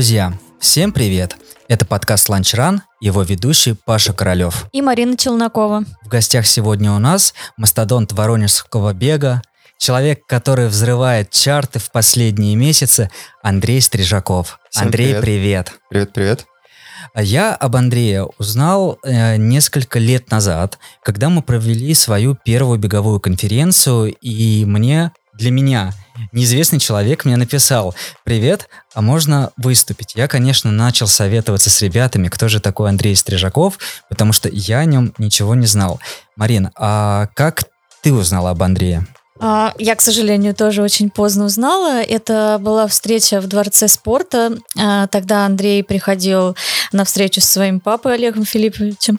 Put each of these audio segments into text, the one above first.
Друзья, всем привет! Это подкаст «Ланч Ран», его ведущий Паша Королев. И Марина Челнокова. В гостях сегодня у нас мастодонт воронежского бега, человек, который взрывает чарты в последние месяцы, Андрей Стрижаков. Всем Андрей, привет. привет. Привет, привет. А Я об Андрее узнал э, несколько лет назад, когда мы провели свою первую беговую конференцию, и мне, для меня, неизвестный человек мне написал «Привет, а можно выступить?» Я, конечно, начал советоваться с ребятами, кто же такой Андрей Стрижаков, потому что я о нем ничего не знал. Марин, а как ты узнала об Андрее? А, Я, к сожалению, тоже очень поздно узнала. Это была встреча в Дворце спорта. А, Тогда Андрей приходил на встречу со своим папой Олегом Филипповичем.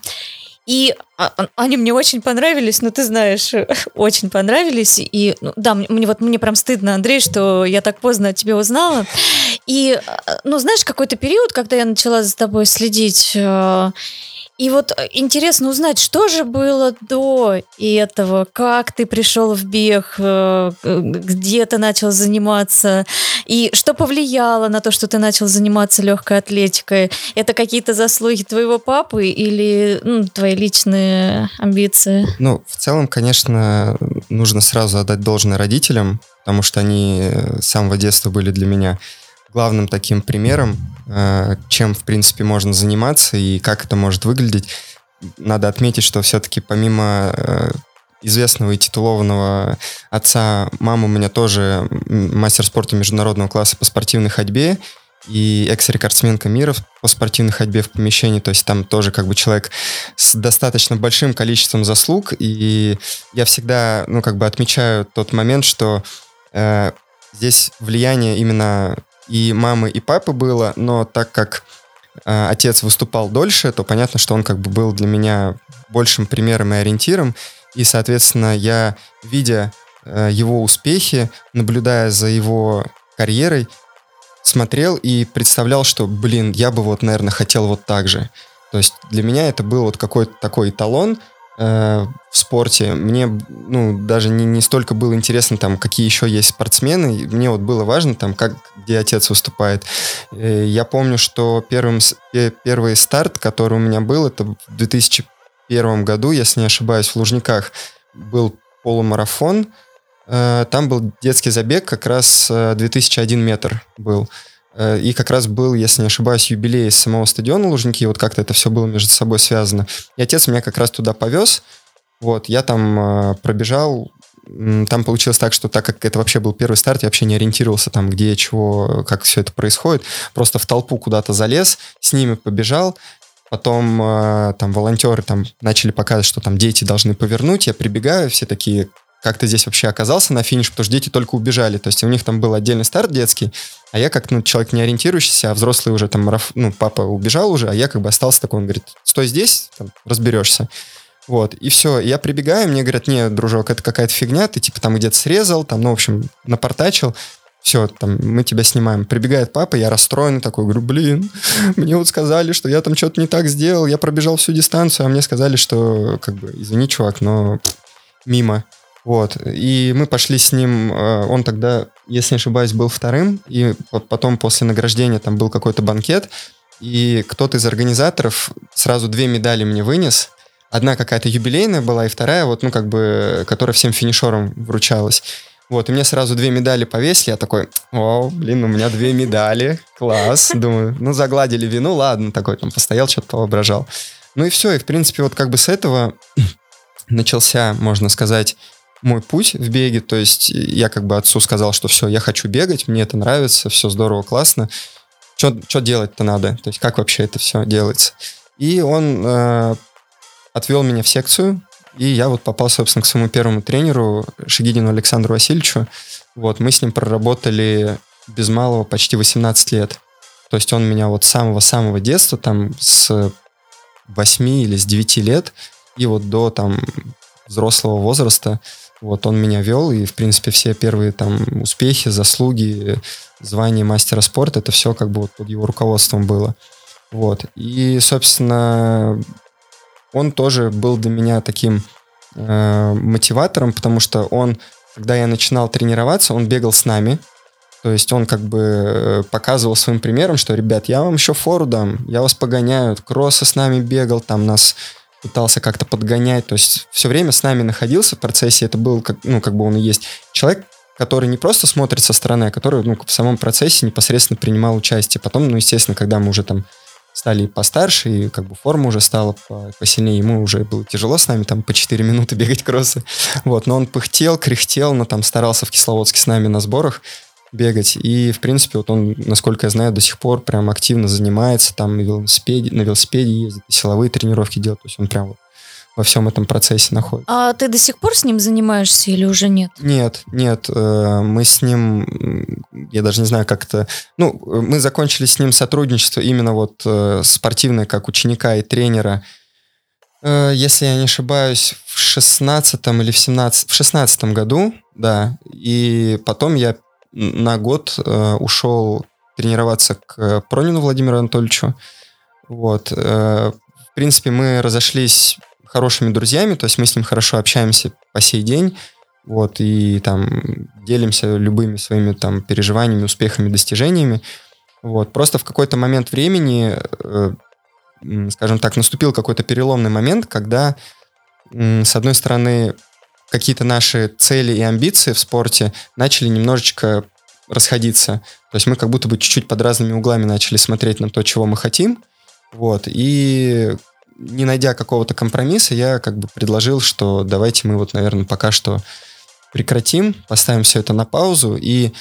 И а, они мне очень понравились, ну ты знаешь, очень понравились. И ну, да, мне- вот мне прям стыдно, Андрей, что я так поздно о тебе узнала. И а, ну знаешь, какой-то период, когда я начала за тобой следить, э, и вот э, интересно узнать, что же было до этого, как ты пришел в бег, э, э, где ты начал заниматься, и что повлияло на то, что ты начал заниматься легкой атлетикой. Это какие-то заслуги твоего папы или ну, твои личные амбиции? Ну, в целом, конечно, нужно сразу отдать должное родителям, потому что они с самого детства были для меня главным таким примером, э, чем, в принципе, можно заниматься и как это может выглядеть. Надо отметить, что все-таки помимо э, известного и титулованного отца, мама у меня тоже мастер спорта международного класса по спортивной ходьбе и экс-рекордсменка мира по спортивной ходьбе в помещении, то есть там тоже как бы человек с достаточно большим количеством заслуг, и я всегда, ну, как бы отмечаю тот момент, что э, здесь влияние именно и мамы, и папы было, но так как э, отец выступал дольше, то понятно, что он как бы был для меня большим примером и ориентиром, и, соответственно, я, видя э, его успехи, наблюдая за его карьерой, смотрел и представлял, что, блин, я бы вот, наверное, хотел вот так же. То есть для меня это был вот какой-то такой эталон в спорте. Мне, ну, даже не, не столько было интересно, там, какие еще есть спортсмены. Мне вот было важно, там, как, где отец выступает. Э, я помню, что первым, первый старт, который у меня был, это в 2001 году, если не ошибаюсь, в Лужниках был полумарафон. Э, Там был детский забег, как раз э, 2001 метр был. Э, И как раз был, если не ошибаюсь, юбилей самого стадиона Лужники, вот как-то это все было между собой связано. И отец меня как раз туда повез, вот, я там э, пробежал, там получилось так, что так как это вообще был первый старт, я вообще не ориентировался там, где, чего, как все это происходит, просто в толпу куда-то залез, с ними побежал, потом э, там волонтеры там начали показывать, что там дети должны повернуть, я прибегаю, все такие, как ты здесь вообще оказался на финиш, потому что дети только убежали, то есть у них там был отдельный старт детский, а я как ну, человек не ориентирующийся, а взрослый уже там, ну, папа убежал уже, а я как бы остался такой, он говорит, стой здесь, там, разберешься. Вот, и все, я прибегаю, мне говорят, не, дружок, это какая-то фигня, ты типа там где-то срезал, там, ну, в общем, напортачил, все, там, мы тебя снимаем. Прибегает папа, я расстроенный такой, говорю, блин, мне вот сказали, что я там что-то не так сделал, я пробежал всю дистанцию, а мне сказали, что, как бы, извини, чувак, но мимо. Вот, и мы пошли с ним, э, он тогда, если не ошибаюсь, был вторым, и по- потом после награждения там был какой-то банкет, и кто-то из организаторов сразу две медали мне вынес, Одна какая-то юбилейная была, и вторая, вот, ну, как бы, которая всем финишерам вручалась. Вот, и мне сразу две медали повесили, я такой, о, блин, у меня две медали, класс, думаю, ну, загладили вину, ладно, такой, там, постоял, что-то повоображал. Ну и все, и, в принципе, вот как бы с этого начался, можно сказать, мой путь в беге, то есть я как бы отцу сказал, что все, я хочу бегать, мне это нравится, все здорово, классно, что делать-то надо, то есть как вообще это все делается. И он э, отвел меня в секцию, и я вот попал, собственно, к своему первому тренеру, Шигидину Александру Васильевичу. Вот, мы с ним проработали без малого почти 18 лет. То есть он меня вот с самого-самого детства, там, с 8 или с 9 лет, и вот до, там, взрослого возраста, вот он меня вел, и, в принципе, все первые, там, успехи, заслуги, звание мастера спорта, это все как бы вот под его руководством было. Вот. И, собственно, он тоже был для меня таким э, мотиватором, потому что он, когда я начинал тренироваться, он бегал с нами. То есть он как бы э, показывал своим примером, что, ребят, я вам еще фору дам, я вас погоняю, кроссы с нами бегал, там нас пытался как-то подгонять, то есть все время с нами находился в процессе, это был, как, ну, как бы он и есть человек, который не просто смотрит со стороны, а который ну, в самом процессе непосредственно принимал участие. Потом, ну, естественно, когда мы уже там стали постарше, и как бы форма уже стала посильнее, ему уже было тяжело с нами там по 4 минуты бегать кроссы. Вот, но он пыхтел, кряхтел, но там старался в Кисловодске с нами на сборах бегать. И, в принципе, вот он, насколько я знаю, до сих пор прям активно занимается, там на велосипеде, на велосипеде ездит, силовые тренировки делает. То есть он прям вот во всем этом процессе находится. А ты до сих пор с ним занимаешься или уже нет? Нет, нет. Э, мы с ним, я даже не знаю, как это... Ну, мы закончили с ним сотрудничество именно вот э, спортивное, как ученика и тренера. Э, если я не ошибаюсь, в 16 или в 17... В 16 году, да. И потом я на год ушел тренироваться к Пронину Владимиру Анатольевичу. Вот. В принципе, мы разошлись хорошими друзьями, то есть мы с ним хорошо общаемся по сей день, вот, и там делимся любыми своими там переживаниями, успехами, достижениями. Вот, просто в какой-то момент времени, э, скажем так, наступил какой-то переломный момент, когда, э, с одной стороны, какие-то наши цели и амбиции в спорте начали немножечко расходиться. То есть мы как будто бы чуть-чуть под разными углами начали смотреть на то, чего мы хотим. Вот. И не найдя какого-то компромисса, я как бы предложил, что давайте мы вот, наверное, пока что прекратим, поставим все это на паузу, и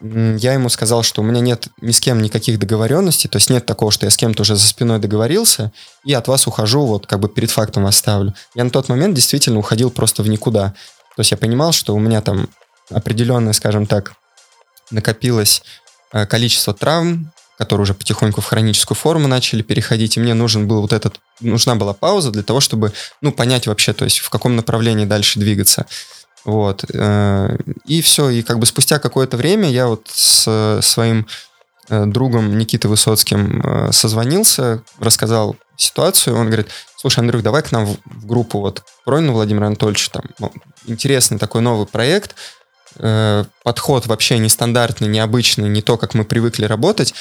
я ему сказал, что у меня нет ни с кем никаких договоренностей, то есть нет такого, что я с кем-то уже за спиной договорился, и от вас ухожу, вот как бы перед фактом оставлю. Я на тот момент действительно уходил просто в никуда. То есть я понимал, что у меня там определенное, скажем так, накопилось э, количество травм, которые уже потихоньку в хроническую форму начали переходить, и мне нужен был вот этот, нужна была пауза для того, чтобы, ну, понять вообще, то есть в каком направлении дальше двигаться. Вот. Э, и все, и как бы спустя какое-то время я вот с своим э, другом Никитой Высоцким э, созвонился, рассказал ситуацию, он говорит, слушай, Андрюх, давай к нам в группу вот Пронину Владимира Анатольевича, там ну, интересный такой новый проект, подход вообще нестандартный, необычный, не то, как мы привыкли работать,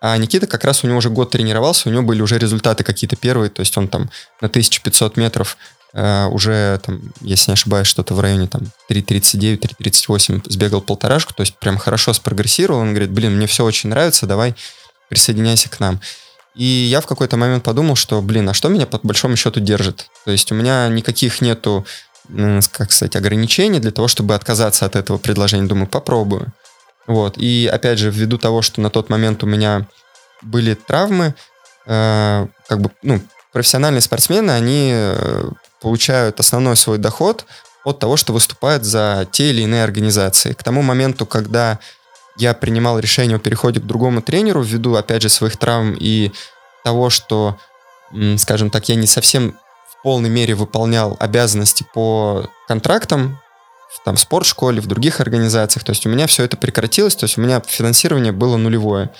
а Никита как раз у него уже год тренировался, у него были уже результаты какие-то первые, то есть он там на 1500 метров э, уже, там, если не ошибаюсь, что-то в районе там 3.39, 3.38 сбегал полторашку, то есть прям хорошо спрогрессировал. Он говорит, блин, мне все очень нравится, давай присоединяйся к нам. И я в какой-то момент подумал, что, блин, а что меня по большому счету держит? То есть у меня никаких нету, как сказать, ограничений для того, чтобы отказаться от этого предложения. Думаю, попробую. Вот. И опять же, ввиду того, что на тот момент у меня были травмы, э, как бы, ну, профессиональные спортсмены, они э, получают основной свой доход от того, что выступают за те или иные организации. К тому моменту, когда я принимал решение о переходе к другому тренеру, ввиду, опять же, своих травм и того, что, скажем так, я не совсем в полной мере выполнял обязанности по контрактам, в там, спортшколе, в других организациях. То есть у меня все это прекратилось, то есть у меня финансирование было нулевое.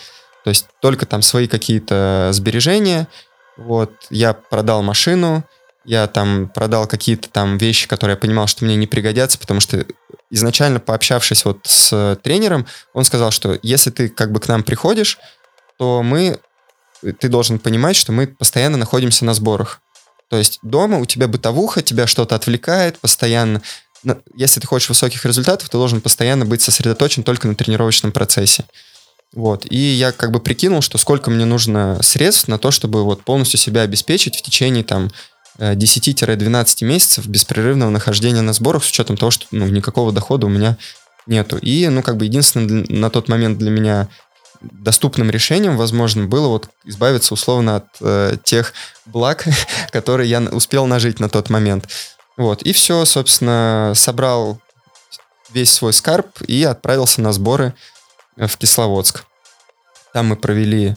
То есть только там свои какие-то сбережения. Вот, я продал машину, я там продал какие-то там вещи, которые я понимал, что мне не пригодятся, потому что изначально пообщавшись вот с тренером, он сказал, что если ты как бы к нам приходишь, то мы, ты должен понимать, что мы постоянно находимся на сборах. То есть дома у тебя бытовуха, тебя что-то отвлекает постоянно если ты хочешь высоких результатов, ты должен постоянно быть сосредоточен только на тренировочном процессе. Вот. И я как бы прикинул, что сколько мне нужно средств на то, чтобы вот полностью себя обеспечить в течение там 10-12 месяцев беспрерывного нахождения на сборах с учетом того, что ну, никакого дохода у меня нету. И, ну, как бы единственным на тот момент для меня доступным решением, возможно, было вот избавиться условно от э, тех благ, которые я успел нажить на тот момент. Вот, и все, собственно, собрал весь свой скарб и отправился на сборы э, в Кисловодск. Там мы провели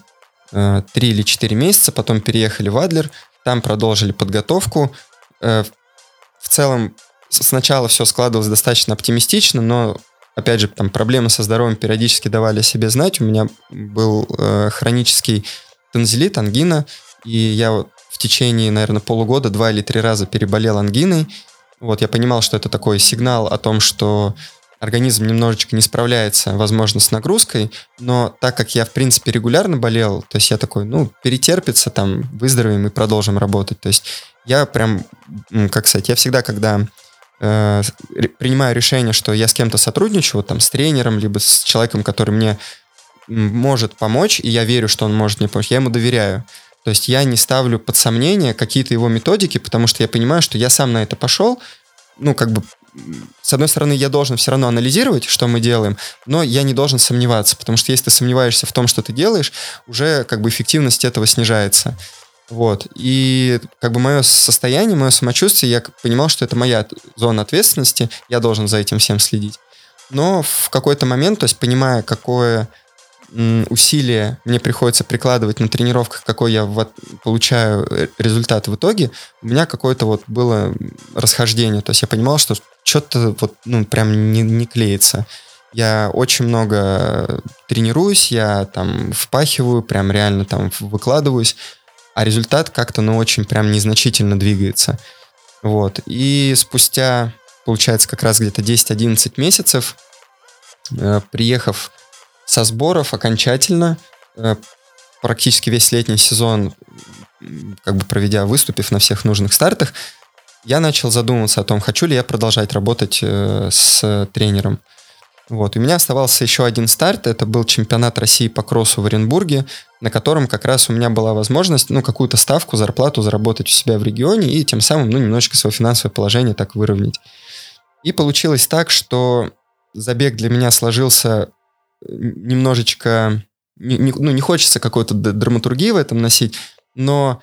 э, 3 или 4 месяца, потом переехали в Адлер, там продолжили подготовку. Э, в целом, сначала все складывалось достаточно оптимистично, но, опять же, там проблемы со здоровьем периодически давали о себе знать. У меня был э, хронический танзелит, ангина, и я вот в течение, наверное, полугода два или три раза переболел ангиной. Вот, я понимал, что это такой сигнал о том, что организм немножечко не справляется, возможно, с нагрузкой, но так как я, в принципе, регулярно болел, то есть я такой, ну, перетерпится, там, выздоровеем и продолжим работать. То есть я прям, как сказать, я всегда, когда э, принимаю решение, что я с кем-то сотрудничаю, вот там, с тренером, либо с человеком, который мне может помочь, и я верю, что он может мне помочь, я ему доверяю. То есть я не ставлю под сомнение какие-то его методики, потому что я понимаю, что я сам на это пошел, ну, как бы с одной стороны, я должен все равно анализировать, что мы делаем, но я не должен сомневаться, потому что если ты сомневаешься в том, что ты делаешь, уже как бы эффективность этого снижается. Вот. И как бы мое состояние, мое самочувствие, я понимал, что это моя зона ответственности, я должен за этим всем следить. Но в какой-то момент, то есть понимая, какое усилие мне приходится прикладывать на тренировках, какой я вот получаю э, результат в итоге, у меня какое-то вот было расхождение. То есть я понимал, что что-то вот, ну, прям не, не клеится. Я очень много тренируюсь, я там впахиваю, прям реально там выкладываюсь, а результат как-то, ну, очень прям незначительно двигается. Вот. И спустя, получается, как раз где-то 10-11 месяцев, э, приехав со сборов окончательно, э, практически весь летний сезон, как бы проведя, выступив на всех нужных стартах, я начал задумываться о том, хочу ли я продолжать работать э, с тренером. Вот. У меня оставался еще один старт, это был чемпионат России по кроссу в Оренбурге, на котором как раз у меня была возможность, ну, какую-то ставку, зарплату заработать у себя в регионе и тем самым, ну, немножечко свое финансовое положение так выровнять. И получилось так, что забег для меня сложился немножечко, не, не, ну, не хочется какой-то драматургии в этом носить, но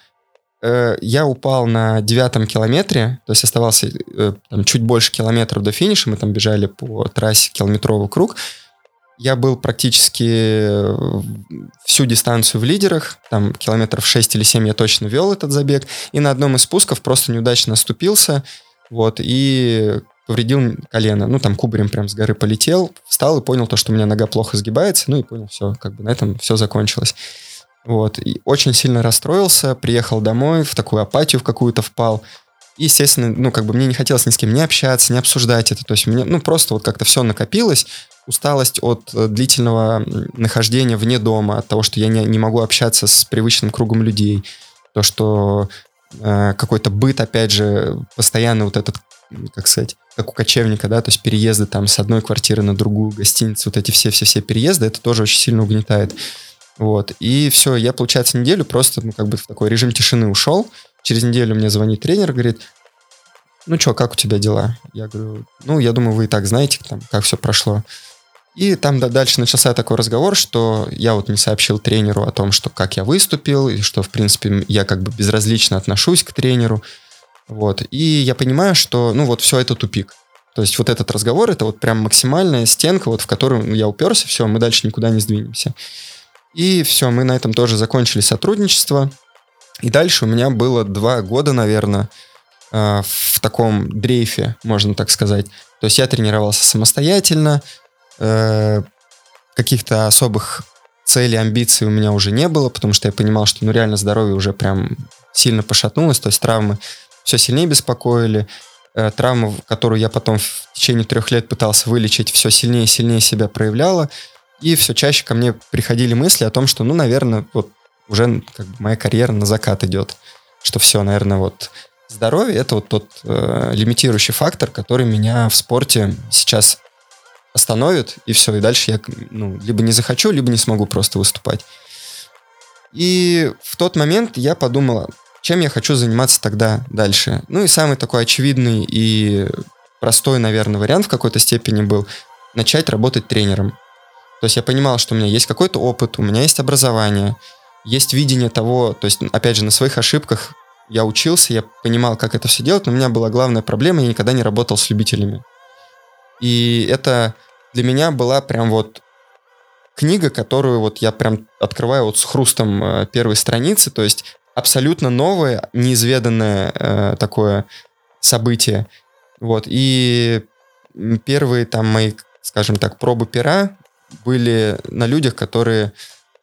э, я упал на девятом километре, то есть оставался э, там, чуть больше километров до финиша, мы там бежали по трассе километровый круг, я был практически э, всю дистанцию в лидерах, там километров 6 или 7 я точно вел этот забег, и на одном из спусков просто неудачно оступился, вот, и повредил колено. Ну, там кубарем прям с горы полетел, встал и понял то, что у меня нога плохо сгибается, ну и понял, все, как бы на этом все закончилось. Вот, и очень сильно расстроился, приехал домой, в такую апатию в какую-то впал. И, естественно, ну, как бы мне не хотелось ни с кем не общаться, не обсуждать это. То есть меня, ну, просто вот как-то все накопилось. Усталость от э, длительного нахождения вне дома, от того, что я не, не могу общаться с привычным кругом людей. То, что э, какой-то быт, опять же, постоянно вот этот, как сказать, как у кочевника, да, то есть переезды там с одной квартиры на другую, гостиницу, вот эти все-все-все переезды, это тоже очень сильно угнетает. Вот, и все, я, получается, неделю просто, ну, как бы в такой режим тишины ушел. Через неделю мне звонит тренер, говорит, ну что, как у тебя дела? Я говорю, ну, я думаю, вы и так знаете, там, как все прошло. И там дальше начался такой разговор, что я вот не сообщил тренеру о том, что как я выступил, и что, в принципе, я как бы безразлично отношусь к тренеру. Вот. И я понимаю, что, ну, вот все это тупик. То есть вот этот разговор, это вот прям максимальная стенка, вот в которую я уперся, все, мы дальше никуда не сдвинемся. И все, мы на этом тоже закончили сотрудничество. И дальше у меня было два года, наверное, э, в таком дрейфе, можно так сказать. То есть я тренировался самостоятельно, э, каких-то особых целей, амбиций у меня уже не было, потому что я понимал, что ну реально здоровье уже прям сильно пошатнулось, то есть травмы все сильнее беспокоили. Э, травма, которую я потом в течение трех лет пытался вылечить, все сильнее и сильнее себя проявляла. И все чаще ко мне приходили мысли о том, что, ну, наверное, вот уже как бы моя карьера на закат идет. Что все, наверное, вот здоровье это вот тот э, лимитирующий фактор, который меня в спорте сейчас остановит, и все, и дальше я ну, либо не захочу, либо не смогу просто выступать. И в тот момент я подумала, чем я хочу заниматься тогда дальше. Ну и самый такой очевидный и простой, наверное, вариант в какой-то степени был начать работать тренером. То есть я понимал, что у меня есть какой-то опыт, у меня есть образование, есть видение того, то есть, опять же, на своих ошибках я учился, я понимал, как это все делать, но у меня была главная проблема, я никогда не работал с любителями. И это для меня была прям вот книга, которую вот я прям открываю вот с хрустом э, первой страницы, то есть абсолютно новое, неизведанное э, такое событие. Вот. И первые там мои, скажем так, пробы пера были на людях, которые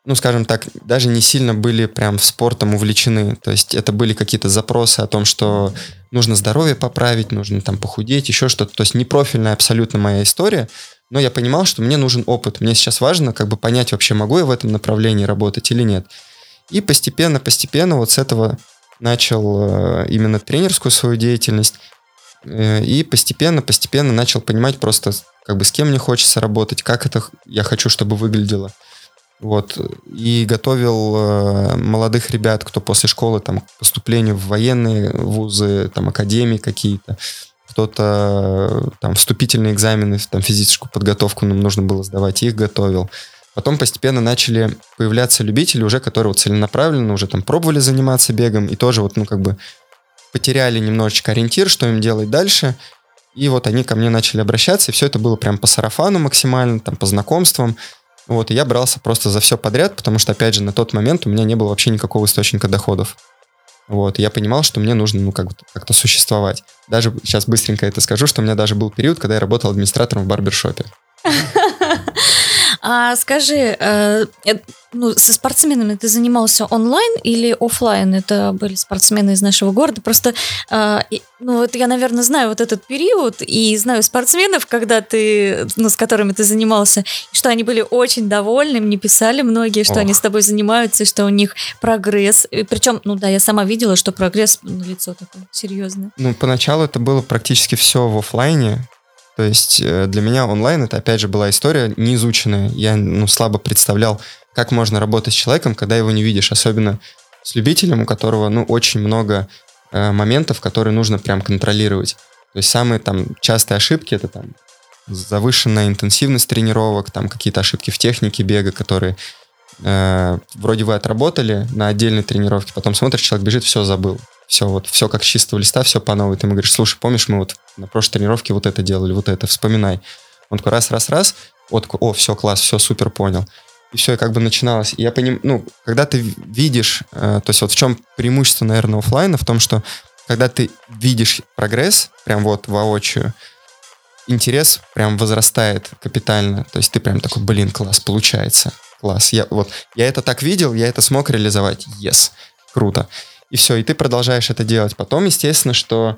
ну, скажем так, даже не сильно были прям спортом увлечены. То есть это были какие-то запросы о том, что нужно здоровье поправить, нужно там похудеть, еще что-то. То есть не профильная абсолютно моя история, но я понимал, что мне нужен опыт. Мне сейчас важно как бы понять вообще, могу я в этом направлении работать или нет. И постепенно, постепенно вот с этого начал э, именно тренерскую свою деятельность. Э, и постепенно, постепенно начал понимать просто, как бы с кем мне хочется работать, как это я хочу, чтобы выглядело. Вот. И готовил э, молодых ребят, кто после школы там, к поступлению в военные вузы, там, академии какие-то. Кто-то там вступительные экзамены, там физическую подготовку нам нужно было сдавать, их готовил. Потом постепенно начали появляться любители уже, которые вот целенаправленно уже там пробовали заниматься бегом и тоже вот, ну, как бы потеряли немножечко ориентир, что им делать дальше. И вот они ко мне начали обращаться, и все это было прям по сарафану максимально, там, по знакомствам. Вот, и я брался просто за все подряд, потому что, опять же, на тот момент у меня не было вообще никакого источника доходов. Вот, я понимал, что мне нужно, ну, как как-то существовать. Даже сейчас быстренько это скажу, что у меня даже был период, когда я работал администратором в барбершопе. А скажи, э, ну, со спортсменами ты занимался онлайн или офлайн? Это были спортсмены из нашего города. Просто, э, ну, вот я, наверное, знаю вот этот период и знаю спортсменов, когда ты, ну, с которыми ты занимался, что они были очень довольны, мне писали многие, что Ох. они с тобой занимаются, и что у них прогресс. И причем, ну да, я сама видела, что прогресс на лицо такой серьезный. Ну, поначалу это было практически все в офлайне. То есть э, для меня онлайн это опять же была история неизученная. Я ну, слабо представлял, как можно работать с человеком, когда его не видишь, особенно с любителем, у которого ну, очень много э, моментов, которые нужно прям контролировать. То есть самые там частые ошибки это там завышенная интенсивность тренировок, там какие-то ошибки в технике бега, которые э, вроде вы отработали на отдельной тренировке, потом смотришь, человек бежит, все забыл все, вот, все как с чистого листа, все по новой. Ты ему говоришь, слушай, помнишь, мы вот на прошлой тренировке вот это делали, вот это, вспоминай. Он такой раз, раз, раз, вот о, все, класс, все, супер, понял. И все, и как бы начиналось. И я понимаю, ну, когда ты видишь, э, то есть вот в чем преимущество, наверное, офлайна, в том, что когда ты видишь прогресс, прям вот воочию, интерес прям возрастает капитально. То есть ты прям такой, блин, класс, получается, класс. Я, вот, я это так видел, я это смог реализовать, yes, круто и все, и ты продолжаешь это делать. Потом, естественно, что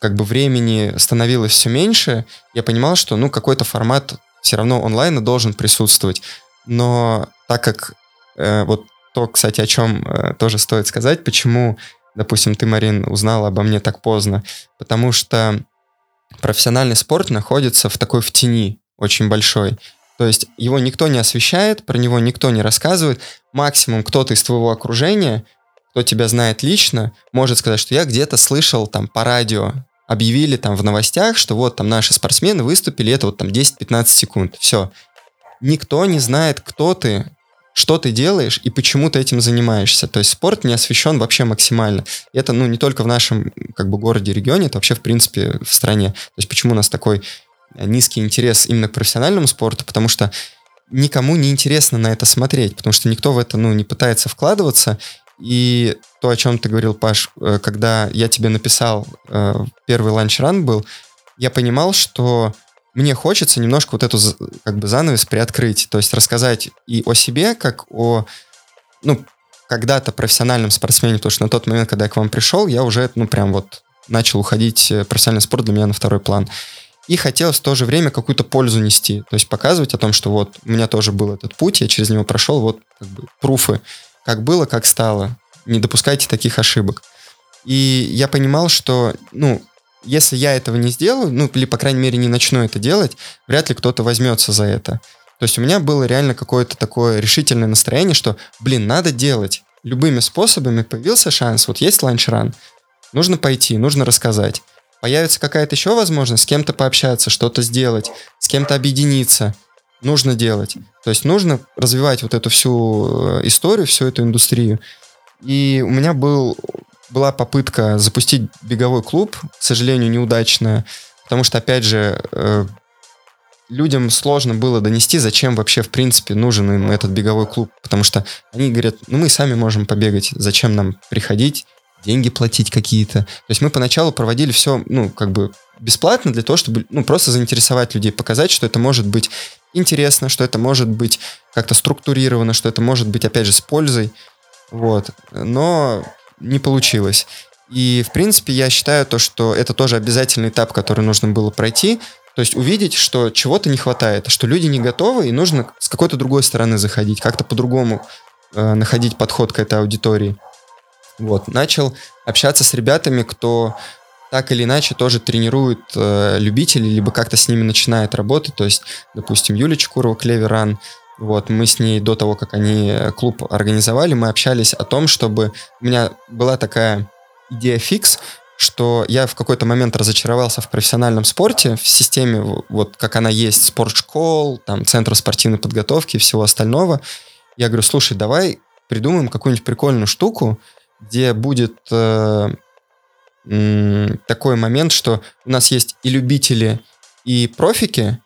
как бы времени становилось все меньше, я понимал, что ну какой-то формат все равно онлайна должен присутствовать. Но так как э, вот то, кстати, о чем э, тоже стоит сказать, почему, допустим, ты, Марин, узнала обо мне так поздно, потому что профессиональный спорт находится в такой в тени очень большой. То есть его никто не освещает, про него никто не рассказывает. Максимум кто-то из твоего окружения кто тебя знает лично, может сказать, что я где-то слышал там по радио, объявили там в новостях, что вот там наши спортсмены выступили, это вот там 10-15 секунд. Все. Никто не знает, кто ты, что ты делаешь и почему ты этим занимаешься. То есть спорт не освещен вообще максимально. Это, ну, не только в нашем, как бы, городе, регионе, это вообще, в принципе, в стране. То есть почему у нас такой низкий интерес именно к профессиональному спорту, потому что никому не интересно на это смотреть, потому что никто в это, ну, не пытается вкладываться, и то, о чем ты говорил, Паш, э, когда я тебе написал, э, первый ланч-ран был, я понимал, что мне хочется немножко вот эту как бы занавес приоткрыть, то есть рассказать и о себе, как о, ну, когда-то профессиональном спортсмене, потому что на тот момент, когда я к вам пришел, я уже, ну, прям вот начал уходить, э, профессиональный спорт для меня на второй план. И хотелось в то же время какую-то пользу нести, то есть показывать о том, что вот у меня тоже был этот путь, я через него прошел, вот как бы пруфы как было, как стало. Не допускайте таких ошибок. И я понимал, что, ну, если я этого не сделаю, ну, или, по крайней мере, не начну это делать, вряд ли кто-то возьмется за это. То есть у меня было реально какое-то такое решительное настроение, что, блин, надо делать. Любыми способами появился шанс. Вот есть ланч-ран, нужно пойти, нужно рассказать. Появится какая-то еще возможность с кем-то пообщаться, что-то сделать, с кем-то объединиться нужно делать. То есть нужно развивать вот эту всю э, историю, всю эту индустрию. И у меня был, была попытка запустить беговой клуб, к сожалению, неудачная, потому что, опять же, э, людям сложно было донести, зачем вообще, в принципе, нужен им этот беговой клуб, потому что они говорят, ну мы сами можем побегать, зачем нам приходить, деньги платить какие-то. То есть мы поначалу проводили все, ну, как бы бесплатно для того, чтобы, ну, просто заинтересовать людей, показать, что это может быть интересно, что это может быть как-то структурировано, что это может быть, опять же, с пользой. Вот. Но не получилось. И, в принципе, я считаю то, что это тоже обязательный этап, который нужно было пройти. То есть увидеть, что чего-то не хватает, что люди не готовы, и нужно с какой-то другой стороны заходить, как-то по-другому э, находить подход к этой аудитории. Вот. Начал общаться с ребятами, кто так или иначе тоже тренирует э, любителей, либо как-то с ними начинает работать. То есть, допустим, Юлия Чекурова, Клеверан, вот, мы с ней до того, как они э, клуб организовали, мы общались о том, чтобы... У меня была такая идея фикс, что я в какой-то момент разочаровался в профессиональном спорте, в системе, вот как она есть, спортшкол, там, центр спортивной подготовки и всего остального. Я говорю, слушай, давай придумаем какую-нибудь прикольную штуку, где будет э, такой момент, что у нас есть и любители, и профики,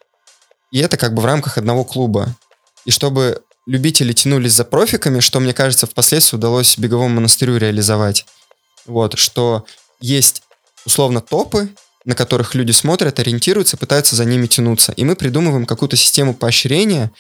и это как бы в рамках одного клуба. И чтобы любители тянулись за профиками, что, мне кажется, впоследствии удалось беговому монастырю реализовать. Вот, что есть условно топы, на которых люди смотрят, ориентируются, пытаются за ними тянуться. И мы придумываем какую-то систему поощрения,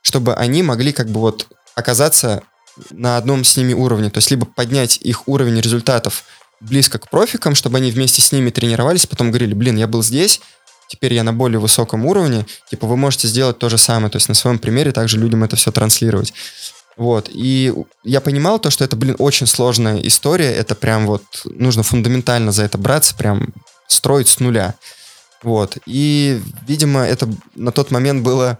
чтобы они могли как бы вот оказаться на одном с ними уровне. То есть либо поднять их уровень результатов близко к профикам, чтобы они вместе с ними тренировались, потом говорили, блин, я был здесь, теперь я на более высоком уровне, типа вы можете сделать то же самое, то есть на своем примере также людям это все транслировать. Вот, и я понимал то, что это, блин, очень сложная история, это прям вот, нужно фундаментально за это браться, прям строить с нуля. Вот, и, видимо, это на тот момент было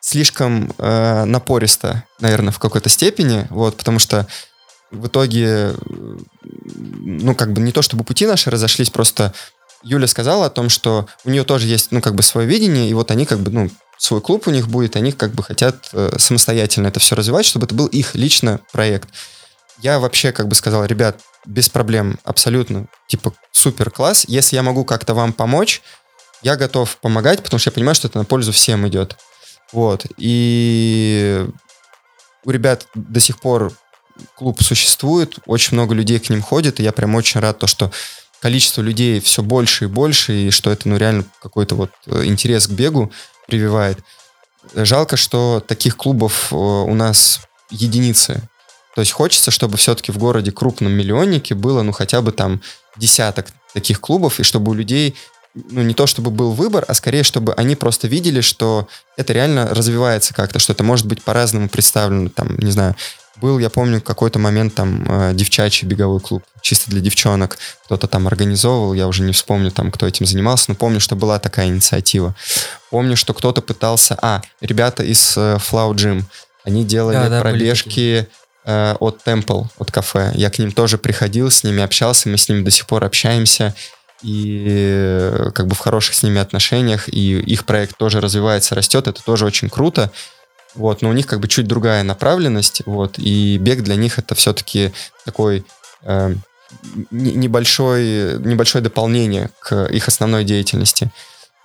слишком э, напористо, наверное, в какой-то степени, вот, потому что в итоге, ну, как бы не то, чтобы пути наши разошлись, просто Юля сказала о том, что у нее тоже есть, ну, как бы свое видение, и вот они как бы, ну, свой клуб у них будет, они как бы хотят э, самостоятельно это все развивать, чтобы это был их лично проект. Я вообще как бы сказал, ребят, без проблем, абсолютно, типа, супер класс. Если я могу как-то вам помочь, я готов помогать, потому что я понимаю, что это на пользу всем идет. Вот. И у ребят до сих пор клуб существует, очень много людей к ним ходит, и я прям очень рад то, что количество людей все больше и больше, и что это ну реально какой-то вот э, интерес к бегу прививает. Жалко, что таких клубов э, у нас единицы. То есть хочется, чтобы все-таки в городе крупном миллионнике было, ну, хотя бы там десяток таких клубов, и чтобы у людей, ну, не то чтобы был выбор, а скорее, чтобы они просто видели, что это реально развивается как-то, что это может быть по-разному представлено, там, не знаю, был, я помню, какой-то момент там э, девчачий беговой клуб, чисто для девчонок. Кто-то там организовывал, я уже не вспомню там, кто этим занимался, но помню, что была такая инициатива. Помню, что кто-то пытался... А, ребята из э, Flow Gym, они делали да, да, пробежки э, от Temple, от кафе. Я к ним тоже приходил, с ними общался, мы с ними до сих пор общаемся и э, как бы в хороших с ними отношениях, и их проект тоже развивается, растет, это тоже очень круто. Вот, но у них как бы чуть другая направленность, вот, и бег для них это все-таки такой э, небольшой, небольшое дополнение к их основной деятельности.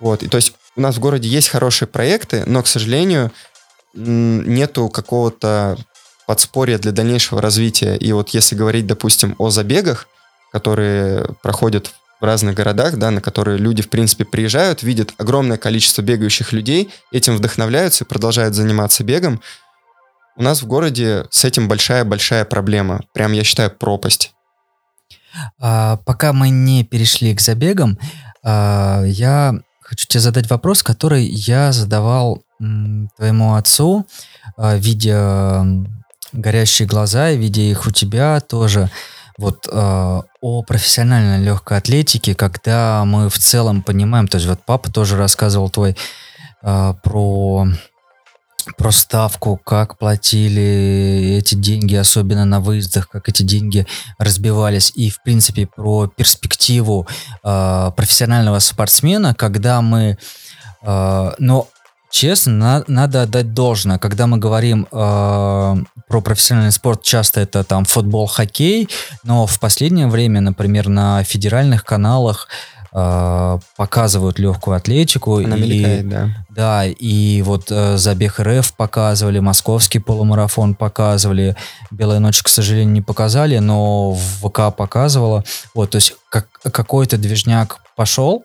Вот, и то есть у нас в городе есть хорошие проекты, но, к сожалению, нету какого-то подспорья для дальнейшего развития. И вот если говорить, допустим, о забегах, которые проходят в разных городах, да, на которые люди, в принципе, приезжают, видят огромное количество бегающих людей, этим вдохновляются и продолжают заниматься бегом. У нас в городе с этим большая-большая проблема. Прям, я считаю, пропасть. А, пока мы не перешли к забегам, а, я хочу тебе задать вопрос, который я задавал м, твоему отцу, а, видя горящие глаза, видя их у тебя тоже. Вот э, о профессиональной легкой атлетике, когда мы в целом понимаем, то есть вот папа тоже рассказывал твой э, про про ставку, как платили эти деньги, особенно на выездах, как эти деньги разбивались, и, в принципе, про перспективу э, профессионального спортсмена, когда мы... Э, но честно, на, надо отдать должное. Когда мы говорим э, про профессиональный спорт, часто это там футбол, хоккей, но в последнее время, например, на федеральных каналах э, показывают легкую атлетику. Она и, мелькает, да. Да, и вот э, забег РФ показывали, московский полумарафон показывали, Белая ночь, к сожалению, не показали, но в ВК показывала. Вот, то есть как, какой-то движняк пошел.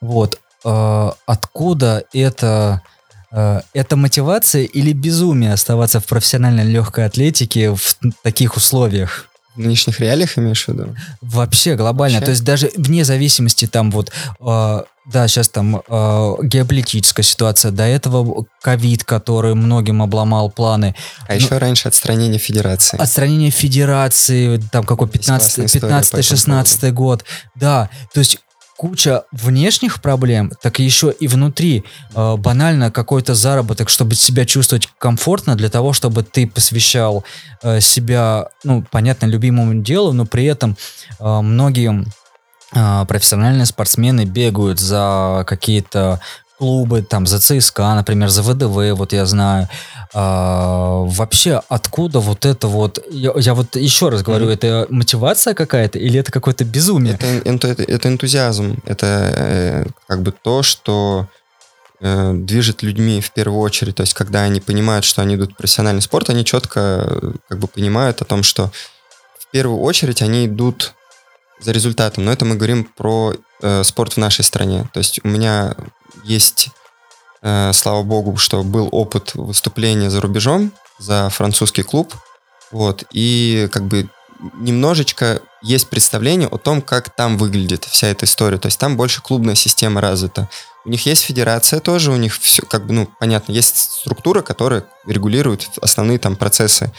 Вот, э, откуда это это мотивация или безумие оставаться в профессиональной легкой атлетике в таких условиях? В нынешних реалиях имеешь в виду? Вообще глобально. Вообще? То есть даже вне зависимости там вот, э, да, сейчас там э, геополитическая ситуация, до этого ковид, который многим обломал планы. А ну, еще раньше отстранение федерации. Отстранение федерации, там какой 15-16 год. Да, то есть куча внешних проблем, так еще и внутри. Э, банально какой-то заработок, чтобы себя чувствовать комфортно, для того, чтобы ты посвящал э, себя, ну, понятно, любимому делу, но при этом э, многие э, профессиональные спортсмены бегают за какие-то клубы, там, за ЦСКА, например, за ВДВ, вот я знаю. А, вообще, откуда вот это вот... Я, я вот еще раз говорю, mm-hmm. это мотивация какая-то или это какое-то безумие? Это, это, это, энтузиазм. Это э, как бы то, что э, движет людьми в первую очередь. То есть, когда они понимают, что они идут в профессиональный спорт, они четко э, как бы понимают о том, что в первую очередь они идут за результатом. Но это мы говорим про э, спорт в нашей стране. То есть у меня есть, э, слава богу, что был опыт выступления за рубежом, за французский клуб, вот, и как бы немножечко есть представление о том, как там выглядит вся эта история. То есть там больше клубная система развита. У них есть федерация тоже, у них все, как бы, ну, понятно, есть структура, которая регулирует основные там процессы,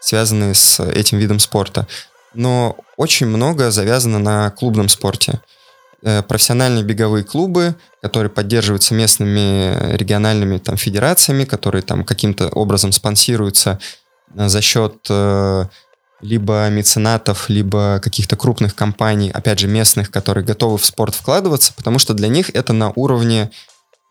связанные с этим видом спорта. Но очень много завязано на клубном спорте. Э, профессиональные беговые клубы, которые поддерживаются местными региональными там, федерациями, которые там каким-то образом спонсируются э, за счет э, либо меценатов, либо каких-то крупных компаний, опять же, местных, которые готовы в спорт вкладываться, потому что для них это на уровне,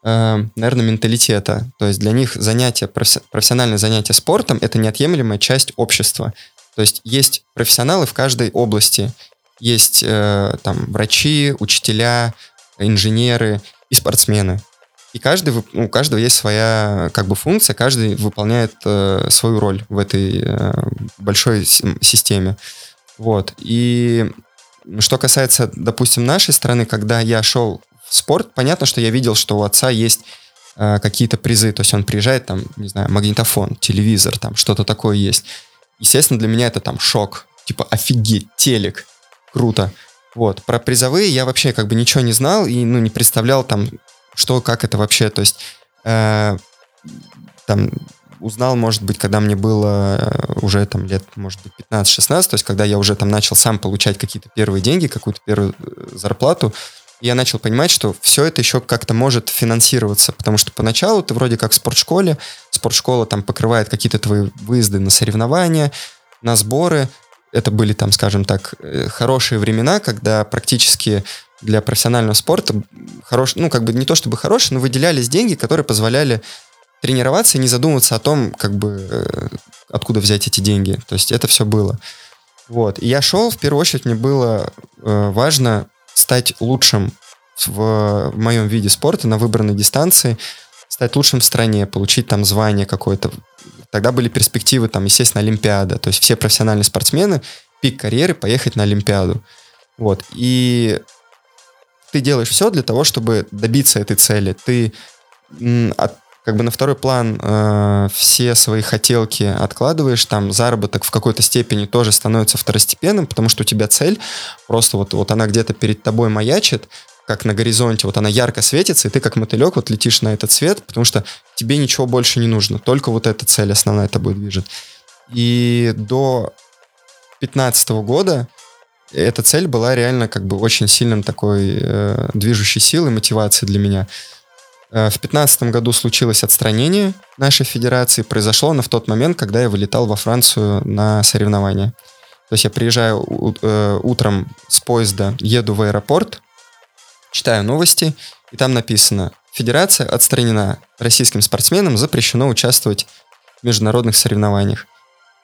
э, наверное, менталитета. То есть для них занятие, профессиональное занятие спортом – это неотъемлемая часть общества. То есть есть профессионалы в каждой области, есть э, там врачи, учителя, инженеры и спортсмены. И каждый, у каждого есть своя как бы функция, каждый выполняет э, свою роль в этой э, большой системе. Вот. И что касается, допустим, нашей страны, когда я шел в спорт, понятно, что я видел, что у отца есть э, какие-то призы, то есть он приезжает, там, не знаю, магнитофон, телевизор, там что-то такое есть. Естественно, для меня это там шок, типа офигеть, телек, круто. Вот. Про призовые я вообще как бы ничего не знал и, ну, не представлял там, что, как это вообще. То есть, э, там, узнал, может быть, когда мне было э, уже там лет, может быть, 15-16, то есть когда я уже там начал сам получать какие-то первые деньги, какую-то первую э, зарплату, я начал понимать, что все это еще как-то может финансироваться, потому что поначалу ты вроде как в спортшколе, спортшкола там покрывает какие-то твои выезды на соревнования, на сборы, это были там, скажем так, э, хорошие времена, когда практически для профессионального спорта хорош, ну, как бы не то чтобы хорошие, но выделялись деньги, которые позволяли тренироваться и не задумываться о том, как бы, э, откуда взять эти деньги. То есть это все было. Вот. И я шел, в первую очередь, мне было э, важно стать лучшим в, в моем виде спорта на выбранной дистанции, стать лучшим в стране, получить там звание какое-то, Тогда были перспективы, там, естественно, Олимпиада. То есть все профессиональные спортсмены, пик карьеры, поехать на Олимпиаду. Вот. И ты делаешь все для того, чтобы добиться этой цели. Ты от, как бы на второй план э, все свои хотелки откладываешь, там заработок в какой-то степени тоже становится второстепенным, потому что у тебя цель просто вот, вот она где-то перед тобой маячит, как на горизонте, вот она ярко светится, и ты как мотылек вот летишь на этот цвет, потому что тебе ничего больше не нужно, только вот эта цель основная тобой движет. И до 15 года эта цель была реально как бы очень сильным такой э, движущей силой, мотивацией для меня. Э, в 15 году случилось отстранение нашей федерации, произошло оно в тот момент, когда я вылетал во Францию на соревнования. То есть я приезжаю э, утром с поезда, еду в аэропорт, читаю новости, и там написано, федерация отстранена, российским спортсменам запрещено участвовать в международных соревнованиях.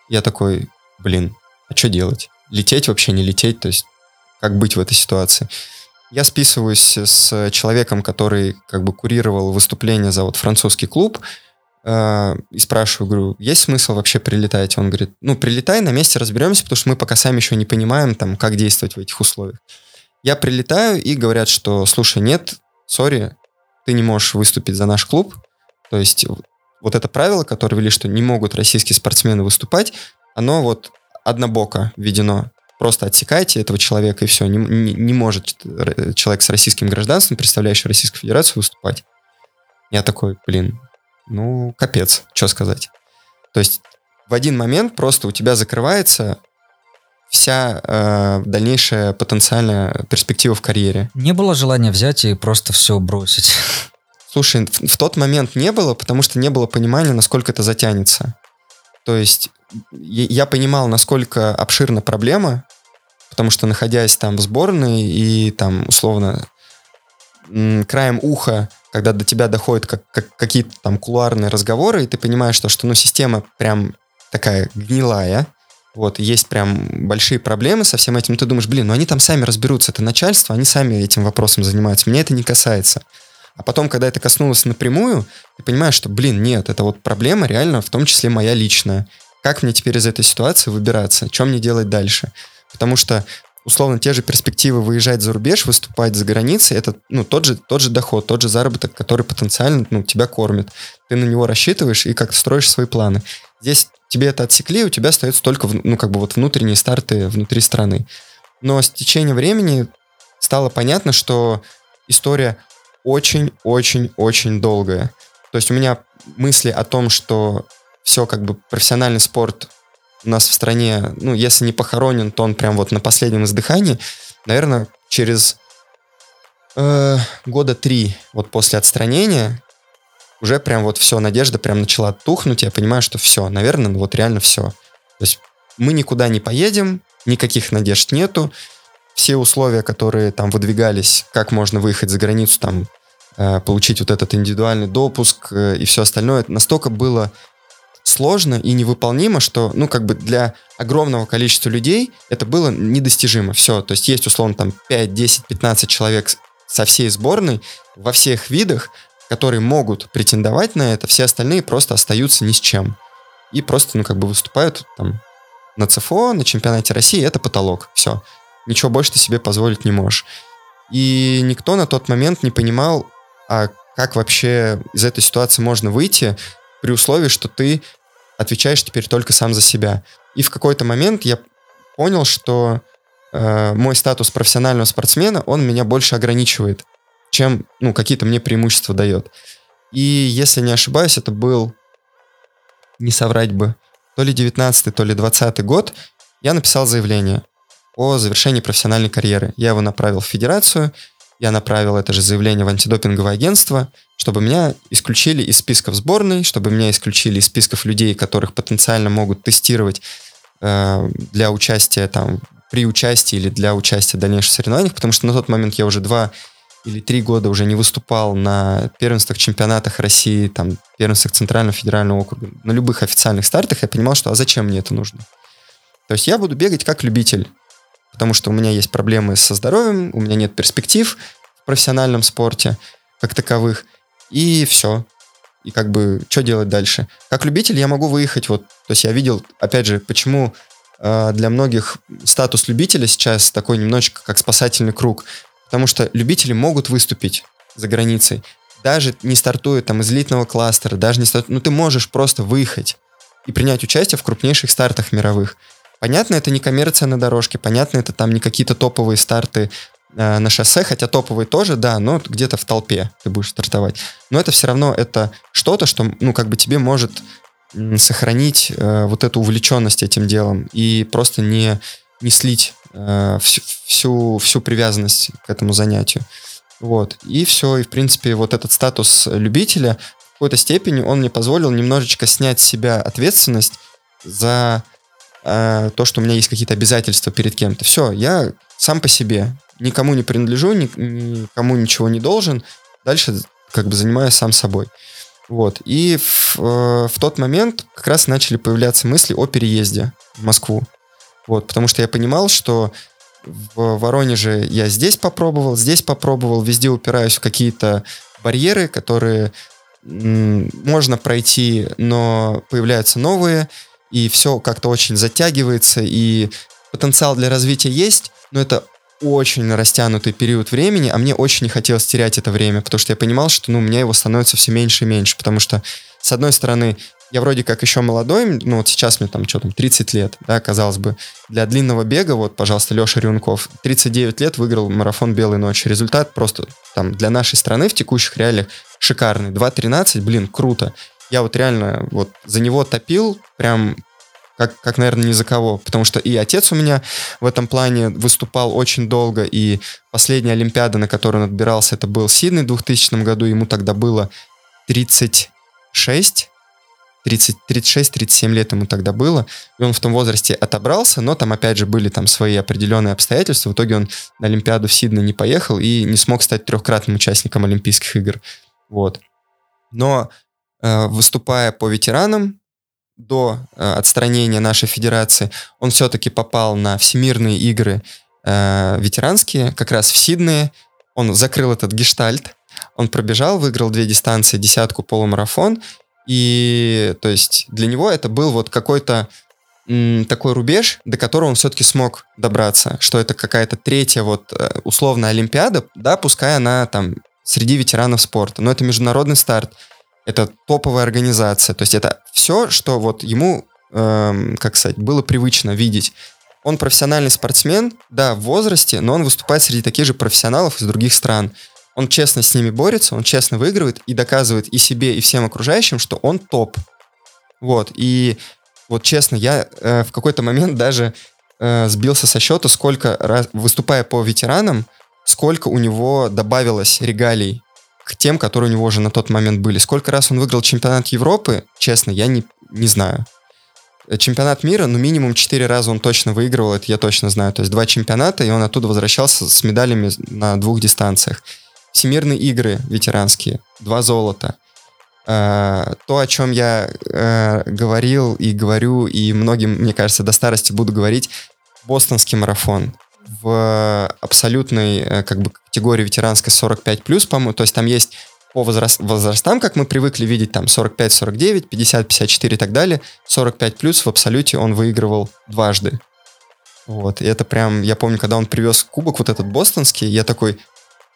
Я такой, блин, а что делать? Лететь вообще, не лететь? То есть как быть в этой ситуации? Я списываюсь с человеком, который как бы курировал выступление за вот французский клуб, э, и спрашиваю, говорю, есть смысл вообще прилетать? Он говорит, ну, прилетай, на месте разберемся, потому что мы пока сами еще не понимаем, там, как действовать в этих условиях. Я прилетаю и говорят, что, слушай, нет, сори, ты не можешь выступить за наш клуб, То есть вот это правило, которое ввели, что не могут российские спортсмены выступать, оно вот однобоко введено. Просто отсекайте этого человека, и все. Не, не, не может человек с российским гражданством, представляющий Российскую Федерацию, выступать. Я такой, блин, ну, капец, что сказать. То есть в один момент просто у тебя закрывается вся э, дальнейшая потенциальная перспектива в карьере. Не было желания взять и просто все бросить. Слушай, в, в тот момент не было, потому что не было понимания, насколько это затянется. То есть я, понимал, насколько обширна проблема, потому что находясь там в сборной и там условно краем уха, когда до тебя доходят как, как, какие-то там кулуарные разговоры, и ты понимаешь, что, что ну, система прям такая гнилая, вот, есть прям большие проблемы со всем этим, ты думаешь, блин, ну они там сами разберутся, это начальство, они сами этим вопросом занимаются, меня это не касается. А потом, когда это коснулось напрямую, ты понимаешь, что, блин, нет, это вот проблема реально, в том числе моя личная. Как мне теперь из этой ситуации выбираться? Что мне делать дальше? Потому что условно те же перспективы выезжать за рубеж, выступать за границей, это ну, тот, же, тот же доход, тот же заработок, который потенциально ну, тебя кормит. Ты на него рассчитываешь и как-то строишь свои планы. Здесь тебе это отсекли, у тебя остается только ну, как бы вот внутренние старты внутри страны. Но с течением времени стало понятно, что история очень-очень-очень долгая. То есть у меня мысли о том, что все как бы профессиональный спорт у нас в стране, ну, если не похоронен, то он прям вот на последнем издыхании, наверное, через э, года три вот после отстранения уже прям вот все, надежда прям начала тухнуть, я понимаю, что все, наверное, ну вот реально все. То есть мы никуда не поедем, никаких надежд нету, все условия, которые там выдвигались, как можно выехать за границу, там, э, получить вот этот индивидуальный допуск э, и все остальное, настолько было сложно и невыполнимо, что, ну, как бы для огромного количества людей это было недостижимо. Все, то есть есть, условно, там 5, 10, 15 человек со всей сборной во всех видах, которые могут претендовать на это, все остальные просто остаются ни с чем. И просто, ну, как бы выступают там на ЦФО, на чемпионате России, это потолок. Все. Ничего больше ты себе позволить не можешь. И никто на тот момент не понимал, а как вообще из этой ситуации можно выйти при условии, что ты отвечаешь теперь только сам за себя. И в какой-то момент я понял, что э, мой статус профессионального спортсмена, он меня больше ограничивает, чем ну, какие-то мне преимущества дает. И если не ошибаюсь, это был, не соврать бы, то ли 19 то ли 20 год, я написал заявление о завершении профессиональной карьеры. Я его направил в федерацию, я направил это же заявление в антидопинговое агентство, чтобы меня исключили из списков сборной, чтобы меня исключили из списков людей, которых потенциально могут тестировать э, для участия там при участии или для участия в дальнейших соревнованиях, потому что на тот момент я уже два или три года уже не выступал на первенствах, чемпионатах России, там, первенствах Центрального федерального округа, на любых официальных стартах, я понимал, что а зачем мне это нужно? То есть я буду бегать как любитель, потому что у меня есть проблемы со здоровьем, у меня нет перспектив в профессиональном спорте как таковых, и все. И как бы, что делать дальше? Как любитель я могу выехать, вот, то есть я видел, опять же, почему э, для многих статус любителя сейчас такой немножечко как спасательный круг, потому что любители могут выступить за границей, даже не стартуя там из элитного кластера, даже не стартуя, ну ты можешь просто выехать и принять участие в крупнейших стартах мировых. Понятно, это не коммерция на дорожке, понятно, это там не какие-то топовые старты э, на шоссе, хотя топовые тоже, да, но где-то в толпе ты будешь стартовать. Но это все равно это что-то, что, ну, как бы тебе может сохранить э, вот эту увлеченность этим делом и просто не, не слить э, всю, всю, всю привязанность к этому занятию. Вот. И все, и в принципе вот этот статус любителя в какой-то степени он мне позволил немножечко снять с себя ответственность за э, то, что у меня есть какие-то обязательства перед кем-то. Все, я сам по себе, никому не принадлежу, ни, никому ничего не должен. Дальше как бы занимаюсь сам собой. Вот. И в, э, в тот момент как раз начали появляться мысли о переезде в Москву. Вот, потому что я понимал, что в Воронеже я здесь попробовал, здесь попробовал, везде упираюсь в какие-то барьеры, которые можно пройти, но появляются новые и все как-то очень затягивается, и потенциал для развития есть, но это очень растянутый период времени, а мне очень не хотелось терять это время, потому что я понимал, что, ну, у меня его становится все меньше и меньше, потому что, с одной стороны, я вроде как еще молодой, ну вот сейчас мне там что там, 30 лет, да, казалось бы. Для длинного бега, вот, пожалуйста, Леша Рюнков, 39 лет выиграл марафон «Белой ночи». Результат просто там для нашей страны в текущих реалиях шикарный. 2.13, блин, круто. Я вот реально вот за него топил прям как, как, наверное, ни за кого. Потому что и отец у меня в этом плане выступал очень долго, и последняя Олимпиада, на которую он отбирался, это был Сиднey в 2000 году, ему тогда было 36, 36-37 лет ему тогда было, и он в том возрасте отобрался, но там опять же были там свои определенные обстоятельства. В итоге он на Олимпиаду в Сиднey не поехал и не смог стать трехкратным участником Олимпийских игр. Вот. Но э, выступая по ветеранам, до э, отстранения нашей федерации, он все-таки попал на всемирные игры э, ветеранские, как раз в Сиднее. Он закрыл этот гештальт, он пробежал, выиграл две дистанции, десятку, полумарафон, и, то есть, для него это был вот какой-то такой рубеж, до которого он все-таки смог добраться, что это какая-то третья вот э, условная Олимпиада, да, пускай она там среди ветеранов спорта, но это международный старт, это топовая организация, то есть это все, что вот ему, эм, как сказать, было привычно видеть. Он профессиональный спортсмен, да, в возрасте, но он выступает среди таких же профессионалов из других стран он честно с ними борется, он честно выигрывает и доказывает и себе, и всем окружающим, что он топ. Вот, и вот честно, я э, в какой-то момент даже э, сбился со счета, сколько раз, выступая по ветеранам, сколько у него добавилось регалий к тем, которые у него уже на тот момент были. Сколько раз он выиграл чемпионат Европы, честно, я не, не знаю. Чемпионат мира, ну, минимум 4 раза он точно выигрывал, это я точно знаю. То есть два чемпионата, и он оттуда возвращался с медалями на двух дистанциях. Всемирные игры ветеранские, два золота. Uh, то, о чем я uh, говорил и говорю, и многим, мне кажется, до старости буду говорить, бостонский марафон в абсолютной uh, как бы категории ветеранской 45 плюс, по-моему, то есть там есть по возраст, возрастам, как мы привыкли видеть, там 45-49, 50-54 и так далее, 45 плюс в абсолюте он выигрывал дважды. Вот, и это прям, я помню, когда он привез кубок вот этот бостонский, я такой,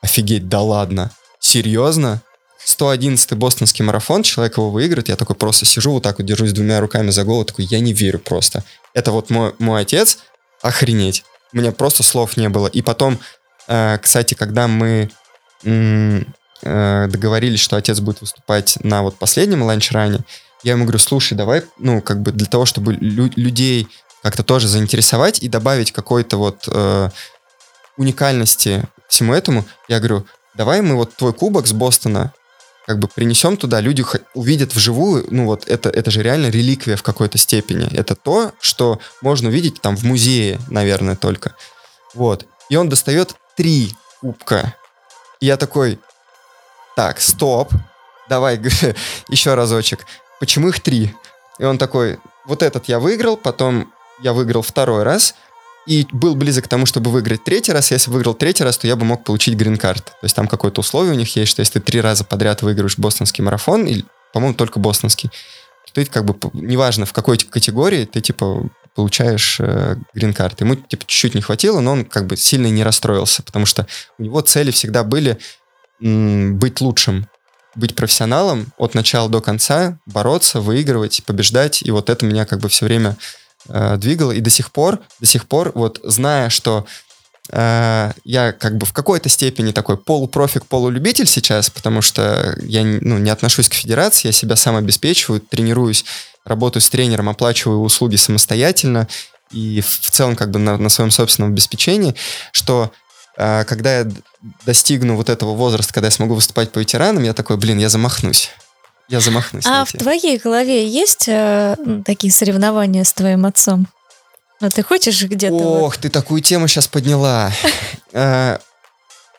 Офигеть, да ладно. Серьезно? 111-й бостонский марафон, человек его выиграет, я такой просто сижу, вот так вот держусь двумя руками за голову, такой, я не верю просто. Это вот мой, мой отец, охренеть. У меня просто слов не было. И потом, э, кстати, когда мы э, договорились, что отец будет выступать на вот последнем ланчране, я ему говорю, слушай, давай, ну, как бы для того, чтобы лю- людей как-то тоже заинтересовать и добавить какой-то вот э, уникальности всему этому, я говорю, давай мы вот твой кубок с Бостона как бы принесем туда, люди увидят вживую, ну вот это, это же реально реликвия в какой-то степени. Это то, что можно увидеть там в музее, наверное, только. Вот. И он достает три кубка. И я такой, так, стоп, давай еще разочек. Почему их три? И он такой, вот этот я выиграл, потом я выиграл второй раз, и был близок к тому, чтобы выиграть третий раз. Если выиграл третий раз, то я бы мог получить грин-карт. То есть там какое-то условие у них есть, что если ты три раза подряд выигрываешь бостонский марафон, или, по-моему, только бостонский, то ты как бы, неважно в какой категории, ты типа получаешь э, грин-карт. Ему типа чуть-чуть не хватило, но он как бы сильно не расстроился, потому что у него цели всегда были м- быть лучшим, быть профессионалом от начала до конца, бороться, выигрывать, побеждать. И вот это меня как бы все время э, двигало. И до сих пор, до сих пор, вот зная, что э, я как бы в какой-то степени такой полупрофик, полулюбитель сейчас, потому что я ну, не отношусь к федерации, я себя сам обеспечиваю, тренируюсь, работаю с тренером, оплачиваю услуги самостоятельно и в, целом как бы на, на своем собственном обеспечении, что э, когда я достигну вот этого возраста, когда я смогу выступать по ветеранам, я такой, блин, я замахнусь. Я замахнусь. А в твоей голове есть э, такие соревнования с твоим отцом? Ну, ты хочешь где-то... Ох, ты такую тему сейчас подняла. Э,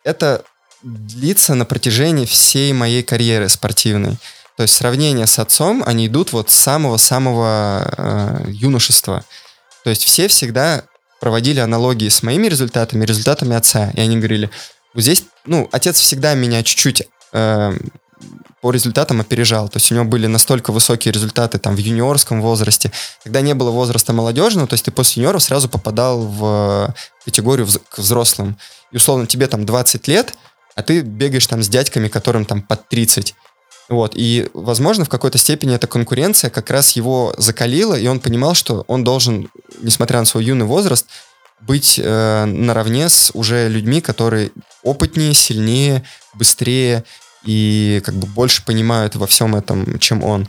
это длится на протяжении всей моей карьеры спортивной. То есть сравнения с отцом, они идут вот с самого-самого э, юношества. То есть все всегда проводили аналогии с моими результатами, результатами отца. И они говорили, вот здесь, ну, отец всегда меня чуть-чуть э, по результатам опережал. То есть у него были настолько высокие результаты там в юниорском возрасте. Когда не было возраста молодежного, то есть ты после юниоров сразу попадал в категорию к взрослым. И условно тебе там 20 лет, а ты бегаешь там с дядьками, которым там под 30. Вот, и, возможно, в какой-то степени эта конкуренция как раз его закалила, и он понимал, что он должен, несмотря на свой юный возраст, быть э, наравне с уже людьми, которые опытнее, сильнее, быстрее и как бы больше понимают во всем этом, чем он.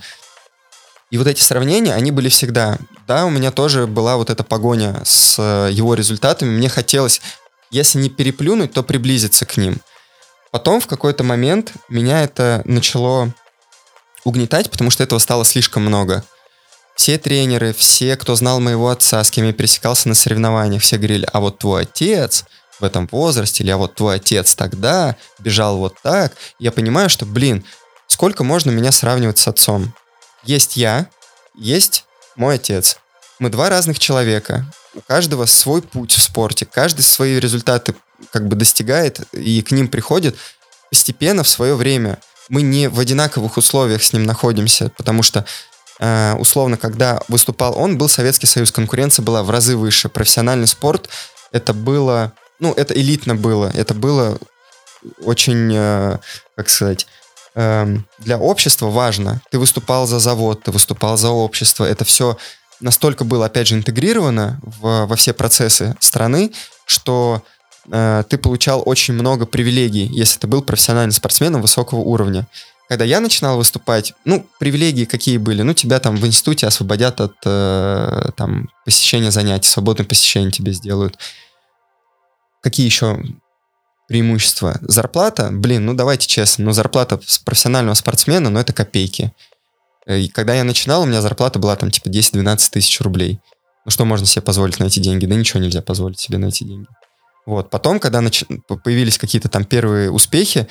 И вот эти сравнения, они были всегда. Да, у меня тоже была вот эта погоня с э, его результатами. Мне хотелось, если не переплюнуть, то приблизиться к ним. Потом в какой-то момент меня это начало угнетать, потому что этого стало слишком много. Все тренеры, все, кто знал моего отца, с кем я пересекался на соревнованиях, все говорили, а вот твой отец в этом возрасте, или а вот твой отец тогда бежал вот так. Я понимаю, что, блин, сколько можно меня сравнивать с отцом? Есть я, есть мой отец. Мы два разных человека. У каждого свой путь в спорте, каждый свои результаты как бы достигает и к ним приходит постепенно в свое время. Мы не в одинаковых условиях с ним находимся, потому что э, условно, когда выступал он, был Советский Союз, конкуренция была в разы выше. Профессиональный спорт это было, ну, это элитно было, это было очень, э, как сказать, э, для общества важно. Ты выступал за завод, ты выступал за общество, это все настолько было, опять же, интегрировано в, во все процессы страны, что э, ты получал очень много привилегий, если ты был профессиональным спортсменом высокого уровня. Когда я начинал выступать, ну, привилегии какие были? Ну, тебя там в институте освободят от э, там, посещения занятий, свободное посещение тебе сделают. Какие еще преимущества? Зарплата, блин, ну давайте честно, ну зарплата профессионального спортсмена, ну это копейки. Э, и когда я начинал, у меня зарплата была там типа 10-12 тысяч рублей. Ну что можно себе позволить на эти деньги? Да ничего нельзя позволить себе на эти деньги. Вот. Потом, когда нач... появились какие-то там первые успехи,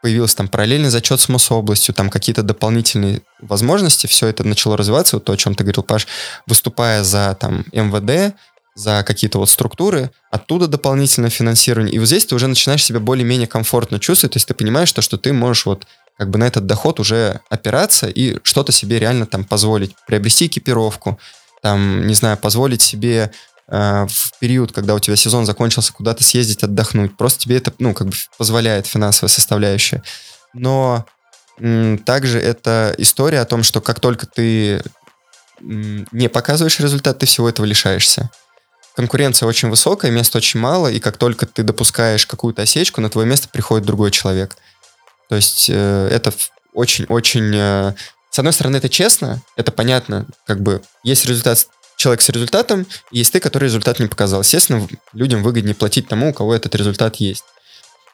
появился там параллельный зачет с Мособластью, там какие-то дополнительные возможности, все это начало развиваться, вот то, о чем ты говорил, Паш, выступая за там МВД, за какие-то вот структуры, оттуда дополнительное финансирование. И вот здесь ты уже начинаешь себя более-менее комфортно чувствовать, то есть ты понимаешь, что, что ты можешь вот как бы на этот доход уже опираться и что-то себе реально там позволить, приобрести экипировку, там, не знаю, позволить себе Э, в период, когда у тебя сезон закончился, куда-то съездить, отдохнуть. Просто тебе это, ну, как бы позволяет финансовая составляющая. Но также это история о том, что как только ты не показываешь результат, ты всего этого лишаешься. Конкуренция очень высокая, места очень мало, и как только ты допускаешь какую-то осечку, на твое место приходит другой человек. То есть э, это очень-очень... Э, с одной стороны, это честно, это понятно, как бы есть результат человек с результатом, и есть ты, который результат не показал. Естественно, людям выгоднее платить тому, у кого этот результат есть.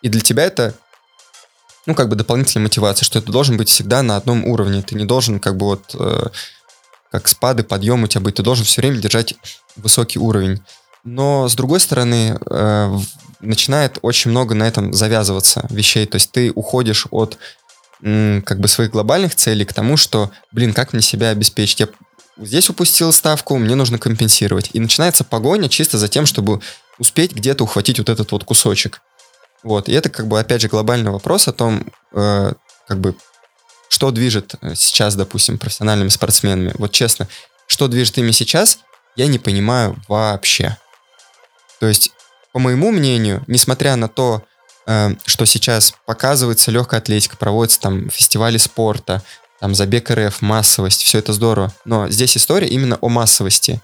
И для тебя это, ну, как бы дополнительная мотивация, что ты должен быть всегда на одном уровне. Ты не должен, как бы вот, э, как спады, подъем у тебя быть, ты должен все время держать высокий уровень. Но, с другой стороны, э, начинает очень много на этом завязываться вещей. То есть ты уходишь от как бы своих глобальных целей к тому, что, блин, как мне себя обеспечить? Я здесь упустил ставку, мне нужно компенсировать. И начинается погоня чисто за тем, чтобы успеть где-то ухватить вот этот вот кусочек. Вот. И это как бы, опять же, глобальный вопрос о том, э, как бы, что движет э, сейчас, допустим, профессиональными спортсменами. Вот честно, что движет ими сейчас, я не понимаю вообще. То есть, по моему мнению, несмотря на то, э, что сейчас показывается легкая атлетика, проводятся там фестивали спорта, там забег РФ, массовость, все это здорово. Но здесь история именно о массовости.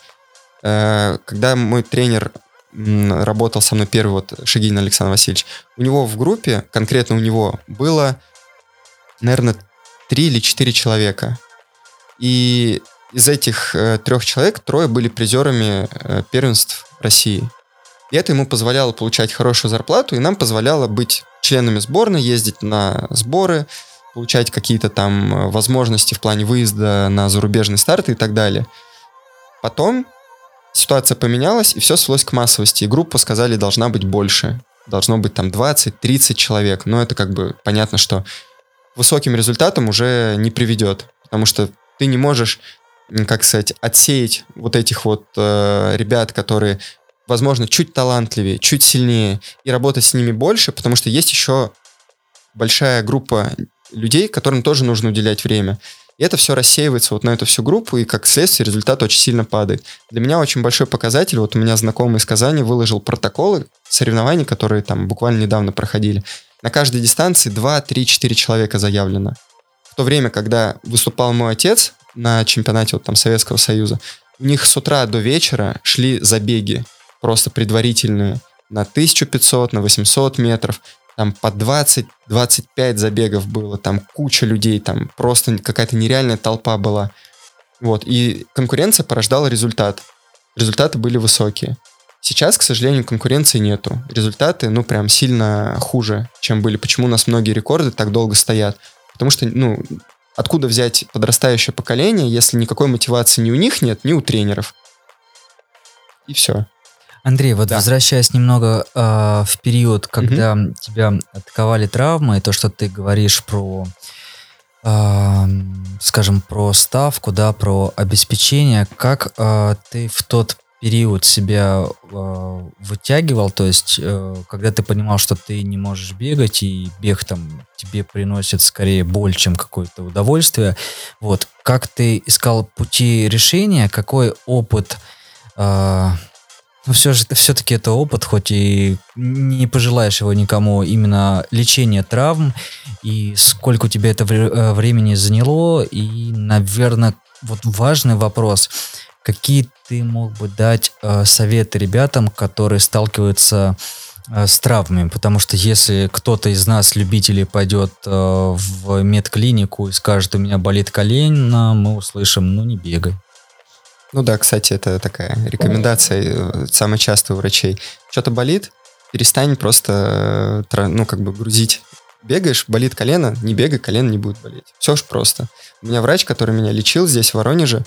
Э, когда мой тренер работал со мной первый, вот Шагин Александр Васильевич, у него в группе, конкретно у него, было, наверное, три или четыре человека. И из этих э, трех человек трое были призерами э, первенств России. И это ему позволяло получать хорошую зарплату, и нам позволяло быть членами сборной, ездить на сборы, получать какие-то там э, возможности в плане выезда на зарубежный старт и так далее. Потом ситуация поменялась, и все свелось к массовости. И группа, сказали, должна быть больше. Должно быть там 20-30 человек. Но это как бы понятно, что высоким результатом уже не приведет. Потому что ты не можешь, как сказать, отсеять вот этих вот э, ребят, которые, возможно, чуть талантливее, чуть сильнее, и работать с ними больше, потому что есть еще большая группа людей, которым тоже нужно уделять время. И это все рассеивается вот на эту всю группу, и как следствие результат очень сильно падает. Для меня очень большой показатель, вот у меня знакомый из Казани выложил протоколы соревнований, которые там буквально недавно проходили. На каждой дистанции 2, 3, 4 человека заявлено. В то время, когда выступал мой отец на чемпионате вот там Советского Союза, у них с утра до вечера шли забеги, просто предварительные, на 1500, на 800 метров там по 20-25 забегов было, там куча людей, там просто какая-то нереальная толпа была. Вот, и конкуренция порождала результат. Результаты были высокие. Сейчас, к сожалению, конкуренции нету. Результаты, ну, прям сильно хуже, чем были. Почему у нас многие рекорды так долго стоят? Потому что, ну, откуда взять подрастающее поколение, если никакой мотивации ни у них нет, ни у тренеров? И все. Андрей, вот да. возвращаясь немного э, в период, когда угу. тебя атаковали травмы, и то, что ты говоришь про, э, скажем, про ставку, да, про обеспечение, как э, ты в тот период себя э, вытягивал, то есть э, когда ты понимал, что ты не можешь бегать, и бег там тебе приносит скорее боль, чем какое-то удовольствие, вот, как ты искал пути решения, какой опыт э, но все же все-таки это опыт, хоть и не пожелаешь его никому, именно лечение травм, и сколько у тебя это э, времени заняло, и, наверное, вот важный вопрос, какие ты мог бы дать э, советы ребятам, которые сталкиваются э, с травмами, потому что если кто-то из нас, любителей, пойдет э, в медклинику и скажет, у меня болит колено, мы услышим, ну не бегай. Ну да, кстати, это такая рекомендация э, самая частая у врачей. Что-то болит, перестань просто, э, ну, как бы грузить. Бегаешь, болит колено, не бегай, колено не будет болеть. Все ж просто. У меня врач, который меня лечил здесь, в Воронеже,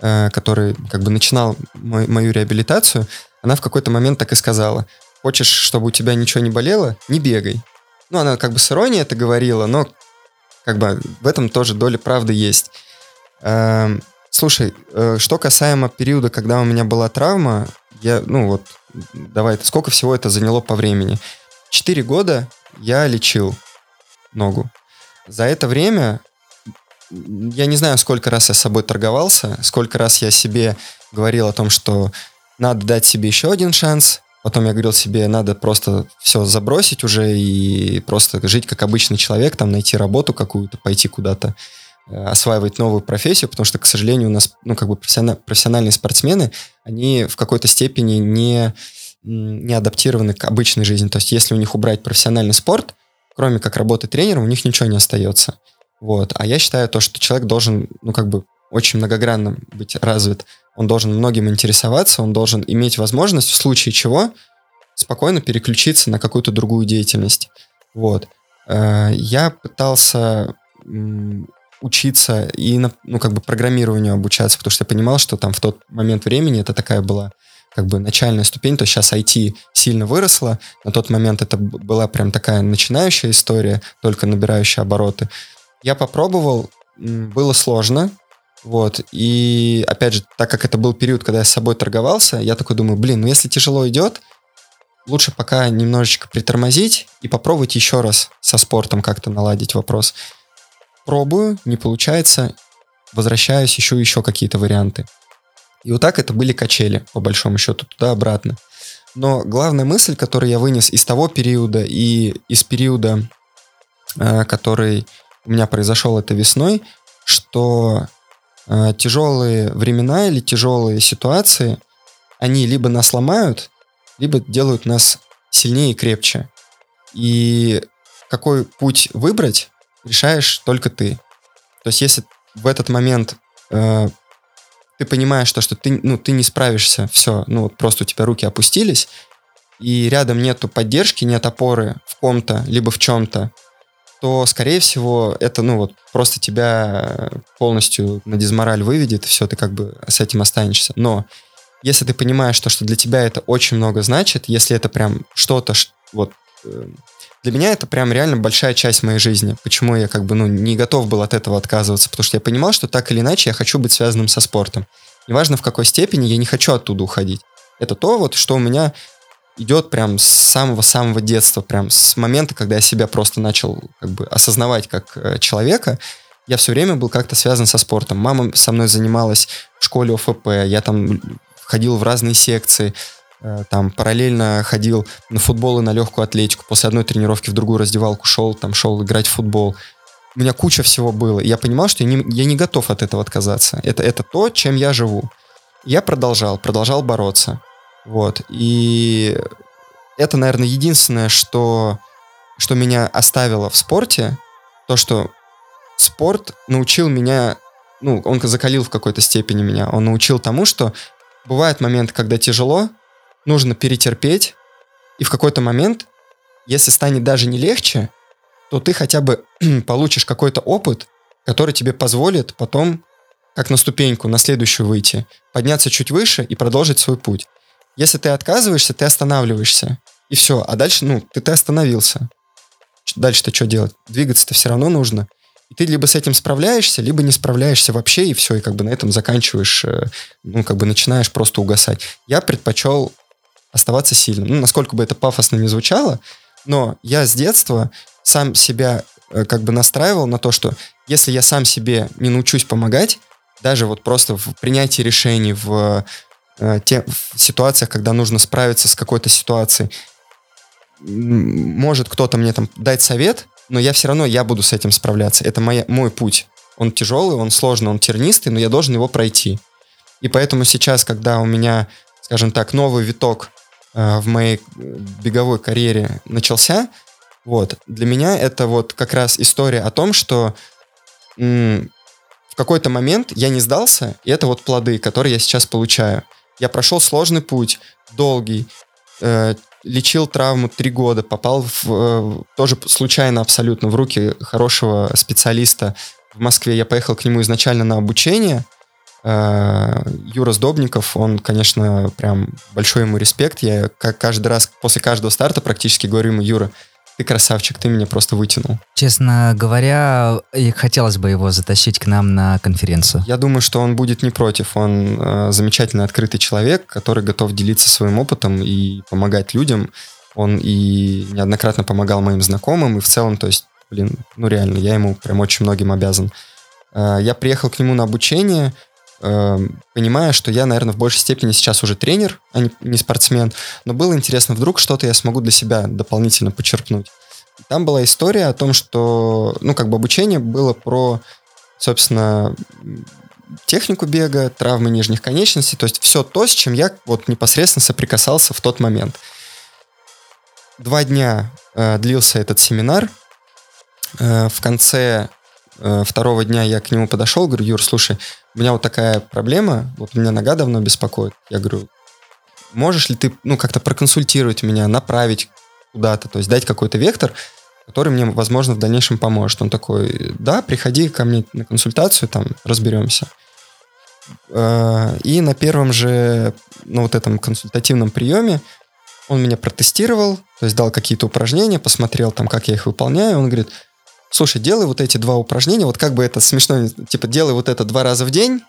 который как бы начинал мой, мою реабилитацию, она в какой-то момент так и сказала. Хочешь, чтобы у тебя ничего не болело? Не бегай. Ну, она как бы с иронией это говорила, но как бы в этом тоже доля правды есть. Эм, Слушай, э, что касаемо периода, когда у меня была травма, я, ну вот, давай, сколько всего это заняло по времени? Четыре года я лечил ногу. За это время я не знаю, сколько раз я с собой торговался, сколько раз я себе говорил о том, что надо дать себе еще один шанс. Потом я говорил себе, надо просто все забросить уже и просто жить как обычный человек, там найти работу какую-то, пойти куда-то. Э, осваивать новую профессию, потому что, к сожалению, у нас, ну, как бы профессиональные спортсмены, они в какой-то степени не, не адаптированы к обычной жизни. То есть, если у них убрать профессиональный спорт, кроме как работы тренером, у них ничего не остается. Вот. А я считаю то, что человек должен, ну, как бы очень многогранно быть развит. Он должен многим интересоваться, он должен иметь возможность в случае чего спокойно переключиться на какую-то другую деятельность. Вот. Э, я пытался учиться и, ну, как бы программированию обучаться, потому что я понимал, что там в тот момент времени это такая была как бы начальная ступень, то сейчас IT сильно выросла, на тот момент это была прям такая начинающая история, только набирающая обороты. Я попробовал, было сложно, вот, и опять же, так как это был период, когда я с собой торговался, я такой думаю, блин, ну если тяжело идет, лучше пока немножечко притормозить и попробовать еще раз со спортом как-то наладить вопрос пробую, не получается, возвращаюсь, ищу еще какие-то варианты. И вот так это были качели, по большому счету, туда-обратно. Но главная мысль, которую я вынес из того периода и из периода, э, который у меня произошел это весной, что э, тяжелые времена или тяжелые ситуации, они либо нас ломают, либо делают нас сильнее и крепче. И какой путь выбрать, решаешь только ты. То есть если в этот момент э, ты понимаешь то, что ты, ну, ты не справишься, все, ну вот просто у тебя руки опустились, и рядом нету поддержки, нет опоры в ком-то, либо в чем-то, то, скорее всего, это, ну, вот, просто тебя полностью на дизмораль выведет, и все, ты как бы с этим останешься. Но если ты понимаешь то, что для тебя это очень много значит, если это прям что-то, вот, э, для меня это прям реально большая часть моей жизни. Почему я как бы, ну, не готов был от этого отказываться, потому что я понимал, что так или иначе я хочу быть связанным со спортом. Неважно в какой степени, я не хочу оттуда уходить. Это то, вот, что у меня идет прям с самого-самого детства, прям с момента, когда я себя просто начал как бы осознавать как э, человека, я все время был как-то связан со спортом. Мама со мной занималась в школе ОФП, я там ходил в разные секции, э, там параллельно ходил на футбол и на легкую атлетику. После одной тренировки в другую раздевалку шел, там шел играть в футбол. У меня куча всего было. Я понимал, что я не, я не готов от этого отказаться. Это, это то, чем я живу. Я продолжал, продолжал бороться. Вот. И это, наверное, единственное, что, что меня оставило в спорте, то, что спорт научил меня, ну, он закалил в какой-то степени меня, он научил тому, что бывают моменты, когда тяжело, нужно перетерпеть, и в какой-то момент, если станет даже не легче, то ты хотя бы получишь какой-то опыт, который тебе позволит потом, как на ступеньку, на следующую выйти, подняться чуть выше и продолжить свой путь. Если ты отказываешься, ты останавливаешься. И все. А дальше, ну, ты, ты остановился. Дальше-то что делать? Двигаться-то все равно нужно. И ты либо с этим справляешься, либо не справляешься вообще, и все, и как бы на этом заканчиваешь, э, ну, как бы начинаешь просто угасать. Я предпочел оставаться сильным. Ну, насколько бы это пафосно не звучало, но я с детства сам себя э, как бы настраивал на то, что если я сам себе не научусь помогать, даже вот просто в принятии решений, в, те, в ситуациях, когда нужно справиться с какой-то ситуацией, может кто-то мне там дать совет, но я все равно, я буду с этим справляться. Это моя, мой путь. Он тяжелый, он сложный, он тернистый, но я должен его пройти. И поэтому сейчас, когда у меня, скажем так, новый виток э, в моей беговой карьере начался, вот, для меня это вот как раз история о том, что в какой-то момент я не сдался, и это вот плоды, которые я сейчас получаю. Я прошел сложный путь, долгий, э, лечил травму три года, попал в, э, тоже случайно абсолютно в руки хорошего специалиста в Москве. Я поехал к нему изначально на обучение. Э, Юра Сдобников, он, конечно, прям большой ему респект. Я каждый раз после каждого старта практически говорю ему, Юра, ты красавчик, ты меня просто вытянул. Честно говоря, хотелось бы его затащить к нам на конференцию. Я думаю, что он будет не против. Он э, замечательно открытый человек, который готов делиться своим опытом и помогать людям. Он и неоднократно помогал моим знакомым, и в целом, то есть, блин, ну реально, я ему прям очень многим обязан. Э, я приехал к нему на обучение, э, понимая, что я, наверное, в большей степени сейчас уже тренер, а не, не спортсмен, но было интересно, вдруг что-то я смогу для себя дополнительно почерпнуть. Там была история о том, что, ну, как бы обучение было про, собственно, технику бега, травмы нижних конечностей, то есть все то, с чем я вот непосредственно соприкасался в тот момент. Два дня э, длился этот семинар. Э, в конце э, второго дня я к нему подошел, говорю, Юр, слушай, у меня вот такая проблема, вот меня нога давно беспокоит. Я говорю, можешь ли ты, ну, как-то проконсультировать меня, направить куда-то, то есть дать какой-то вектор, который мне, возможно, в дальнейшем поможет. Он такой, да, приходи ко мне на консультацию, там, разберемся. Э, и на первом же, ну, вот этом консультативном приеме он меня протестировал, то есть дал какие-то упражнения, посмотрел там, как я их выполняю. Он говорит, слушай, делай вот эти два упражнения, вот как бы это смешно, типа делай вот это два раза в день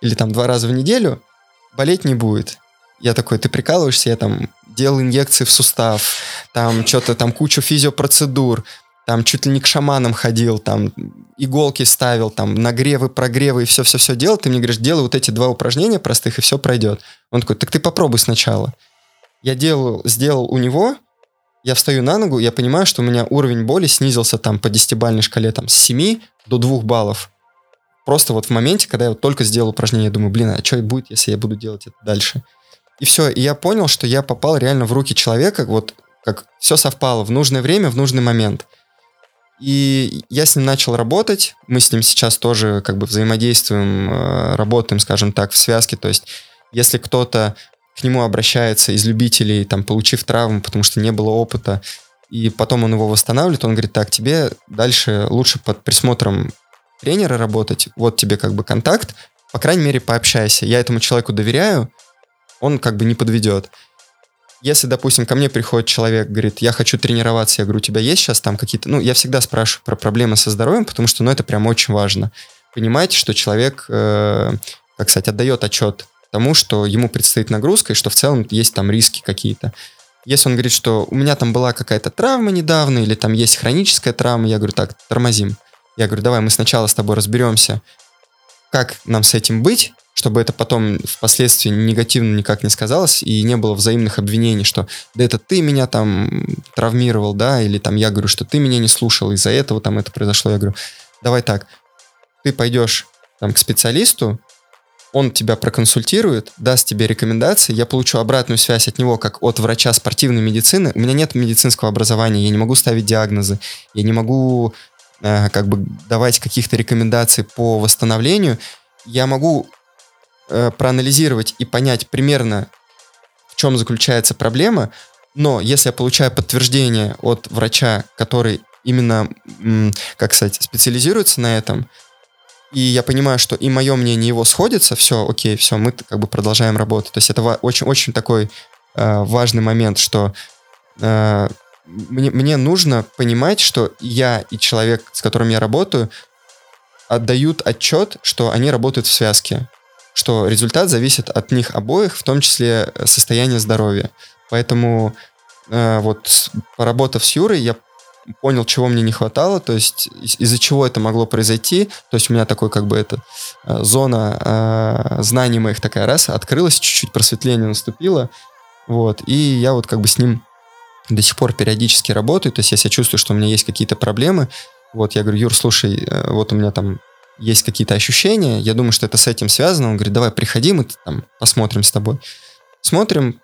или там два раза в неделю, болеть не будет. Я такой, ты прикалываешься, я там делал инъекции в сустав, там что-то, там кучу физиопроцедур, там чуть ли не к шаманам ходил, там иголки ставил, там нагревы, прогревы и все-все-все делал. Ты мне говоришь, делай вот эти два упражнения простых, и все пройдет. Он такой, так ты попробуй сначала. Я делал, сделал у него, я встаю на ногу, я понимаю, что у меня уровень боли снизился там по десятибальной шкале там с 7 до 2 баллов. Просто вот в моменте, когда я вот только сделал упражнение, я думаю, блин, а что будет, если я буду делать это дальше? И все, и я понял, что я попал реально в руки человека, вот как все совпало в нужное время, в нужный момент. И я с ним начал работать, мы с ним сейчас тоже как бы взаимодействуем, э, работаем, скажем так, в связке, то есть если кто-то к нему обращается из любителей, там, получив травму, потому что не было опыта, и потом он его восстанавливает, он говорит, так, тебе дальше лучше под присмотром тренера работать, вот тебе как бы контакт, по крайней мере, пообщайся. Я этому человеку доверяю, он как бы не подведет. Если, допустим, ко мне приходит человек, говорит, я хочу тренироваться, я говорю, у тебя есть сейчас там какие-то... Ну, я всегда спрашиваю про проблемы со здоровьем, потому что, ну, это прям очень важно. Понимаете, что человек, э, как сказать, отдает отчет тому, что ему предстоит нагрузка, и что в целом есть там риски какие-то. Если он говорит, что у меня там была какая-то травма недавно, или там есть хроническая травма, я говорю, так, тормозим. Я говорю, давай мы сначала с тобой разберемся, как нам с этим быть, чтобы это потом впоследствии негативно никак не сказалось и не было взаимных обвинений, что да это ты меня там травмировал, да, или там я говорю, что ты меня не слушал, из-за этого там это произошло. Я говорю, давай так, ты пойдешь там к специалисту, он тебя проконсультирует, даст тебе рекомендации, я получу обратную связь от него, как от врача спортивной медицины. У меня нет медицинского образования, я не могу ставить диагнозы, я не могу э, как бы давать каких-то рекомендаций по восстановлению. Я могу э, проанализировать и понять примерно, в чем заключается проблема, но если я получаю подтверждение от врача, который именно, как сказать, специализируется на этом, и я понимаю, что и мое мнение его сходится, все, окей, все, мы как бы продолжаем работать. То есть это очень-очень такой э, важный момент, что э, мне, мне нужно понимать, что я и человек, с которым я работаю, отдают отчет, что они работают в связке, что результат зависит от них обоих, в том числе состояние здоровья. Поэтому э, вот поработав с Юрой, я понял, чего мне не хватало, то есть из- из-за чего это могло произойти. То есть у меня такой как бы это э, зона э, знаний моих такая раз открылась, чуть-чуть просветление наступило. Вот, и я вот как бы с ним до сих пор периодически работаю, то есть если я чувствую, что у меня есть какие-то проблемы, вот я говорю, Юр, слушай, э, вот у меня там есть какие-то ощущения, я думаю, что это с этим связано. Он говорит, давай приходи, мы там посмотрим с тобой. Смотрим,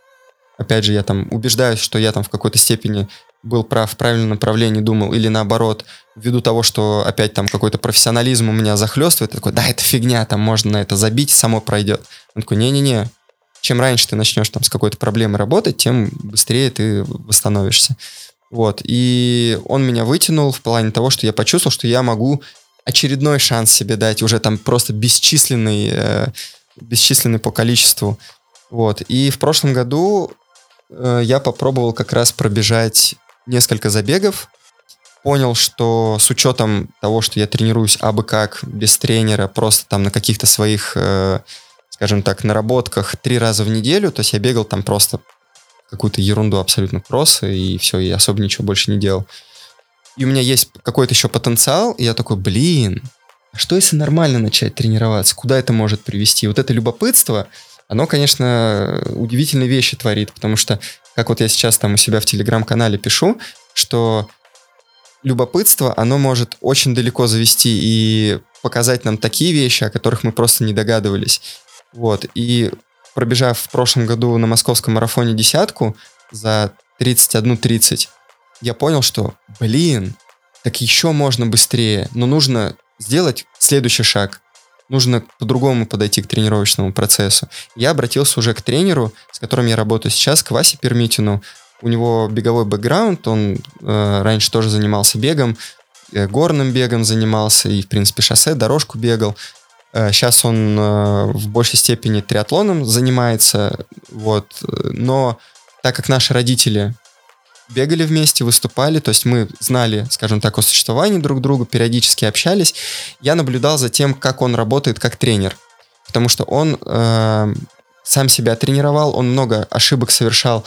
опять же, я там убеждаюсь, что я там в какой-то степени был прав, в правильном направлении думал, или наоборот, ввиду того, что опять там какой-то профессионализм у меня захлестывает, такой, да, это фигня, там можно на это забить, само пройдет. Он такой, не-не-не, чем раньше ты начнешь там с какой-то проблемой работать, тем быстрее ты восстановишься. Вот, и он меня вытянул в плане того, что я почувствовал, что я могу очередной шанс себе дать, уже там просто бесчисленный, э, бесчисленный по количеству. Вот, и в прошлом году э, я попробовал как раз пробежать несколько забегов, понял, что с учетом того, что я тренируюсь абы как, без тренера, просто там на каких-то своих, э, скажем так, наработках три раза в неделю, то есть я бегал там просто какую-то ерунду абсолютно кроссы, и все, и особо ничего больше не делал. И у меня есть какой-то еще потенциал, и я такой, блин, а что если нормально начать тренироваться? Куда это может привести? Вот это любопытство, оно, конечно, удивительные вещи творит, потому что как вот я сейчас там у себя в телеграм-канале пишу, что любопытство, оно может очень далеко завести и показать нам такие вещи, о которых мы просто не догадывались. Вот. И пробежав в прошлом году на московском марафоне десятку за 31.30, я понял, что, блин, так еще можно быстрее, но нужно сделать следующий шаг нужно по-другому подойти к тренировочному процессу. Я обратился уже к тренеру, с которым я работаю сейчас, к Васе Пермитину. У него беговой бэкграунд, он э, раньше тоже занимался бегом, э, горным бегом занимался и, в принципе, шоссе, дорожку бегал. Э, сейчас он э, в большей степени триатлоном занимается, вот. Но так как наши родители бегали вместе, выступали, то есть мы знали, скажем так, о существовании друг друга, периодически общались. Я наблюдал за тем, как он работает как тренер, потому что он э, сам себя тренировал, он много ошибок совершал,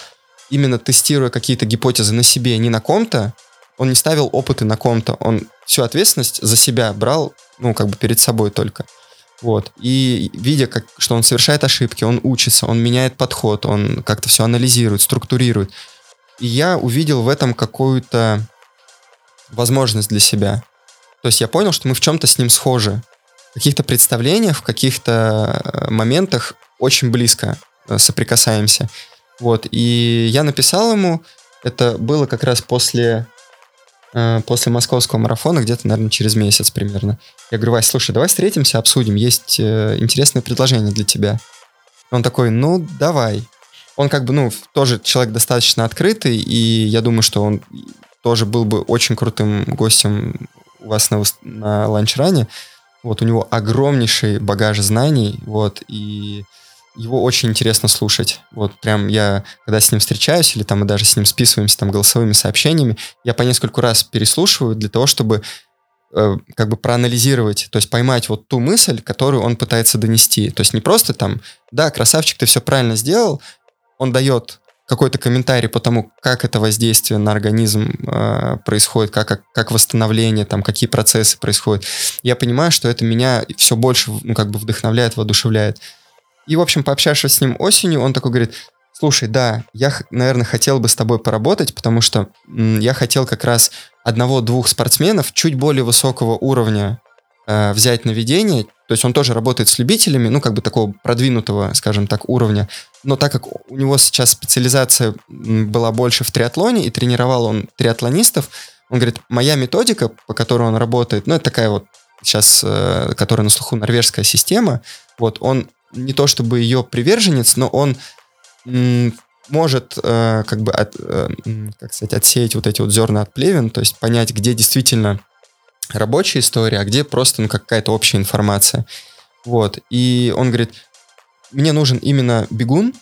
именно тестируя какие-то гипотезы на себе, не на ком-то, он не ставил опыты на ком-то, он всю ответственность за себя брал, ну, как бы перед собой только. Вот. И видя, как, что он совершает ошибки, он учится, он меняет подход, он как-то все анализирует, структурирует. И я увидел в этом какую-то возможность для себя. То есть я понял, что мы в чем-то с ним схожи. В каких-то представлениях, в каких-то э, моментах очень близко э, соприкасаемся. Вот. И я написал ему, это было как раз после, э, после московского марафона, где-то, наверное, через месяц примерно. Я говорю, Вась, слушай, давай встретимся, обсудим, есть интересное предложение для тебя. Он такой, ну, давай он как бы, ну, тоже человек достаточно открытый, и я думаю, что он тоже был бы очень крутым гостем у вас на, на ланчране. Вот у него огромнейший багаж знаний, вот, и его очень интересно слушать. Вот прям я, когда с ним встречаюсь, или там мы даже с ним списываемся там голосовыми сообщениями, я по нескольку раз переслушиваю для того, чтобы э, как бы проанализировать, то есть поймать вот ту мысль, которую он пытается донести. То есть не просто там, да, красавчик, ты все правильно сделал, он дает какой-то комментарий по тому, как это воздействие на организм э, происходит, как, как, как восстановление, там, какие процессы происходят, я понимаю, что это меня все больше ну, как бы вдохновляет, воодушевляет. И, в общем, пообщавшись с ним осенью, он такой говорит, слушай, да, я, наверное, хотел бы с тобой поработать, потому что м, я хотел как раз одного-двух спортсменов чуть более высокого уровня э, взять на ведение, то есть он тоже работает с любителями, ну, как бы такого продвинутого, скажем так, уровня, но так как у него сейчас специализация была больше в триатлоне, и тренировал он триатлонистов, он говорит, моя методика, по которой он работает, ну, это такая вот сейчас, э, которая на слуху норвежская система, вот, он не то чтобы ее приверженец, но он может э, как бы от, э, как сказать, отсеять вот эти вот зерна от плевен, то есть понять, где действительно рабочая история, а где просто ну, какая-то общая информация. Вот. И он говорит, мне нужен именно бегун,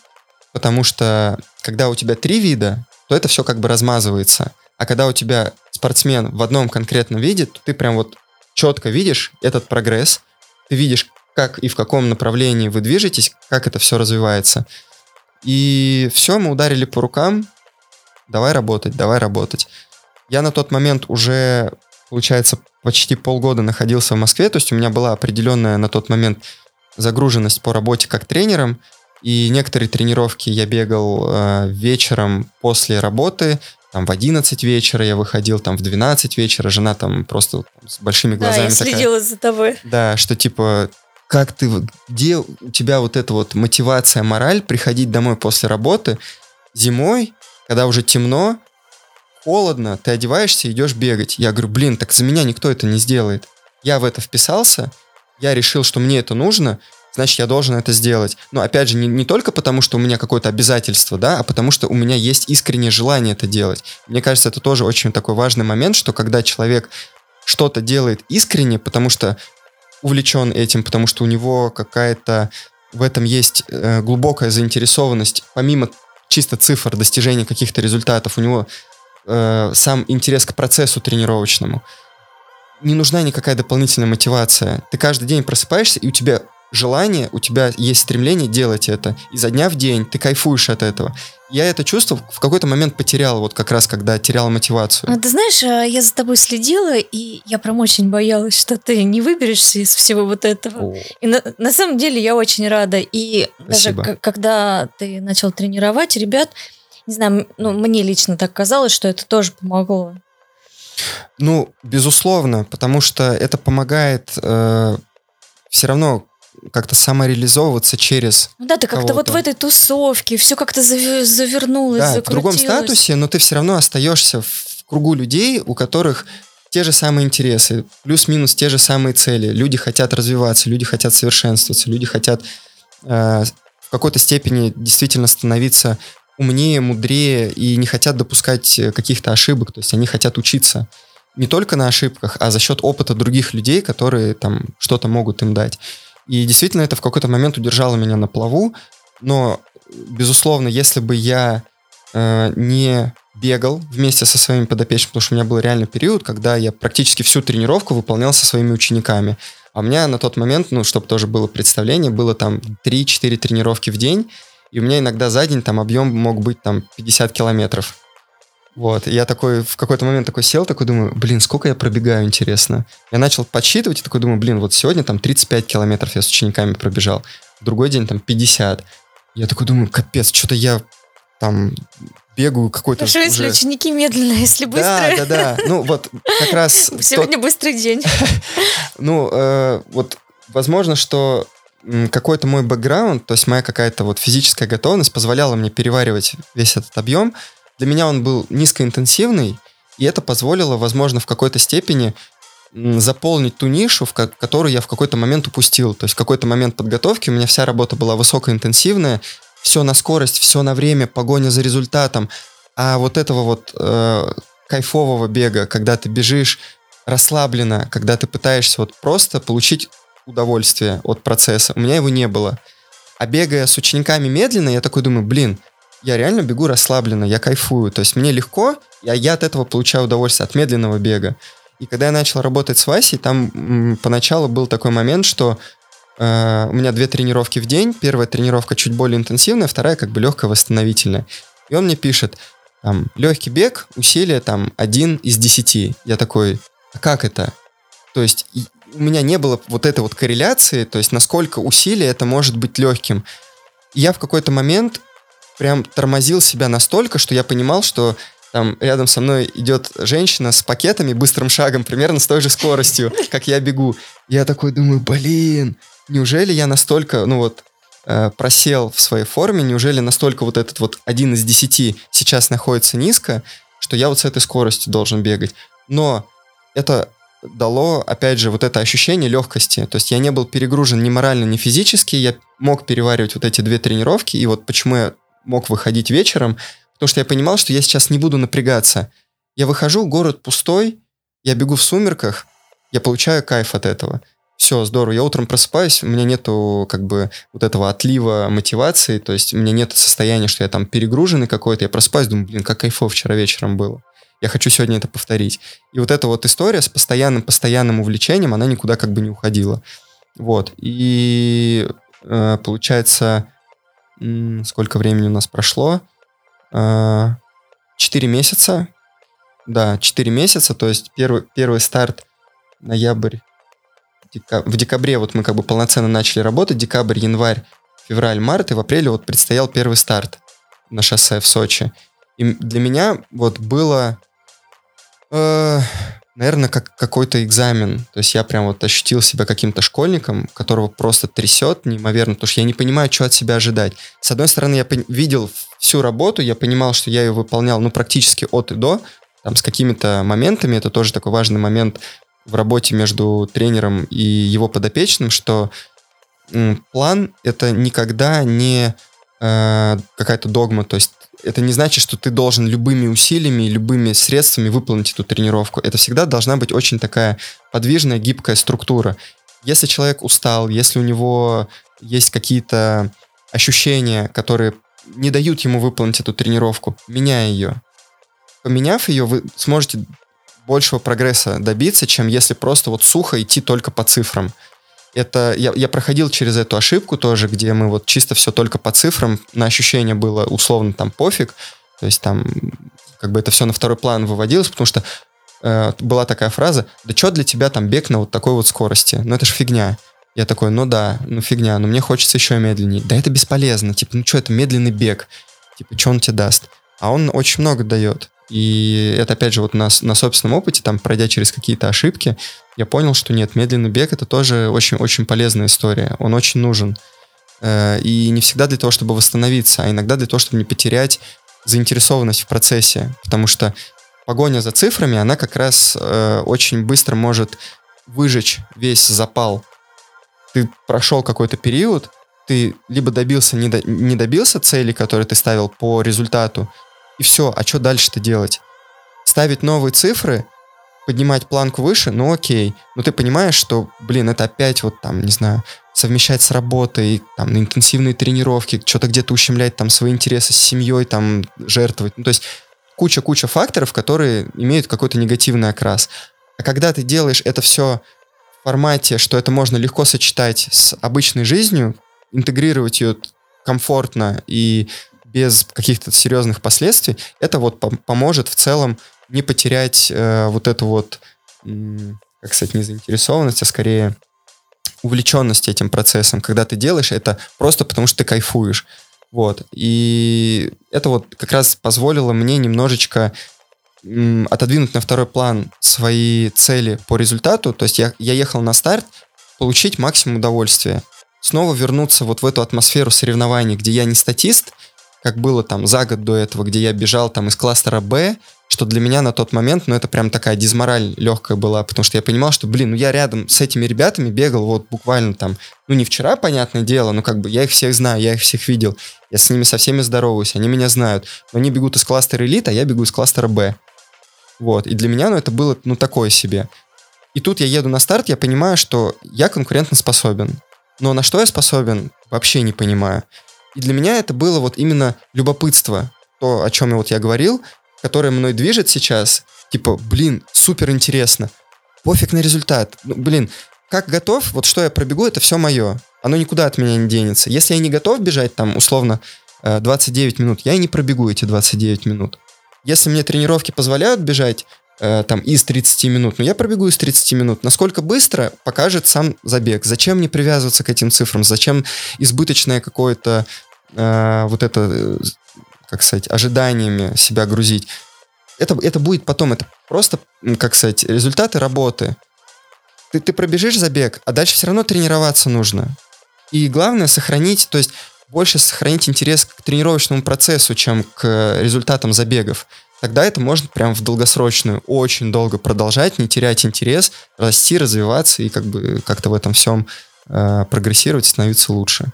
потому что когда у тебя три вида, то это все как бы размазывается. А когда у тебя спортсмен в одном конкретном виде, то ты прям вот четко видишь этот прогресс, ты видишь, как и в каком направлении вы движетесь, как это все развивается. И все, мы ударили по рукам, давай работать, давай работать. Я на тот момент уже, получается, почти полгода находился в Москве, то есть у меня была определенная на тот момент загруженность по работе как тренером, и некоторые тренировки я бегал э, вечером после работы, там в 11 вечера я выходил, там в 12 вечера, жена там просто с большими глазами да, я следила такая, за тобой. Да, что типа, как ты, где у тебя вот эта вот мотивация, мораль приходить домой после работы зимой, когда уже темно, холодно, ты одеваешься идешь бегать. Я говорю, блин, так за меня никто это не сделает. Я в это вписался, я решил, что мне это нужно, значит, я должен это сделать. Но опять же, не, не только потому, что у меня какое-то обязательство, да, а потому что у меня есть искреннее желание это делать. Мне кажется, это тоже очень такой важный момент, что когда человек что-то делает искренне, потому что увлечен этим, потому что у него какая-то в этом есть э, глубокая заинтересованность, помимо чисто цифр достижения каких-то результатов, у него э, сам интерес к процессу тренировочному. Не нужна никакая дополнительная мотивация. Ты каждый день просыпаешься, и у тебя желание, у тебя есть стремление делать это. Изо дня в день ты кайфуешь от этого. Я это чувство в какой-то момент потерял, вот как раз когда терял мотивацию. А, ты знаешь, а, я за тобой следила, и я прям очень боялась, что ты не выберешься из всего вот этого. О. И на, на самом деле я очень рада. И Спасибо. даже когда ты начал тренировать ребят, не знаю, ну, мне лично так казалось, что это тоже помогло. Ну, безусловно, потому что это помогает э, все равно как-то самореализовываться через Ну да, ты как-то вот в этой тусовке, все как-то завернулось, Да, в другом статусе, но ты все равно остаешься в кругу людей, у которых те же самые интересы, плюс-минус те же самые цели. Люди хотят развиваться, люди хотят совершенствоваться, люди хотят э, в какой-то степени действительно становиться умнее, мудрее и не хотят допускать каких-то ошибок. То есть они хотят учиться не только на ошибках, а за счет опыта других людей, которые там что-то могут им дать. И действительно это в какой-то момент удержало меня на плаву, но, безусловно, если бы я э, не бегал вместе со своими подопечными, потому что у меня был реально период, когда я практически всю тренировку выполнял со своими учениками. А у меня на тот момент, ну, чтобы тоже было представление, было там 3-4 тренировки в день, и у меня иногда за день там объем мог быть там 50 километров. Вот, и я такой в какой-то момент такой сел, такой думаю, блин, сколько я пробегаю, интересно. Я начал подсчитывать и такой думаю, блин, вот сегодня там 35 километров я с учениками пробежал, другой день там 50. Я такой думаю, капец, что-то я там бегаю какой-то Хорошо, уже... если ученики медленно, если быстро. Да, да, да. Ну вот как раз... Сегодня тот... быстрый день. Ну, э, вот возможно, что какой-то мой бэкграунд, то есть моя какая-то вот физическая готовность позволяла мне переваривать весь этот объем, для меня он был низкоинтенсивный, и это позволило, возможно, в какой-то степени заполнить ту нишу, в которую я в какой-то момент упустил. То есть в какой-то момент подготовки у меня вся работа была высокоинтенсивная, все на скорость, все на время, погоня за результатом. А вот этого вот э, кайфового бега, когда ты бежишь расслабленно, когда ты пытаешься вот просто получить удовольствие от процесса, у меня его не было. А бегая с учениками медленно, я такой думаю, блин, я реально бегу расслабленно, я кайфую. То есть мне легко, я, я от этого получаю удовольствие, от медленного бега. И когда я начал работать с Васей, там м, поначалу был такой момент, что э, у меня две тренировки в день. Первая тренировка чуть более интенсивная, вторая как бы легкая, восстановительная. И он мне пишет, там, легкий бег, усилие там один из десяти. Я такой, а как это? То есть у меня не было вот этой вот корреляции, то есть насколько усилие это может быть легким. Я в какой-то момент прям тормозил себя настолько, что я понимал, что там рядом со мной идет женщина с пакетами быстрым шагом, примерно с той же скоростью, как я бегу. Я такой думаю, блин, неужели я настолько, ну вот, э, просел в своей форме, неужели настолько вот этот вот один из десяти сейчас находится низко, что я вот с этой скоростью должен бегать. Но это дало, опять же, вот это ощущение легкости. То есть я не был перегружен ни морально, ни физически, я мог переваривать вот эти две тренировки, и вот почему я мог выходить вечером, потому что я понимал, что я сейчас не буду напрягаться. Я выхожу, город пустой, я бегу в сумерках, я получаю кайф от этого. Все, здорово. Я утром просыпаюсь, у меня нету как бы вот этого отлива мотивации, то есть у меня нет состояния, что я там перегруженный какой-то. Я просыпаюсь, думаю, блин, как кайфово вчера вечером было. Я хочу сегодня это повторить. И вот эта вот история с постоянным-постоянным увлечением, она никуда как бы не уходила. Вот. И э, получается, сколько времени у нас прошло? Э, месяца. Да, четыре месяца, то есть первый, первый старт ноябрь, в декабре вот мы как бы полноценно начали работать, декабрь, январь, февраль, март, и в апреле вот предстоял первый старт на шоссе в Сочи. И для меня вот было наверное, как какой-то экзамен. То есть я прям вот ощутил себя каким-то школьником, которого просто трясет неимоверно, потому что я не понимаю, что от себя ожидать. С одной стороны, я видел всю работу, я понимал, что я ее выполнял, ну, практически от и до, там, с какими-то моментами, это тоже такой важный момент в работе между тренером и его подопечным, что план — это никогда не э, какая-то догма, то есть это не значит, что ты должен любыми усилиями, любыми средствами выполнить эту тренировку. Это всегда должна быть очень такая подвижная, гибкая структура. Если человек устал, если у него есть какие-то ощущения, которые не дают ему выполнить эту тренировку, меняй ее. Поменяв ее, вы сможете большего прогресса добиться, чем если просто вот сухо идти только по цифрам это я, я проходил через эту ошибку тоже, где мы вот чисто все только по цифрам, на ощущение было условно там пофиг, то есть там как бы это все на второй план выводилось, потому что э, была такая фраза, да что для тебя там бег на вот такой вот скорости, ну это ж фигня. Я такой, ну да, ну фигня, но мне хочется еще медленнее. Да это бесполезно, типа, ну что, это медленный бег, типа, что он тебе даст? А он очень много дает. И это, опять же, вот на, на собственном опыте, там, пройдя через какие-то ошибки, я понял, что нет, медленный бег это тоже очень-очень полезная история. Он очень нужен. Э, и не всегда для того, чтобы восстановиться, а иногда для того, чтобы не потерять заинтересованность в процессе. Потому что погоня за цифрами, она как раз э, очень быстро может выжечь весь запал. Ты прошел какой-то период, ты либо добился, не, до, не добился цели, которые ты ставил по результату, и все, а что дальше-то делать? Ставить новые цифры, поднимать планку выше, ну окей. Но ты понимаешь, что, блин, это опять вот там, не знаю, совмещать с работой, там, на интенсивные тренировки, что-то где-то ущемлять там свои интересы с семьей, там, жертвовать. Ну, то есть куча-куча факторов, которые имеют какой-то негативный окрас. А когда ты делаешь это все в формате, что это можно легко сочетать с обычной жизнью, интегрировать ее комфортно и без каких-то серьезных последствий, это вот поможет в целом не потерять э, вот эту вот, как сказать, не заинтересованность, а скорее увлеченность этим процессом, когда ты делаешь это просто потому, что ты кайфуешь. Вот. И это вот как раз позволило мне немножечко отодвинуть на второй план свои цели по результату. То есть я, я ехал на старт, получить максимум удовольствия. Снова вернуться вот в эту атмосферу соревнований, где я не статист, как было там за год до этого, где я бежал там из кластера Б, что для меня на тот момент, ну, это прям такая дизмораль легкая была, потому что я понимал, что, блин, ну, я рядом с этими ребятами бегал вот буквально там, ну, не вчера, понятное дело, но как бы я их всех знаю, я их всех видел, я с ними со всеми здороваюсь, они меня знают, но они бегут из кластера элит, а я бегу из кластера Б. Вот, и для меня, ну, это было, ну, такое себе. И тут я еду на старт, я понимаю, что я конкурентно способен. Но на что я способен, вообще не понимаю. И для меня это было вот именно любопытство, то, о чем вот я говорил, которое мной движет сейчас. Типа, блин, супер интересно. Пофиг на результат. Ну, блин, как готов, вот что я пробегу, это все мое. Оно никуда от меня не денется. Если я не готов бежать там, условно, 29 минут, я и не пробегу эти 29 минут. Если мне тренировки позволяют бежать э, там из 30 минут, ну я пробегу из 30 минут. Насколько быстро покажет сам забег. Зачем мне привязываться к этим цифрам? Зачем избыточное какое-то э, вот это, э, как сказать, ожиданиями себя грузить? Это, это будет потом, это просто, как сказать, результаты работы. Ты, ты пробежишь забег, а дальше все равно тренироваться нужно. И главное сохранить, то есть больше сохранить интерес к тренировочному процессу, чем к результатам забегов. Тогда это можно прям в долгосрочную, очень долго продолжать, не терять интерес, расти, развиваться и как бы как-то в этом всем э, прогрессировать, становиться лучше.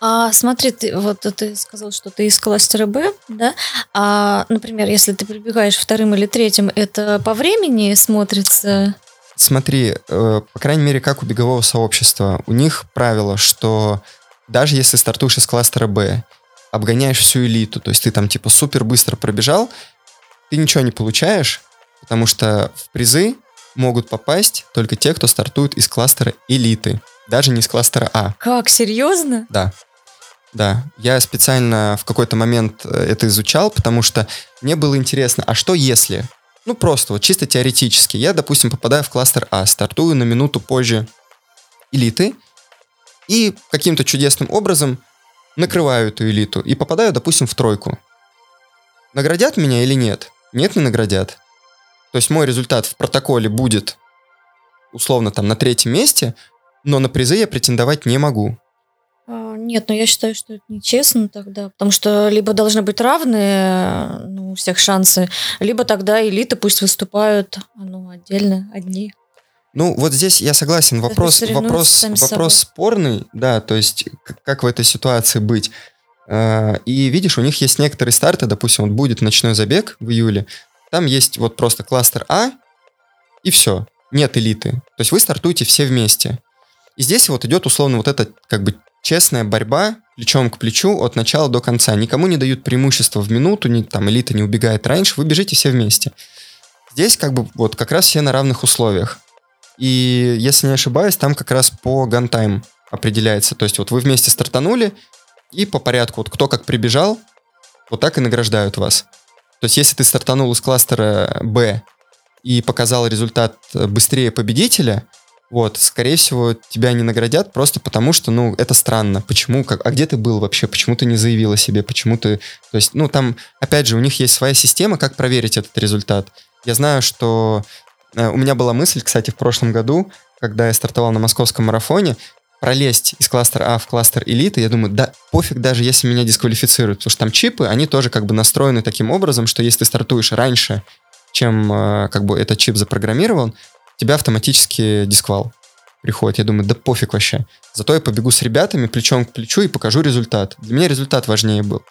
А смотри, ты, вот ты сказал, что ты из кластера Б, да? А, например, если ты прибегаешь вторым или третьим, это по времени смотрится? Смотри, э, по крайней мере, как у бегового сообщества, у них правило, что даже если стартуешь из кластера Б, обгоняешь всю элиту, то есть ты там типа супер быстро пробежал, ты ничего не получаешь, потому что в призы могут попасть только те, кто стартует из кластера элиты, даже не из кластера А. Как, серьезно? Да. Да, я специально в какой-то момент э, это изучал, потому что мне было интересно, а что если? Ну, просто вот чисто теоретически. Я, допустим, попадаю в кластер А, стартую на минуту позже элиты, и каким-то чудесным образом накрываю эту элиту и попадаю, допустим, в тройку. Наградят меня или нет? Нет, не наградят. То есть мой результат в протоколе будет условно там на третьем месте, но на призы я претендовать не могу. А, нет, но я считаю, что это нечестно тогда, потому что либо должны быть равные ну, у всех шансы, либо тогда элиты пусть выступают ну, отдельно, одни. Ну, вот здесь я согласен. Вопрос, вопрос, вопрос спорный, да, то есть как в этой ситуации быть. А, и видишь, у них есть некоторые старты, допустим, вот будет ночной забег в июле, там есть вот просто кластер А, и все, нет элиты. То есть вы стартуете все вместе. И здесь вот идет условно вот эта как бы честная борьба плечом к плечу от начала до конца. Никому не дают преимущество в минуту, ни, там элита не убегает раньше, вы бежите все вместе. Здесь как бы вот как раз все на равных условиях. И если не ошибаюсь, там как раз по гантайм определяется. То есть вот вы вместе стартанули, и по порядку, вот кто как прибежал, вот так и награждают вас. То есть если ты стартанул из кластера Б и показал результат быстрее победителя, вот, скорее всего, тебя не наградят просто потому, что, ну, это странно. Почему? Как, а где ты был вообще? Почему ты не заявил о себе? Почему ты... То есть, ну, там, опять же, у них есть своя система, как проверить этот результат. Я знаю, что Э, у меня была мысль, кстати, в прошлом году, когда я стартовал на московском марафоне, пролезть из кластера А в кластер элиты, я думаю, да пофиг даже, если меня дисквалифицируют, потому что там чипы, они тоже как бы настроены таким образом, что если ты стартуешь раньше, чем э, как бы этот чип запрограммирован, тебя автоматически дисквал приходит. Я думаю, да пофиг вообще. Зато я побегу с ребятами плечом к плечу и покажу результат. Для меня результат важнее был.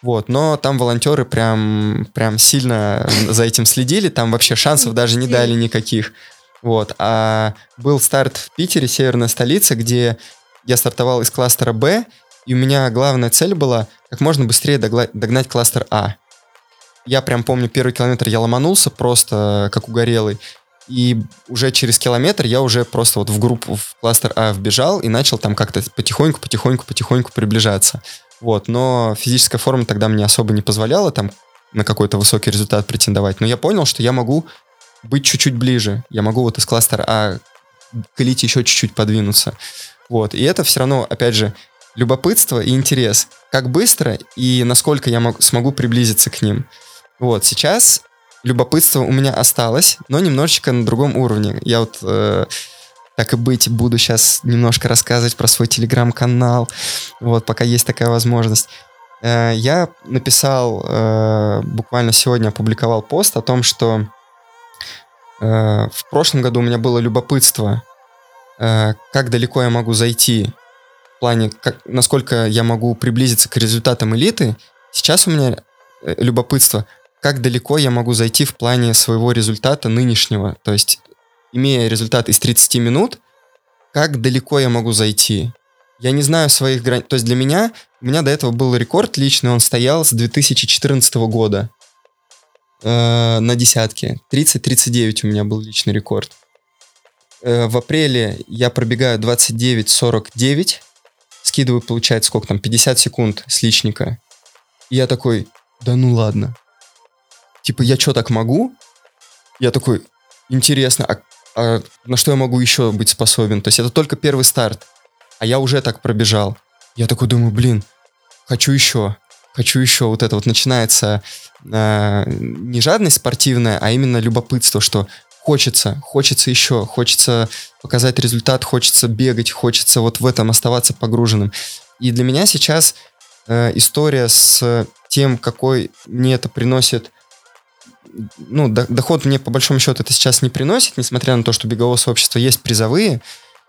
Вот, но там волонтеры прям, прям сильно за этим следили, там вообще шансов даже не дали никаких. Вот, а был старт в Питере, северная столица, где я стартовал из кластера Б, и у меня главная цель была как можно быстрее догнать кластер А. Я прям помню, первый километр я ломанулся просто как угорелый, и уже через километр я уже просто вот в группу, в кластер А вбежал и начал там как-то потихоньку, потихоньку, потихоньку приближаться. Вот, но физическая форма тогда мне особо не позволяла там на какой-то высокий результат претендовать. Но я понял, что я могу быть чуть-чуть ближе. Я могу вот из кластера А к элите еще чуть-чуть подвинуться. Вот, и это все равно, опять же, любопытство и интерес. Как быстро и насколько я мог, смогу приблизиться к ним. Вот, сейчас любопытство у меня осталось, но немножечко на другом уровне. Я вот э, так и быть, буду сейчас немножко рассказывать про свой телеграм-канал, вот, пока есть такая возможность. Э, я написал, э, буквально сегодня опубликовал пост о том, что э, в прошлом году у меня было любопытство, как далеко я могу зайти, в плане, как, насколько я могу приблизиться к результатам элиты. Сейчас у меня любопытство, как далеко я могу зайти в плане своего результата нынешнего. То есть имея результат из 30 минут, как далеко я могу зайти? Я не знаю своих границ. То есть для меня, у меня до этого был рекорд личный, он стоял с 2014 года э, на десятке. 30-39 у меня был личный рекорд. Э, в апреле я пробегаю 29-49 с откидываю, получается, сколько там, 50 секунд с личника. И я такой, да ну ладно. Типа, я что, так могу? Я такой, интересно, а, а на что я могу еще быть способен? То есть это только первый старт, а я уже так пробежал. Я такой думаю, блин, хочу еще, хочу еще. Вот это вот начинается э, не жадность спортивная, а именно любопытство, что хочется, хочется еще, хочется показать результат, хочется бегать, хочется вот в этом оставаться погруженным. И для меня сейчас э, история с тем, какой мне это приносит ну, доход мне по большому счету это сейчас не приносит, несмотря на то, что беговое сообщество есть призовые,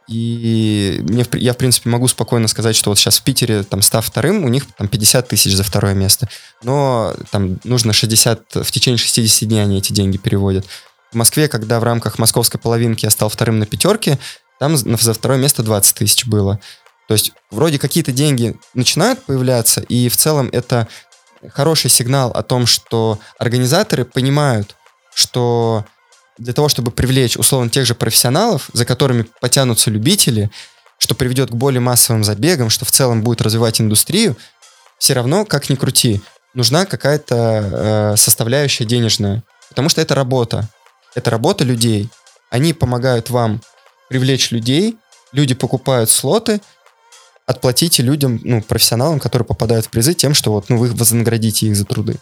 и мне, я, в принципе, могу спокойно сказать, что вот сейчас в Питере, там, став вторым, у них там 50 тысяч за второе место. Но там нужно 60, в течение 60 дней они эти деньги переводят. В Москве, когда в рамках московской половинки я стал вторым на пятерке, там за второе место 20 тысяч было. То есть вроде какие-то деньги начинают появляться, и в целом это хороший сигнал о том, что организаторы понимают, что для того, чтобы привлечь, условно, тех же профессионалов, за которыми потянутся любители, что приведет к более массовым забегам, что в целом будет развивать индустрию, все равно, как ни крути, нужна какая-то э, составляющая денежная. Потому что это работа. Это работа людей. Они помогают вам привлечь людей, люди покупают слоты, отплатите людям, ну, профессионалам, которые попадают в призы тем, что вот, ну, вы вознаградите их за труды.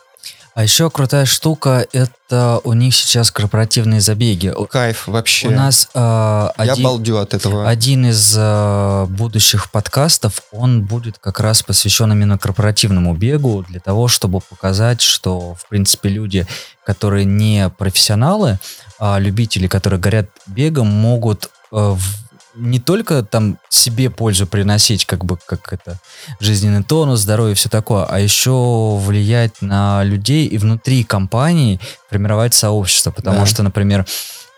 А еще крутая штука это у них сейчас корпоративные забеги. Кайф вообще. У нас э, я один, балдю от этого. Один из э, будущих подкастов, он будет как раз посвящен именно корпоративному бегу для того, чтобы показать, что в принципе люди, которые не профессионалы, а любители, которые горят бегом, могут э, не только там себе пользу приносить, как бы, как это, жизненный тонус, здоровье, все такое, а еще влиять на людей и внутри компании формировать сообщество, потому да. что, например,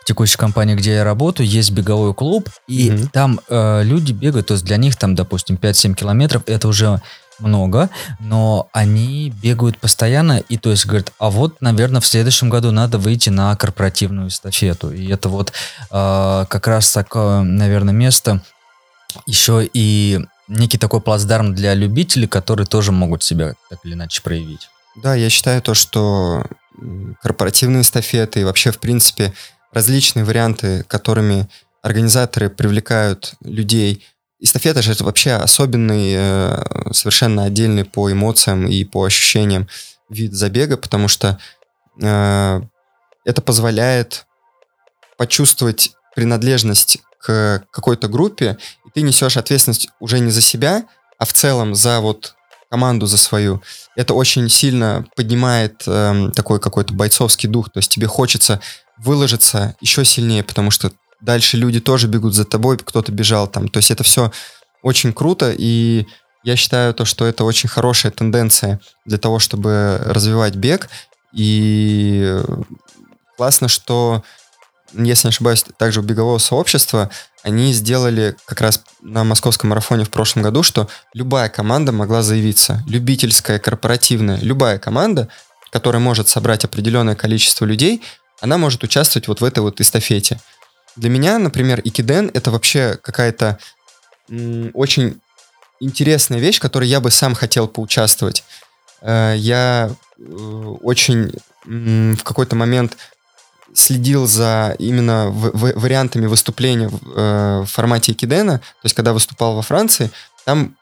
в текущей компании, где я работаю, есть беговой клуб, и mm там э, люди бегают, то есть для них там, допустим, 5-7 километров, это уже много, но они бегают постоянно, и то есть говорят, а вот, наверное, в следующем году надо выйти на корпоративную эстафету. И это вот э, как раз такое, наверное, место еще и некий такой плацдарм для любителей, которые тоже могут себя так или иначе проявить. Да, я считаю то, что корпоративные эстафеты и вообще, в принципе, различные варианты, которыми организаторы привлекают людей Эстафета же это вообще особенный, э, совершенно отдельный по эмоциям и по ощущениям вид забега, потому что э, это позволяет почувствовать принадлежность к какой-то группе, и ты несешь ответственность уже не за себя, а в целом за вот команду за свою. Это очень сильно поднимает э, такой какой-то бойцовский дух, то есть тебе хочется выложиться еще сильнее, потому что дальше люди тоже бегут за тобой, кто-то бежал там. То есть это все очень круто, и я считаю то, что это очень хорошая тенденция для того, чтобы развивать бег. И классно, что, если не ошибаюсь, также у бегового сообщества они сделали как раз на московском марафоне в прошлом году, что любая команда могла заявиться. Любительская, корпоративная, любая команда, которая может собрать определенное количество людей, она может участвовать вот в этой вот эстафете. Для меня, например, икиден — это вообще какая-то очень интересная вещь, в которой я бы сам хотел поучаствовать. Э, я э, очень в какой-то момент следил за именно вариантами выступления в, э, в формате Икидена, то есть когда выступал во Франции, там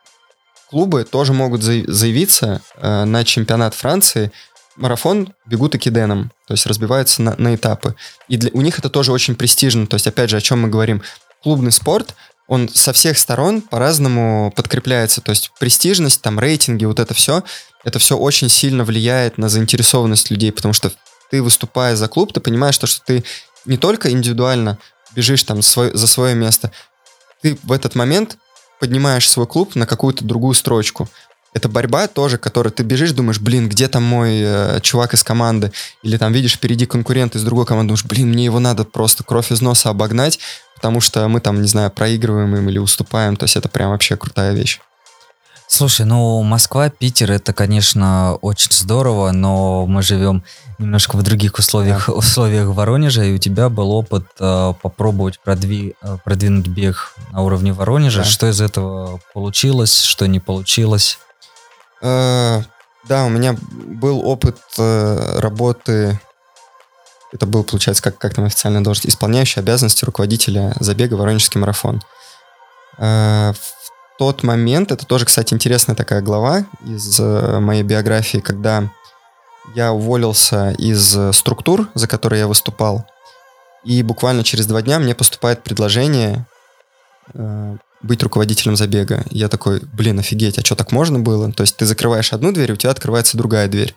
клубы тоже могут заявиться на чемпионат Франции марафон бегут экиденом, то есть разбиваются на, на этапы. И для, у них это тоже очень престижно. То есть, опять же, о чем мы говорим? Клубный спорт, он со всех сторон по-разному подкрепляется. То есть престижность, там рейтинги, вот это все, это все очень сильно влияет на заинтересованность людей, потому что ты, выступая за клуб, ты понимаешь, что, ты не только индивидуально бежишь там свой, за свое место, ты в этот момент поднимаешь свой клуб на какую-то другую строчку это борьба тоже, которой ты бежишь, думаешь, блин, где там мой э, чувак из команды? Или там видишь впереди конкурент из другой команды, думаешь, блин, мне его надо просто кровь из носа обогнать, потому что мы там, не знаю, проигрываем им или уступаем. То есть это прям вообще крутая вещь. Слушай, ну Москва, Питер, это, конечно, очень здорово, но мы живем немножко в других условиях, да. условиях Воронежа, и у тебя был опыт э, попробовать продви, э, продвинуть бег на уровне Воронежа. Да. Что из этого получилось, что не получилось? Э, да, у меня был опыт э, работы, это был, получается, как, как там официально должность, исполняющий обязанности руководителя забега Воронежский марафон. Э, в тот момент, это тоже, кстати, интересная такая глава из моей биографии, когда я уволился из структур, за которые я выступал, и буквально через два дня мне поступает предложение быть руководителем забега. Я такой, блин, офигеть, а что так можно было? То есть ты закрываешь одну дверь, у тебя открывается другая дверь.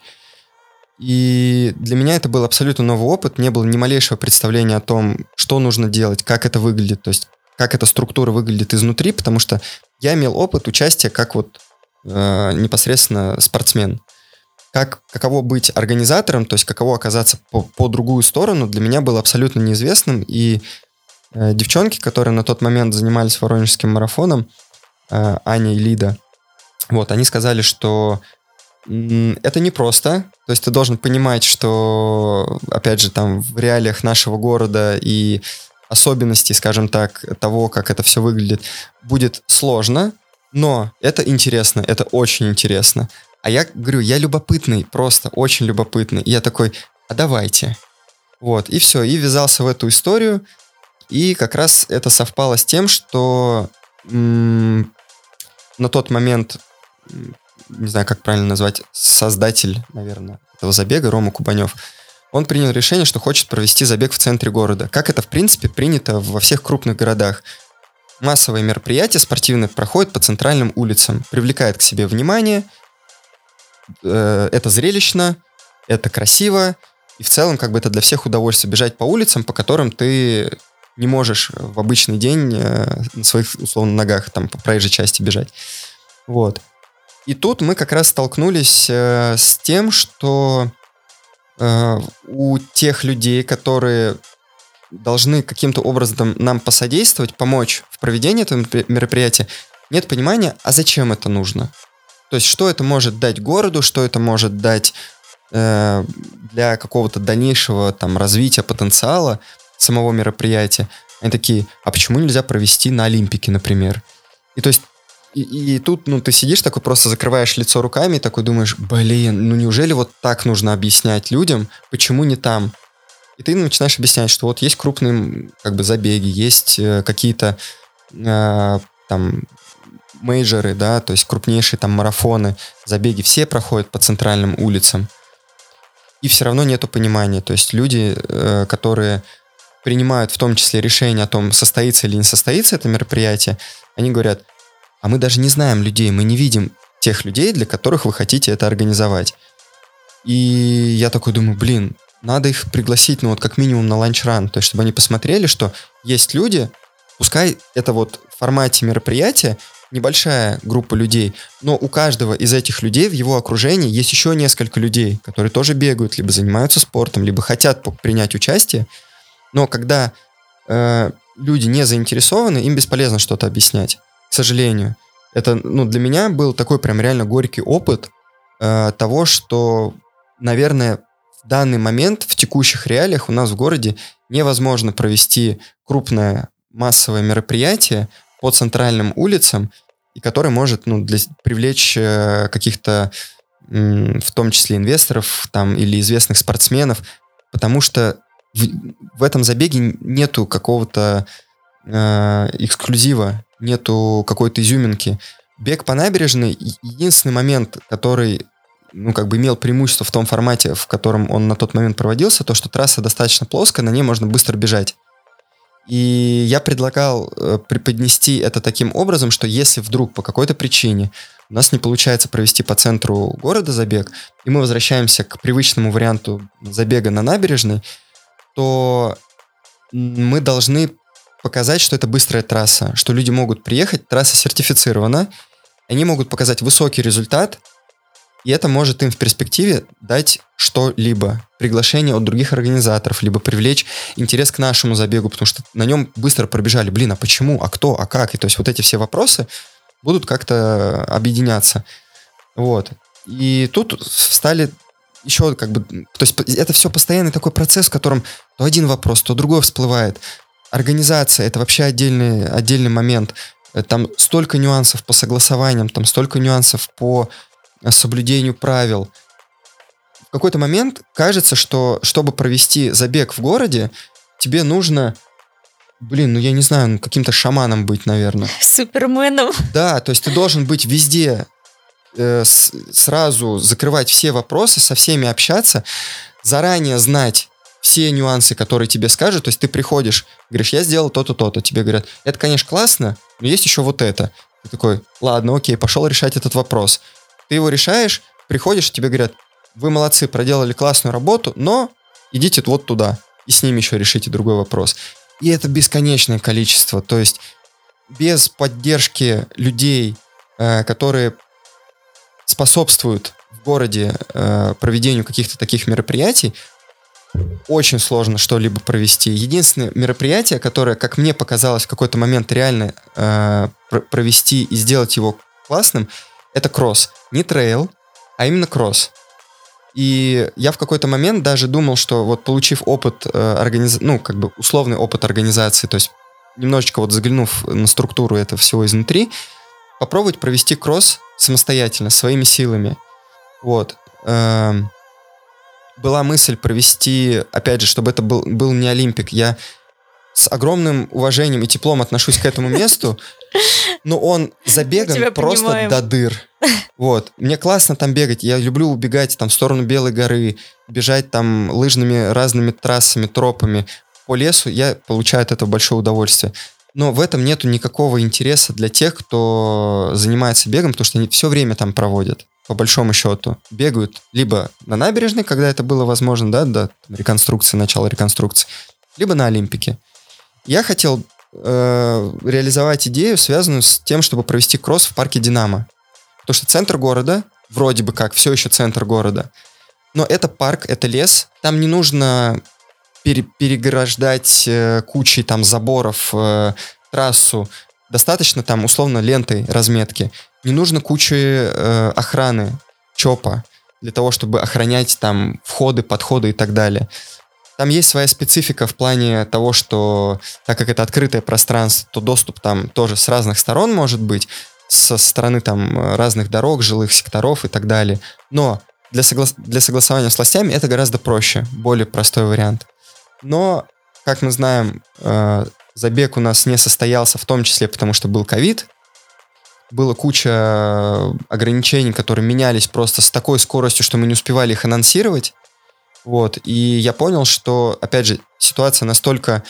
И для меня это был абсолютно новый опыт, не было ни малейшего представления о том, что нужно делать, как это выглядит, то есть как эта структура выглядит изнутри, потому что я имел опыт участия как вот э, непосредственно спортсмен. Как, каково быть организатором, то есть каково оказаться по, по другую сторону, для меня было абсолютно неизвестным. И девчонки, которые на тот момент занимались воронежским марафоном, э, Аня и Лида, вот, они сказали, что это непросто. То есть ты должен понимать, что, опять же, там в реалиях нашего города и особенностей, скажем так, того, как это все выглядит, будет сложно, но это интересно, это очень интересно. А я говорю, я любопытный, просто очень любопытный. И я такой, а давайте. Вот, и все, и ввязался в эту историю. И как раз это совпало с тем, что на тот момент, не знаю, как правильно назвать, создатель, наверное, этого забега, Рома Кубанев, он принял решение, что хочет провести забег в центре города. Как это, в принципе, принято во всех крупных городах. Массовые мероприятия спортивные проходят по центральным улицам, привлекает к себе внимание, э, это зрелищно, это красиво, и в целом как бы это для всех удовольствие бежать по улицам, по которым ты не можешь в обычный день э, на своих, условно, ногах там по проезжей части бежать. Вот. И тут мы как раз столкнулись э, с тем, что Э, у тех людей, которые должны каким-то образом нам посодействовать, помочь в проведении этого мероприятия, нет понимания, а зачем это нужно. То есть, что это может дать городу, что это может дать э, для какого-то дальнейшего там развития потенциала самого мероприятия. Они такие, а почему нельзя провести на Олимпике, например? И то есть и, и тут, ну, ты сидишь такой, просто закрываешь лицо руками и такой думаешь, блин, ну неужели вот так нужно объяснять людям, почему не там? И ты начинаешь объяснять, что вот есть крупные как бы забеги, есть э, какие-то э, там мейджоры, да, то есть крупнейшие там марафоны, забеги, все проходят по центральным улицам. И все равно нету понимания. То есть люди, э, которые принимают в том числе решение о том, состоится или не состоится это мероприятие, они говорят, а мы даже не знаем людей, мы не видим тех людей, для которых вы хотите это организовать. И я такой думаю, блин, надо их пригласить, ну вот как минимум на ланч-ран, то есть чтобы они посмотрели, что есть люди, пускай это вот в формате мероприятия, небольшая группа людей, но у каждого из этих людей в его окружении есть еще несколько людей, которые тоже бегают, либо занимаются спортом, либо хотят принять участие. Но когда э, люди не заинтересованы, им бесполезно что-то объяснять к сожалению. Это, ну, для меня был такой прям реально горький опыт э, того, что, наверное, в данный момент в текущих реалиях у нас в городе невозможно провести крупное массовое мероприятие по центральным улицам, и которое может ну, для, привлечь э, каких-то, м, в том числе инвесторов там, или известных спортсменов, потому что в, в этом забеге нету какого-то э, эксклюзива, нету какой-то изюминки. Бег по набережной единственный момент, который ну, как бы имел преимущество в том формате, в котором он на тот момент проводился, то, что трасса достаточно плоская, на ней можно быстро бежать. И я предлагал э, преподнести это таким образом, что если вдруг по какой-то причине у нас не получается провести по центру города забег, и мы возвращаемся к привычному варианту забега на набережной, то мы должны показать, что это быстрая трасса, что люди могут приехать, трасса сертифицирована, они могут показать высокий результат, и это может им в перспективе дать что-либо, приглашение от других организаторов, либо привлечь интерес к нашему забегу, потому что на нем быстро пробежали, блин, а почему, а кто, а как, и то есть вот эти все вопросы, будут как-то объединяться. Вот. И тут стали еще как бы... То есть это все постоянный такой процесс, в котором то один вопрос, то другой всплывает. Организация — это вообще отдельный, отдельный момент. Там столько нюансов по согласованиям, там столько нюансов по соблюдению правил. В какой-то момент кажется, что чтобы провести забег в городе, тебе нужно Блин, ну я не знаю, каким-то шаманом быть, наверное. Суперменом. Да, то есть ты должен быть везде, э, сразу закрывать все вопросы, со всеми общаться, заранее знать все нюансы, которые тебе скажут. То есть ты приходишь, говоришь, я сделал то-то, то-то. Тебе говорят, это, конечно, классно, но есть еще вот это. Ты такой, ладно, окей, пошел решать этот вопрос. Ты его решаешь, приходишь, тебе говорят, вы молодцы, проделали классную работу, но идите вот туда. И с ними еще решите другой вопрос. И это бесконечное количество. То есть без поддержки людей, э, которые способствуют в городе э, проведению каких-то таких мероприятий, очень сложно что-либо провести. Единственное мероприятие, которое, как мне показалось, в какой-то момент реально э, провести и сделать его классным, это кросс. Не трейл, а именно кросс. И я в какой-то момент даже думал, что вот получив опыт э, организ... ну, как бы условный опыт организации, то есть немножечко вот заглянув на структуру этого всего изнутри, попробовать провести кросс самостоятельно, своими силами. Вот. Эм, была мысль провести, опять же, чтобы это был, был не Олимпик. Я с огромным уважением и теплом отношусь к этому месту, но он забеган просто понимаем. до дыр. Вот. Мне классно там бегать. Я люблю убегать там в сторону Белой горы, бежать там лыжными разными трассами, тропами по лесу. Я получаю от этого большое удовольствие. Но в этом нету никакого интереса для тех, кто занимается бегом, потому что они все время там проводят, по большому счету. Бегают либо на набережной, когда это было возможно, да, до реконструкции, начала реконструкции, либо на Олимпике. Я хотел э, реализовать идею, связанную с тем, чтобы провести кросс в парке Динамо. Потому что центр города, вроде бы как, все еще центр города, но это парк, это лес, там не нужно пере, переграждать э, кучей там заборов э, трассу, достаточно там условно лентой разметки. Не нужно кучи э, охраны, ЧОПа, для того, чтобы охранять там входы, подходы и так далее. Там есть своя специфика в плане того, что так как это открытое пространство, то доступ там тоже с разных сторон может быть, со стороны там разных дорог, жилых секторов и так далее. Но для, согла- для согласования с властями это гораздо проще, более простой вариант. Но, как мы знаем, э, забег у нас не состоялся, в том числе потому, что был ковид. Было куча ограничений, которые менялись просто с такой скоростью, что мы не успевали их анонсировать. Вот. И я понял, что, опять же, ситуация настолько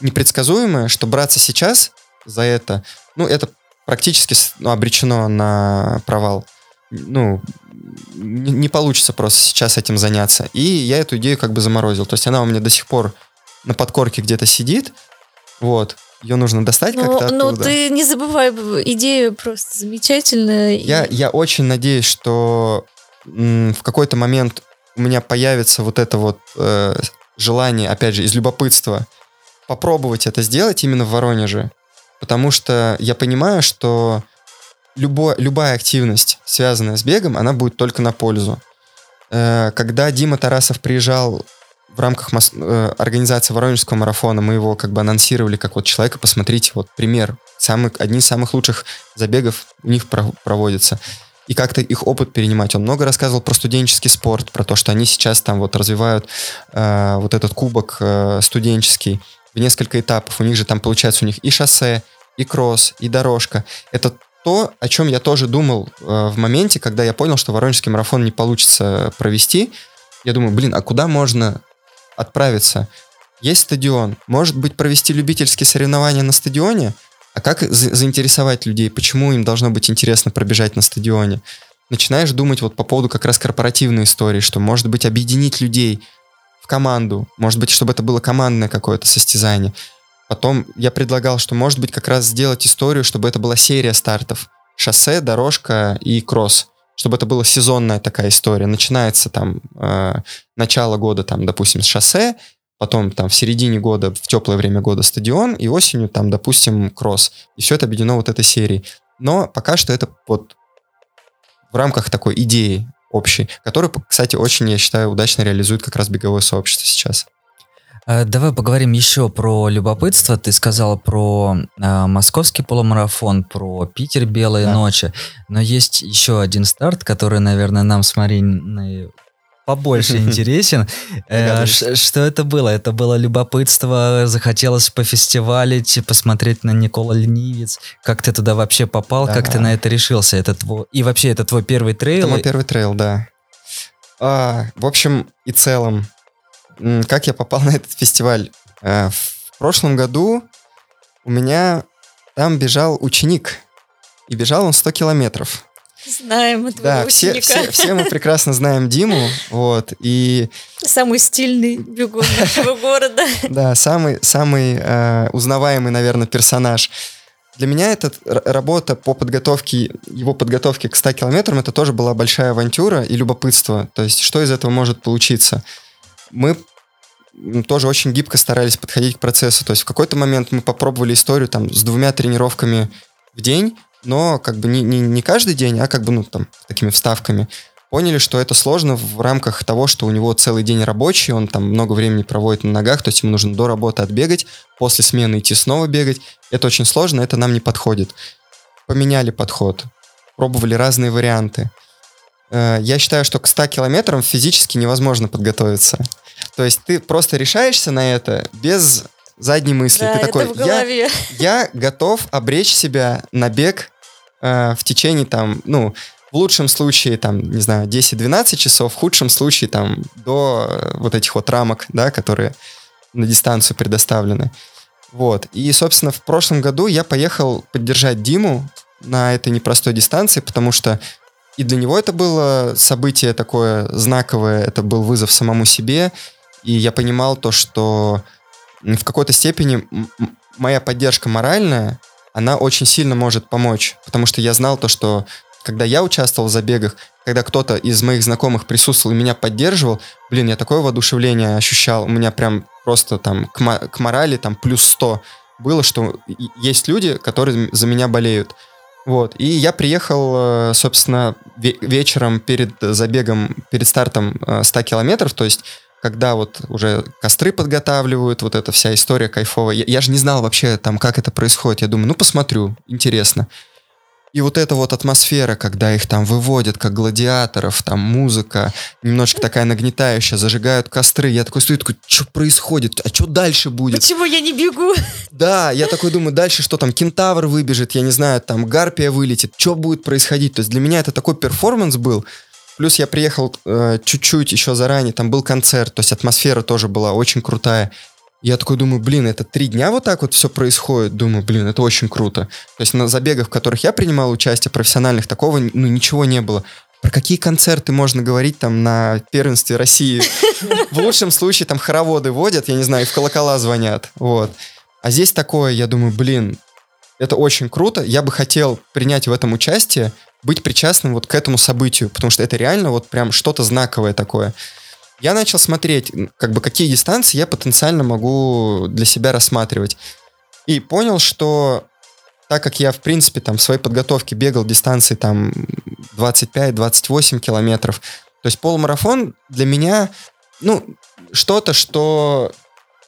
непредсказуемая, что браться сейчас за это, ну, это практически ну, обречено на провал. Ну, не, не получится просто сейчас этим заняться. И я эту идею как бы заморозил. То есть она у меня до сих пор на подкорке где-то сидит. Вот. Ее нужно достать но, как-то оттуда. Но ты не забывай, идея просто замечательная. Я, я очень надеюсь, что м, в какой-то момент у меня появится вот это вот э, желание, опять же, из любопытства попробовать это сделать именно в Воронеже. Потому что я понимаю, что любо, любая активность, связанная с бегом, она будет только на пользу. Э, когда Дима Тарасов приезжал в рамках э, организации Воронежского марафона, мы его как бы анонсировали как вот человека, посмотрите, вот пример, самый, одни из самых лучших забегов у них про- проводятся и как-то их опыт перенимать. Он много рассказывал про студенческий спорт, про то, что они сейчас там вот развивают э, вот этот кубок э, студенческий в несколько этапов. У них же там получается у них и шоссе, и кросс, и дорожка. Это то, о чем я тоже думал э, в моменте, когда я понял, что Воронежский марафон не получится провести. Я думаю, блин, а куда можно отправиться? Есть стадион. Может быть, провести любительские соревнования на стадионе? А как за заинтересовать людей? Почему им должно быть интересно пробежать на стадионе? Начинаешь думать вот по поводу как раз корпоративной истории, что, может быть, объединить людей в команду, может быть, чтобы это было командное какое-то состязание. Потом я предлагал, что, может быть, как раз сделать историю, чтобы это была серия стартов. Шоссе, дорожка и кросс. Чтобы это была сезонная такая история. Начинается там э, начало года, там, допустим, с шоссе, потом там в середине года, в теплое время года стадион, и осенью там, допустим, кросс. И все это объединено вот этой серией. Но пока что это вот в рамках такой идеи общей, которую, кстати, очень, я считаю, удачно реализует как раз беговое сообщество сейчас. Э, давай поговорим еще про любопытство. Ты сказал про э, московский полумарафон, про Питер Белые да. ночи. Но есть еще один старт, который, наверное, нам с Мариной побольше интересен. Э, что это было? Это было любопытство, захотелось пофестивалить, посмотреть на Никола Ленивец. Как ты туда вообще попал? Как ты на это решился? Это твой... И вообще, это твой первый трейл? Это мой первый трейл, да. А, в общем и целом, как я попал на этот фестиваль? Э, в прошлом году у меня там бежал ученик, и бежал он 100 километров. Знаем этого Да, все, все, все мы прекрасно знаем Диму, вот, и... Самый стильный бегун нашего города. Да, самый, самый э, узнаваемый, наверное, персонаж. Для меня эта работа по подготовке, его подготовке к 100 километрам, это тоже была большая авантюра и любопытство. То есть, что из этого может получиться? Мы тоже очень гибко старались подходить к процессу. То есть в какой-то момент мы попробовали историю там с двумя тренировками в день, но как бы не, не, не каждый день, а как бы, ну, там, такими вставками. Поняли, что это сложно в рамках того, что у него целый день рабочий, он там много времени проводит на ногах, то есть ему нужно до работы отбегать, после смены идти снова бегать. Это очень сложно, это нам не подходит. Поменяли подход, пробовали разные варианты. Э, я считаю, что к 100 километрам физически невозможно подготовиться. То есть ты просто решаешься на это без задней мысли. Да, ты такой, в голове. Я, я готов обречь себя на бег э, в течение там, ну, в лучшем случае, там, не знаю, 10-12 часов, в худшем случае, там, до э, вот этих вот рамок, да, которые на дистанцию предоставлены. Вот. И, собственно, в прошлом году я поехал поддержать Диму на этой непростой дистанции, потому что и для него это было событие такое знаковое, это был вызов самому себе, и я понимал то, что в какой-то степени моя поддержка моральная, она очень сильно может помочь, потому что я знал то, что когда я участвовал в забегах, когда кто-то из моих знакомых присутствовал и меня поддерживал, блин, я такое воодушевление ощущал, у меня прям просто там к, к морали там плюс 100 было, что есть люди, которые за меня болеют. Вот. И я приехал, э, собственно, вечером перед забегом, перед стартом 100 э, километров, то есть когда вот уже костры подготавливают, вот эта вся история кайфовая. Я, я же не знал вообще там, как это происходит. Я думаю, ну посмотрю, интересно. И вот эта вот атмосфера, когда их там выводят, как гладиаторов, там музыка, немножко такая нагнетающая, зажигают костры. Я такой стою, такой, что происходит? А что дальше будет? Почему я не бегу? Да, я такой думаю, дальше что там, кентавр выбежит, я не знаю, там гарпия вылетит, что будет происходить? То есть для меня это такой перформанс был. Плюс я приехал э, чуть-чуть еще заранее, там был концерт, то есть атмосфера тоже была очень крутая. Я такой думаю, блин, это три дня вот так вот все происходит. Думаю, блин, это очень круто. То есть на забегах, в которых я принимал участие, профессиональных, такого ну, ничего не было. Про какие концерты можно говорить там на первенстве России? В лучшем случае там хороводы водят, я не знаю, и в колокола звонят. Вот. А здесь такое, я думаю, блин, это очень круто. Я бы хотел принять в этом участие, быть причастным вот к этому событию, потому что это реально вот прям что-то знаковое такое я начал смотреть, как бы какие дистанции я потенциально могу для себя рассматривать. И понял, что так как я, в принципе, там в своей подготовке бегал дистанции там 25-28 километров, то есть полумарафон для меня, ну, что-то, что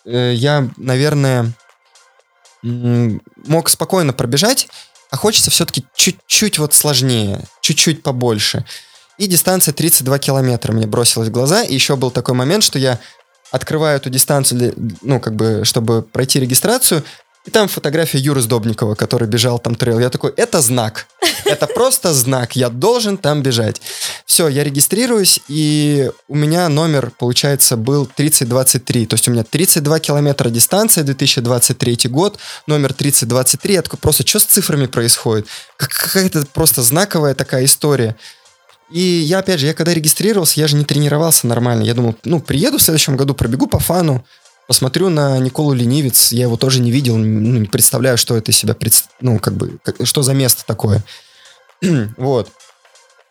э, я, наверное, мог спокойно пробежать, а хочется все-таки чуть-чуть вот сложнее, чуть-чуть побольше. И дистанция 32 километра мне бросилась в глаза. И еще был такой момент, что я открываю эту дистанцию, ну, как бы, чтобы пройти регистрацию, и там фотография Юры Сдобникова, который бежал там трейл. Я такой, это знак. Это просто знак. Я должен там бежать. Все, я регистрируюсь, и у меня номер, получается, был 3023. То есть у меня 32 километра дистанция, 2023 год, номер 3023. Я такой, просто что с цифрами происходит? Какая-то просто знаковая такая история. И я, опять же, я когда регистрировался, я же не тренировался нормально. Я думал, ну, приеду в следующем году, пробегу по фану, посмотрю на Николу Ленивец. Я его тоже не видел, ну, не представляю, что это из себя, ну, как бы, как, что за место такое. вот.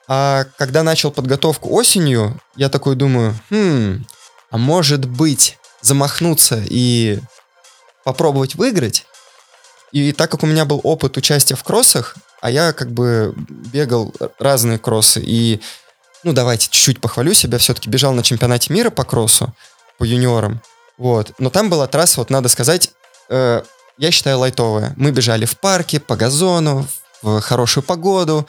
А когда начал подготовку осенью, я такой думаю, хм, а может быть замахнуться и попробовать выиграть? И так как у меня был опыт участия в кроссах, а я как бы бегал разные кроссы. И, ну, давайте чуть-чуть похвалю себя. Все-таки бежал на чемпионате мира по кроссу, по юниорам. Вот. Но там была трасса, вот надо сказать, э, я считаю, лайтовая. Мы бежали в парке, по газону, в хорошую погоду.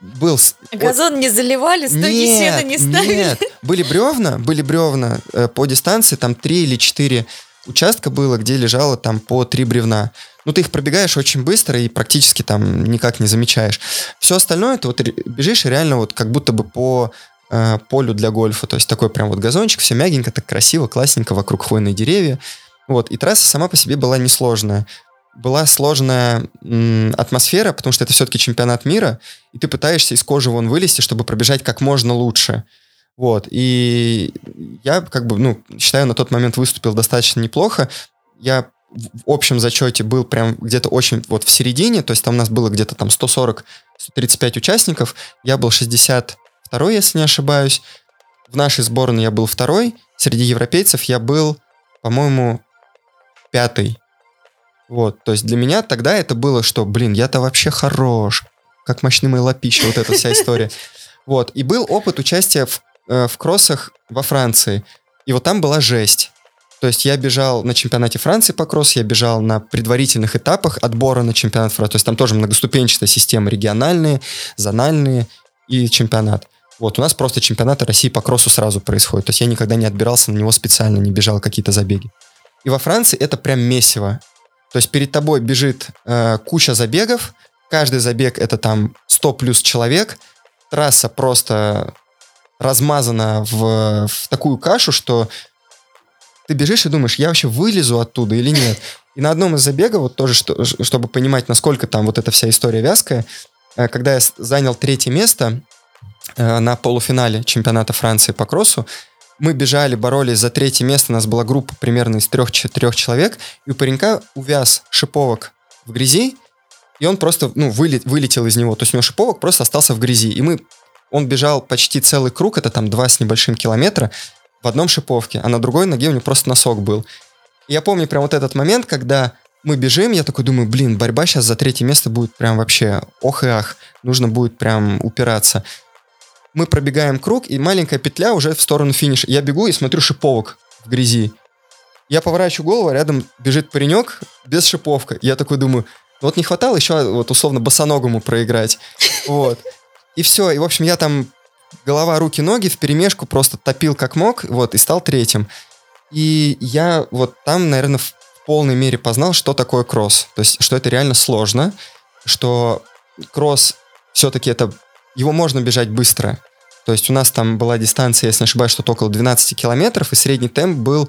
Был... Газон не заливали, стойки сена не ставили? Нет, были бревна, были бревна э, по дистанции, там три или четыре участка было, где лежало там по три бревна. Ну, ты их пробегаешь очень быстро и практически там никак не замечаешь. Все остальное, ты вот бежишь реально вот как будто бы по э, полю для гольфа. То есть такой прям вот газончик, все мягенько, так красиво, классненько, вокруг хвойные деревья. Вот, и трасса сама по себе была несложная. Была сложная м, атмосфера, потому что это все-таки чемпионат мира, и ты пытаешься из кожи вон вылезти, чтобы пробежать как можно лучше. Вот, и я как бы, ну, считаю, на тот момент выступил достаточно неплохо. Я в общем зачете был прям где-то очень вот в середине, то есть там у нас было где-то там 140-135 участников, я был 62 если не ошибаюсь. В нашей сборной я был второй, среди европейцев я был, по-моему, пятый. Вот, то есть для меня тогда это было, что, блин, я-то вообще хорош, как мощный мой лапища, вот эта вся история. Вот, и был опыт участия в, э, в кроссах во Франции. И вот там была жесть. То есть я бежал на чемпионате Франции по кроссу, я бежал на предварительных этапах отбора на чемпионат Франции. То есть там тоже многоступенчатая система, региональные, зональные и чемпионат. Вот, у нас просто чемпионаты России по кроссу сразу происходит. То есть я никогда не отбирался на него специально, не бежал какие-то забеги. И во Франции это прям месиво. То есть перед тобой бежит э, куча забегов, каждый забег это там 100 плюс человек, трасса просто размазана в, в такую кашу, что ты бежишь и думаешь, я вообще вылезу оттуда или нет. И на одном из забегов, вот тоже, что, чтобы понимать, насколько там вот эта вся история вязкая, э, когда я занял третье место э, на полуфинале чемпионата Франции по кроссу, мы бежали, боролись за третье место, у нас была группа примерно из трех-четырех человек, и у паренька увяз шиповок в грязи, и он просто, ну, вылет, вылетел из него, то есть у него шиповок просто остался в грязи, и мы, он бежал почти целый круг, это там два с небольшим километра, в одном шиповке, а на другой ноге у него просто носок был. И я помню прям вот этот момент, когда мы бежим, я такой думаю, блин, борьба сейчас за третье место будет прям вообще ох и ах, нужно будет прям упираться мы пробегаем круг, и маленькая петля уже в сторону финиша. Я бегу и смотрю шиповок в грязи. Я поворачиваю голову, а рядом бежит паренек без шиповка. Я такой думаю, «Ну вот не хватало еще вот условно босоногому проиграть. Вот. И все. И, в общем, я там голова, руки, ноги в перемешку просто топил как мог, вот, и стал третьим. И я вот там, наверное, в полной мере познал, что такое кросс. То есть, что это реально сложно, что кросс все-таки это его можно бежать быстро. То есть у нас там была дистанция, если не ошибаюсь, что-то около 12 километров, и средний темп был,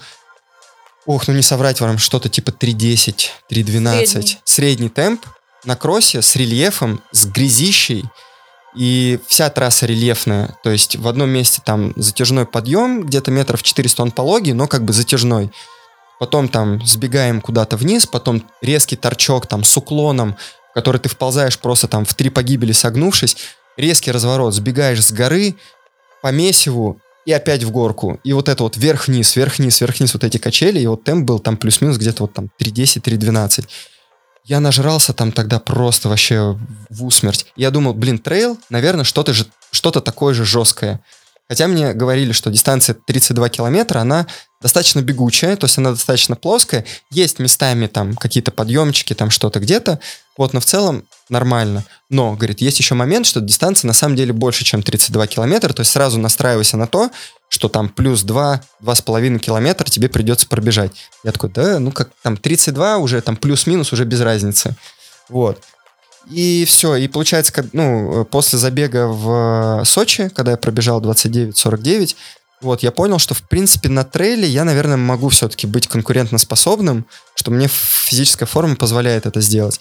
ох, ну не соврать вам, что-то типа 3.10, 3.12. Средний. средний темп на кроссе с рельефом, с грязищей, и вся трасса рельефная. То есть в одном месте там затяжной подъем, где-то метров 400 он пологий, но как бы затяжной. Потом там сбегаем куда-то вниз, потом резкий торчок там с уклоном, в который ты вползаешь просто там в три погибели согнувшись резкий разворот, сбегаешь с горы по месиву и опять в горку. И вот это вот вверх-вниз, вверх-вниз, вверх-вниз, вот эти качели, и вот темп был там плюс-минус где-то вот там 3.10, 3.12. Я нажрался там тогда просто вообще в усмерть. Я думал, блин, трейл, наверное, что-то же, что-то такое же жесткое. Хотя мне говорили, что дистанция 32 километра, она достаточно бегучая, то есть она достаточно плоская. Есть местами там какие-то подъемчики, там что-то где-то. Вот, но в целом нормально. Но, говорит, есть еще момент, что дистанция на самом деле больше, чем 32 километра, то есть сразу настраивайся на то, что там плюс 2, 2,5 километра тебе придется пробежать. Я такой, да, ну как там 32 уже, там плюс-минус уже без разницы. Вот. И все, и получается, ну, после забега в Сочи, когда я пробежал 29-49, вот, я понял, что, в принципе, на трейле я, наверное, могу все-таки быть конкурентоспособным, что мне физическая форма позволяет это сделать.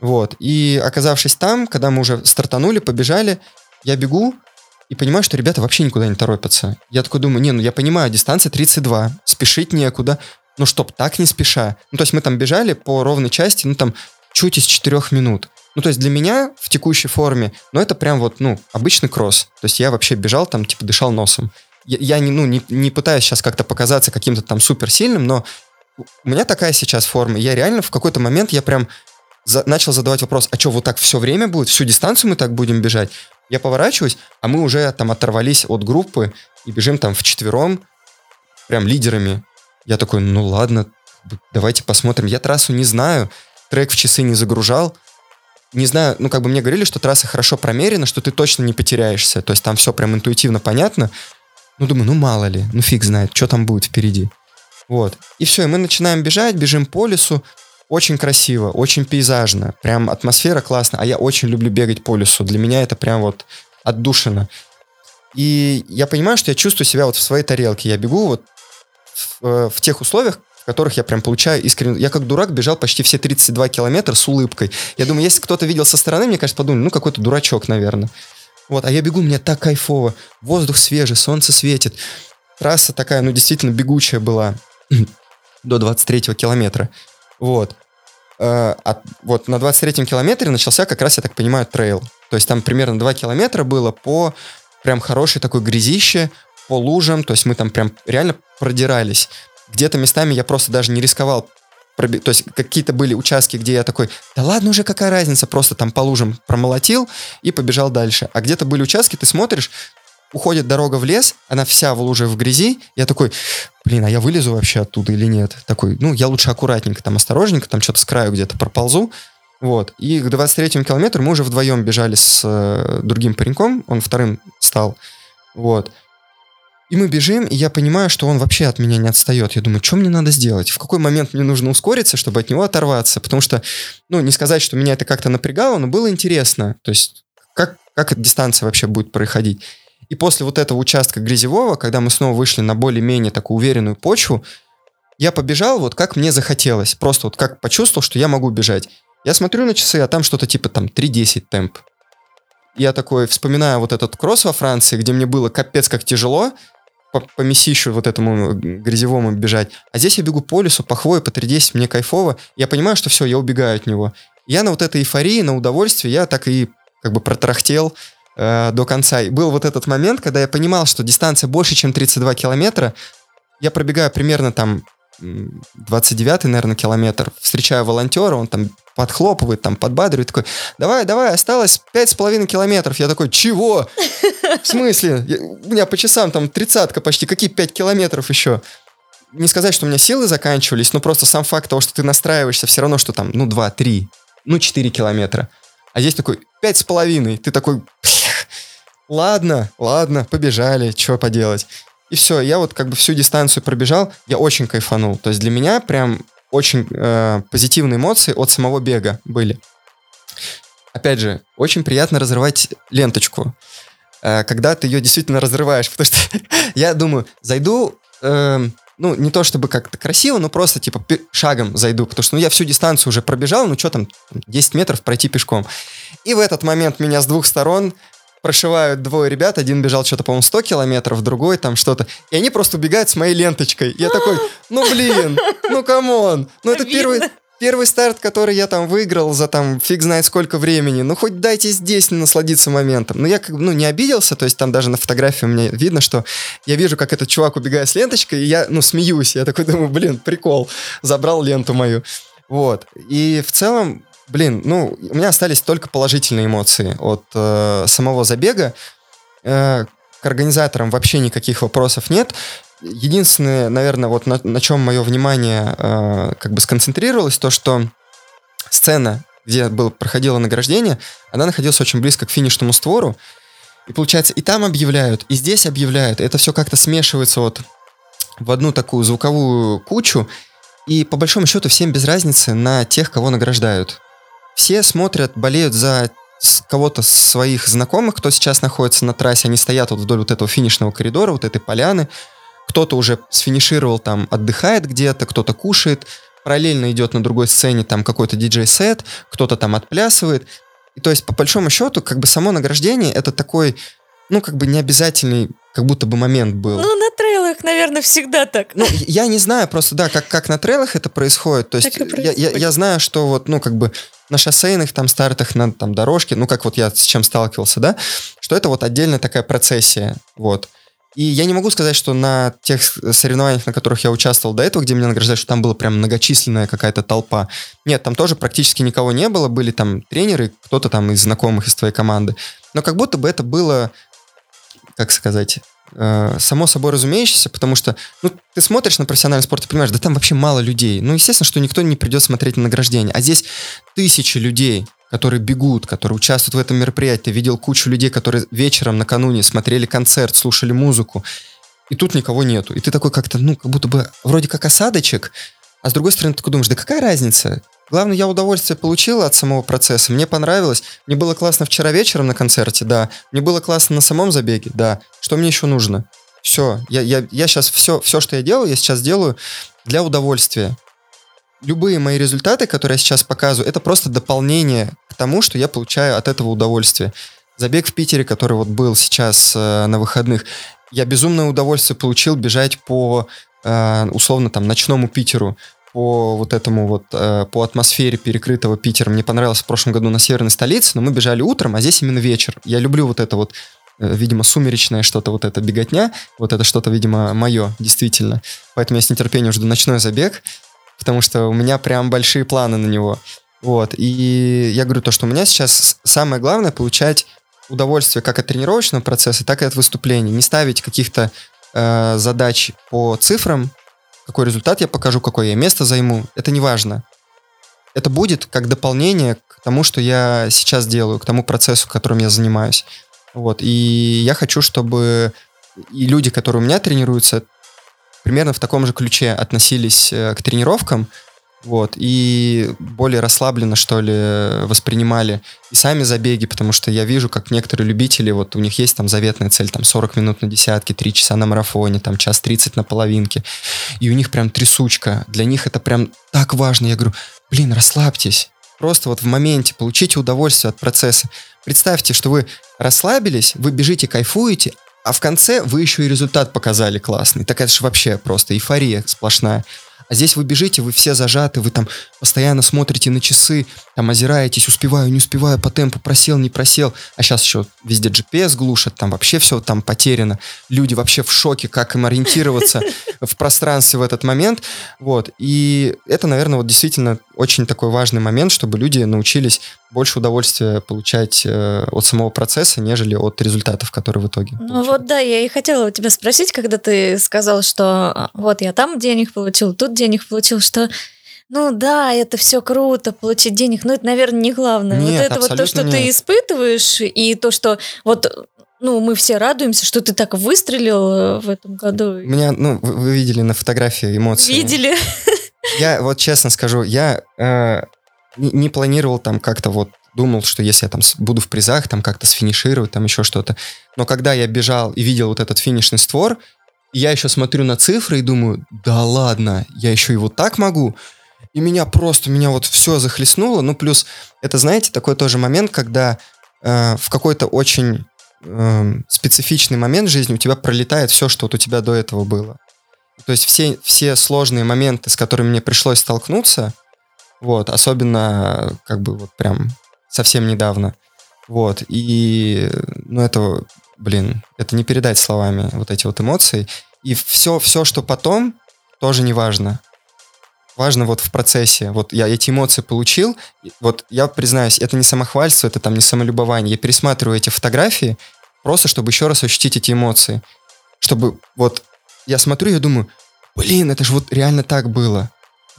Вот, и оказавшись там, когда мы уже стартанули, побежали, я бегу и понимаю, что ребята вообще никуда не торопятся. Я такой думаю, не, ну я понимаю, дистанция 32, спешить некуда, ну чтоб так не спеша. Ну то есть мы там бежали по ровной части, ну там чуть из 4 минут. Ну, то есть для меня в текущей форме, ну, это прям вот, ну, обычный кросс. То есть я вообще бежал там, типа, дышал носом. Я, не, ну, не, не пытаюсь сейчас как-то показаться каким-то там суперсильным, но у меня такая сейчас форма. Я реально в какой-то момент, я прям за, начал задавать вопрос, а что, вот так все время будет, всю дистанцию мы так будем бежать? Я поворачиваюсь, а мы уже там оторвались от группы и бежим там в четвером, прям лидерами. Я такой, ну ладно, давайте посмотрим. Я трассу не знаю, трек в часы не загружал. Не знаю, ну как бы мне говорили, что трасса хорошо промерена, что ты точно не потеряешься. То есть там все прям интуитивно понятно. Ну думаю, ну мало ли, ну фиг знает, что там будет впереди. Вот. И все, и мы начинаем бежать, бежим по лесу. Очень красиво, очень пейзажно. Прям атмосфера классная. А я очень люблю бегать по лесу. Для меня это прям вот отдушина. И я понимаю, что я чувствую себя вот в своей тарелке. Я бегу вот в, э, в тех условиях, в которых я прям получаю искренне... Я как дурак бежал почти все 32 километра с улыбкой. Я думаю, если кто-то видел со стороны, мне кажется, подумали, ну какой-то дурачок, наверное. Вот, а я бегу, мне так кайфово. Воздух свежий, солнце светит. Трасса такая, ну, действительно бегучая была до 23 километра. Вот. А, вот на 23-м километре начался как раз, я так понимаю, трейл. То есть там примерно 2 километра было по прям хорошей такой грязище, по лужам, то есть мы там прям реально продирались. Где-то местами я просто даже не рисковал то есть какие-то были участки, где я такой, да ладно уже, какая разница, просто там по лужам промолотил и побежал дальше. А где-то были участки, ты смотришь, уходит дорога в лес, она вся в луже в грязи, я такой, блин, а я вылезу вообще оттуда или нет? Такой, ну, я лучше аккуратненько, там, осторожненько, там что-то с краю где-то проползу, вот. И к 23-му километру мы уже вдвоем бежали с э, другим пареньком, он вторым стал, вот. И мы бежим, и я понимаю, что он вообще от меня не отстает. Я думаю, что мне надо сделать? В какой момент мне нужно ускориться, чтобы от него оторваться? Потому что, ну, не сказать, что меня это как-то напрягало, но было интересно. То есть, как, как эта дистанция вообще будет проходить. И после вот этого участка грязевого, когда мы снова вышли на более-менее такую уверенную почву, я побежал вот как мне захотелось. Просто вот как почувствовал, что я могу бежать. Я смотрю на часы, а там что-то типа там 3.10 темп. Я такой вспоминаю вот этот кросс во Франции, где мне было капец как тяжело, по, по месищу вот этому грязевому бежать. А здесь я бегу по лесу, по хвое, по 3.10, мне кайфово. Я понимаю, что все, я убегаю от него. Я на вот этой эйфории, на удовольствие, я так и как бы протрахтел э, до конца. И был вот этот момент, когда я понимал, что дистанция больше, чем 32 километра. Я пробегаю примерно там 29 наверное, километр, встречаю волонтера, он там подхлопывает, там подбадривает, такой, давай, давай, осталось пять с половиной километров. Я такой, чего? В смысле? Я, у меня по часам там тридцатка почти, какие пять километров еще? Не сказать, что у меня силы заканчивались, но просто сам факт того, что ты настраиваешься, все равно, что там, ну, два, три, ну, четыре километра. А здесь такой, пять с половиной. Ты такой, ладно, ладно, побежали, что поделать. И все, я вот как бы всю дистанцию пробежал, я очень кайфанул. То есть для меня прям очень э, позитивные эмоции от самого бега были. Опять же, очень приятно разрывать ленточку, когда ты ее действительно разрываешь, потому что я думаю, зайду, э, ну, не то чтобы как-то красиво, но просто типа шагом зайду, потому что ну, я всю дистанцию уже пробежал, ну что там, 10 метров пройти пешком. И в этот момент меня с двух сторон прошивают двое ребят, один бежал что-то, по-моему, 100 километров, другой там что-то, и они просто убегают с моей ленточкой. Я такой, ну блин, ну come on, ну это первый, первый старт, который я там выиграл за там фиг знает сколько времени, ну хоть дайте здесь насладиться моментом. Ну я как ну не обиделся, то есть там даже на фотографии у меня видно, что я вижу, как этот чувак убегает с ленточкой, и я, ну, смеюсь, я такой думаю, блин, прикол, забрал ленту мою. Вот. И в целом блин, ну, у меня остались только положительные эмоции от э, самого забега. Э, к организаторам вообще никаких вопросов нет. Единственное, наверное, вот на, на чем мое внимание э, как бы сконцентрировалось, то, что сцена, где было, проходило награждение, она находилась очень близко к финишному створу. И получается, и там объявляют, и здесь объявляют. Это все как-то смешивается вот в одну такую звуковую кучу. И по большому счету всем без разницы на тех, кого награждают все смотрят, болеют за кого-то своих знакомых, кто сейчас находится на трассе, они стоят вот вдоль вот этого финишного коридора, вот этой поляны, кто-то уже сфинишировал там, отдыхает где-то, кто-то кушает, параллельно идет на другой сцене там какой-то диджей-сет, кто-то там отплясывает. И то есть, по большому счету, как бы само награждение это такой, ну, как бы необязательный, как будто бы момент был. Ну, на трейлах, наверное, всегда так. Ну, я не знаю просто, да, как, как на трейлах это происходит. То есть, я, я, я знаю, что вот, ну, как бы на шоссейных там стартах, на там дорожке, ну, как вот я с чем сталкивался, да, что это вот отдельная такая процессия, вот. И я не могу сказать, что на тех соревнованиях, на которых я участвовал до этого, где меня награждали, что там была прям многочисленная какая-то толпа. Нет, там тоже практически никого не было. Были там тренеры, кто-то там из знакомых из твоей команды. Но как будто бы это было, как сказать, э, само собой разумеющееся, потому что, ну, ты смотришь на профессиональный спорт и понимаешь, да там вообще мало людей. Ну, естественно, что никто не придет смотреть на награждение. А здесь тысячи людей, которые бегут, которые участвуют в этом мероприятии. Видел кучу людей, которые вечером накануне смотрели концерт, слушали музыку, и тут никого нету. И ты такой как-то, ну, как будто бы вроде как осадочек, а с другой стороны, ты такой думаешь, да какая разница? Главное, я удовольствие получил от самого процесса, мне понравилось, мне было классно вчера вечером на концерте, да, мне было классно на самом забеге, да, что мне еще нужно? Все, я, я, я сейчас все, все, что я делаю, я сейчас делаю для удовольствия любые мои результаты, которые я сейчас показываю, это просто дополнение к тому, что я получаю от этого удовольствие. Забег в Питере, который вот был сейчас э, на выходных, я безумное удовольствие получил бежать по, э, условно, там, ночному Питеру, по вот этому вот, э, по атмосфере перекрытого Питера. Мне понравилось в прошлом году на северной столице, но мы бежали утром, а здесь именно вечер. Я люблю вот это вот э, видимо, сумеречное что-то, вот это беготня, вот это что-то, видимо, мое, действительно. Поэтому я с нетерпением жду ночной забег потому что у меня прям большие планы на него. Вот, и я говорю то, что у меня сейчас самое главное получать удовольствие как от тренировочного процесса, так и от выступлений. Не ставить каких-то э, задач по цифрам, какой результат я покажу, какое я место займу. Это не важно. Это будет как дополнение к тому, что я сейчас делаю, к тому процессу, которым я занимаюсь. Вот. И я хочу, чтобы и люди, которые у меня тренируются, примерно в таком же ключе относились э, к тренировкам, вот, и более расслабленно, что ли, воспринимали и сами забеги, потому что я вижу, как некоторые любители, вот у них есть там заветная цель, там 40 минут на десятке, 3 часа на марафоне, там час 30 на половинке, и у них прям трясучка, для них это прям так важно, я говорю, блин, расслабьтесь, просто вот в моменте получите удовольствие от процесса. Представьте, что вы расслабились, вы бежите, кайфуете, а в конце вы еще и результат показали классный. Так это же вообще просто эйфория сплошная. А здесь вы бежите, вы все зажаты, вы там постоянно смотрите на часы, там озираетесь, успеваю, не успеваю, по темпу просел, не просел. А сейчас еще везде GPS глушат, там вообще все там потеряно. Люди вообще в шоке, как им ориентироваться в пространстве в этот момент. Вот. И это, наверное, вот действительно очень такой важный момент, чтобы люди научились больше удовольствия получать э, от самого процесса, нежели от результатов, которые в итоге. Ну получают. вот да, я и хотела у тебя спросить, когда ты сказал, что а, вот я там денег получил, тут денег получил, что ну да, это все круто, получить денег, но это, наверное, не главное. Нет, вот это вот то, что нет. ты испытываешь, и то, что вот ну, мы все радуемся, что ты так выстрелил э, в этом году. У меня, ну, вы, вы видели на фотографии эмоции. Видели. Я вот честно скажу, я э, не, не планировал там как-то вот думал, что если я там буду в призах, там как-то сфинишировать, там еще что-то. Но когда я бежал и видел вот этот финишный створ, я еще смотрю на цифры и думаю, да ладно, я еще и вот так могу. И меня просто, меня вот все захлестнуло. Ну, плюс, это, знаете, такой тоже момент, когда э, в какой-то очень э, специфичный момент в жизни у тебя пролетает все, что вот у тебя до этого было. То есть все, все сложные моменты, с которыми мне пришлось столкнуться, вот, особенно как бы вот прям совсем недавно, вот, и, ну, это, блин, это не передать словами вот эти вот эмоции, и все, все, что потом, тоже не важно. Важно вот в процессе. Вот я эти эмоции получил. Вот я признаюсь, это не самохвальство, это там не самолюбование. Я пересматриваю эти фотографии просто, чтобы еще раз ощутить эти эмоции. Чтобы вот я смотрю, я думаю, блин, это же вот реально так было.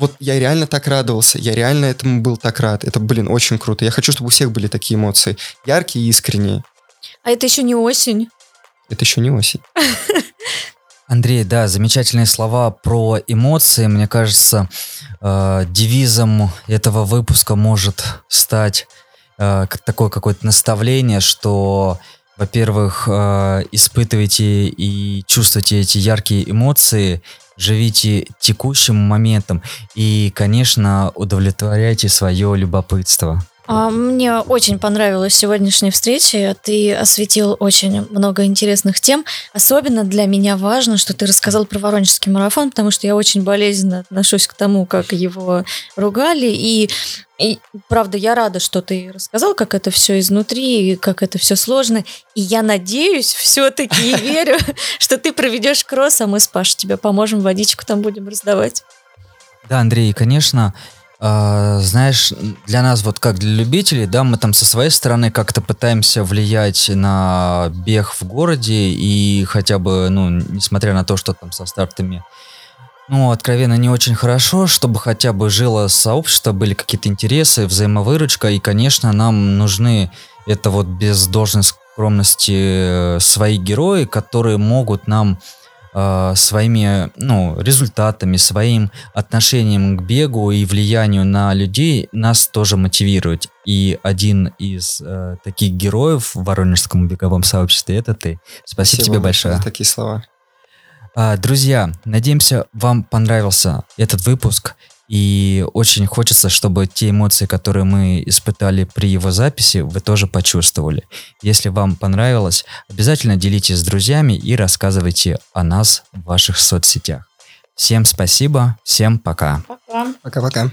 Вот я реально так радовался, я реально этому был так рад. Это, блин, очень круто. Я хочу, чтобы у всех были такие эмоции. Яркие и искренние. А это еще не осень. Это еще не осень. Андрей, да, замечательные слова про эмоции. Мне кажется, э, девизом этого выпуска может стать э, такое какое-то наставление, что, во-первых, э, испытывайте и чувствуйте эти яркие эмоции, живите текущим моментом и, конечно, удовлетворяйте свое любопытство. А, мне очень понравилась сегодняшняя встреча. Ты осветил очень много интересных тем. Особенно для меня важно, что ты рассказал про Воронежский марафон, потому что я очень болезненно отношусь к тому, как его ругали. И, и правда, я рада, что ты рассказал, как это все изнутри, как это все сложно. И я надеюсь все-таки и верю, что ты проведешь кросс, а мы с Пашей тебе поможем, водичку там будем раздавать. Да, Андрей, конечно, а, знаешь, для нас, вот как для любителей, да, мы там со своей стороны как-то пытаемся влиять на бег в городе, и хотя бы, ну, несмотря на то, что там со стартами, ну, откровенно, не очень хорошо, чтобы хотя бы жило сообщество, были какие-то интересы, взаимовыручка, и, конечно, нам нужны это вот без должной скромности э, свои герои, которые могут нам э, своими ну, результатами, своим отношением к бегу и влиянию на людей нас тоже мотивирует. И один из э, таких героев в Воронежском беговом сообществе это ты. Спасибо, Спасибо тебе большое. За такие слова. А, друзья, надеемся, вам понравился этот выпуск. И очень хочется, чтобы те эмоции, которые мы испытали при его записи, вы тоже почувствовали. Если вам понравилось, обязательно делитесь с друзьями и рассказывайте о нас в ваших соцсетях. Всем спасибо, всем пока. Пока. Пока-пока.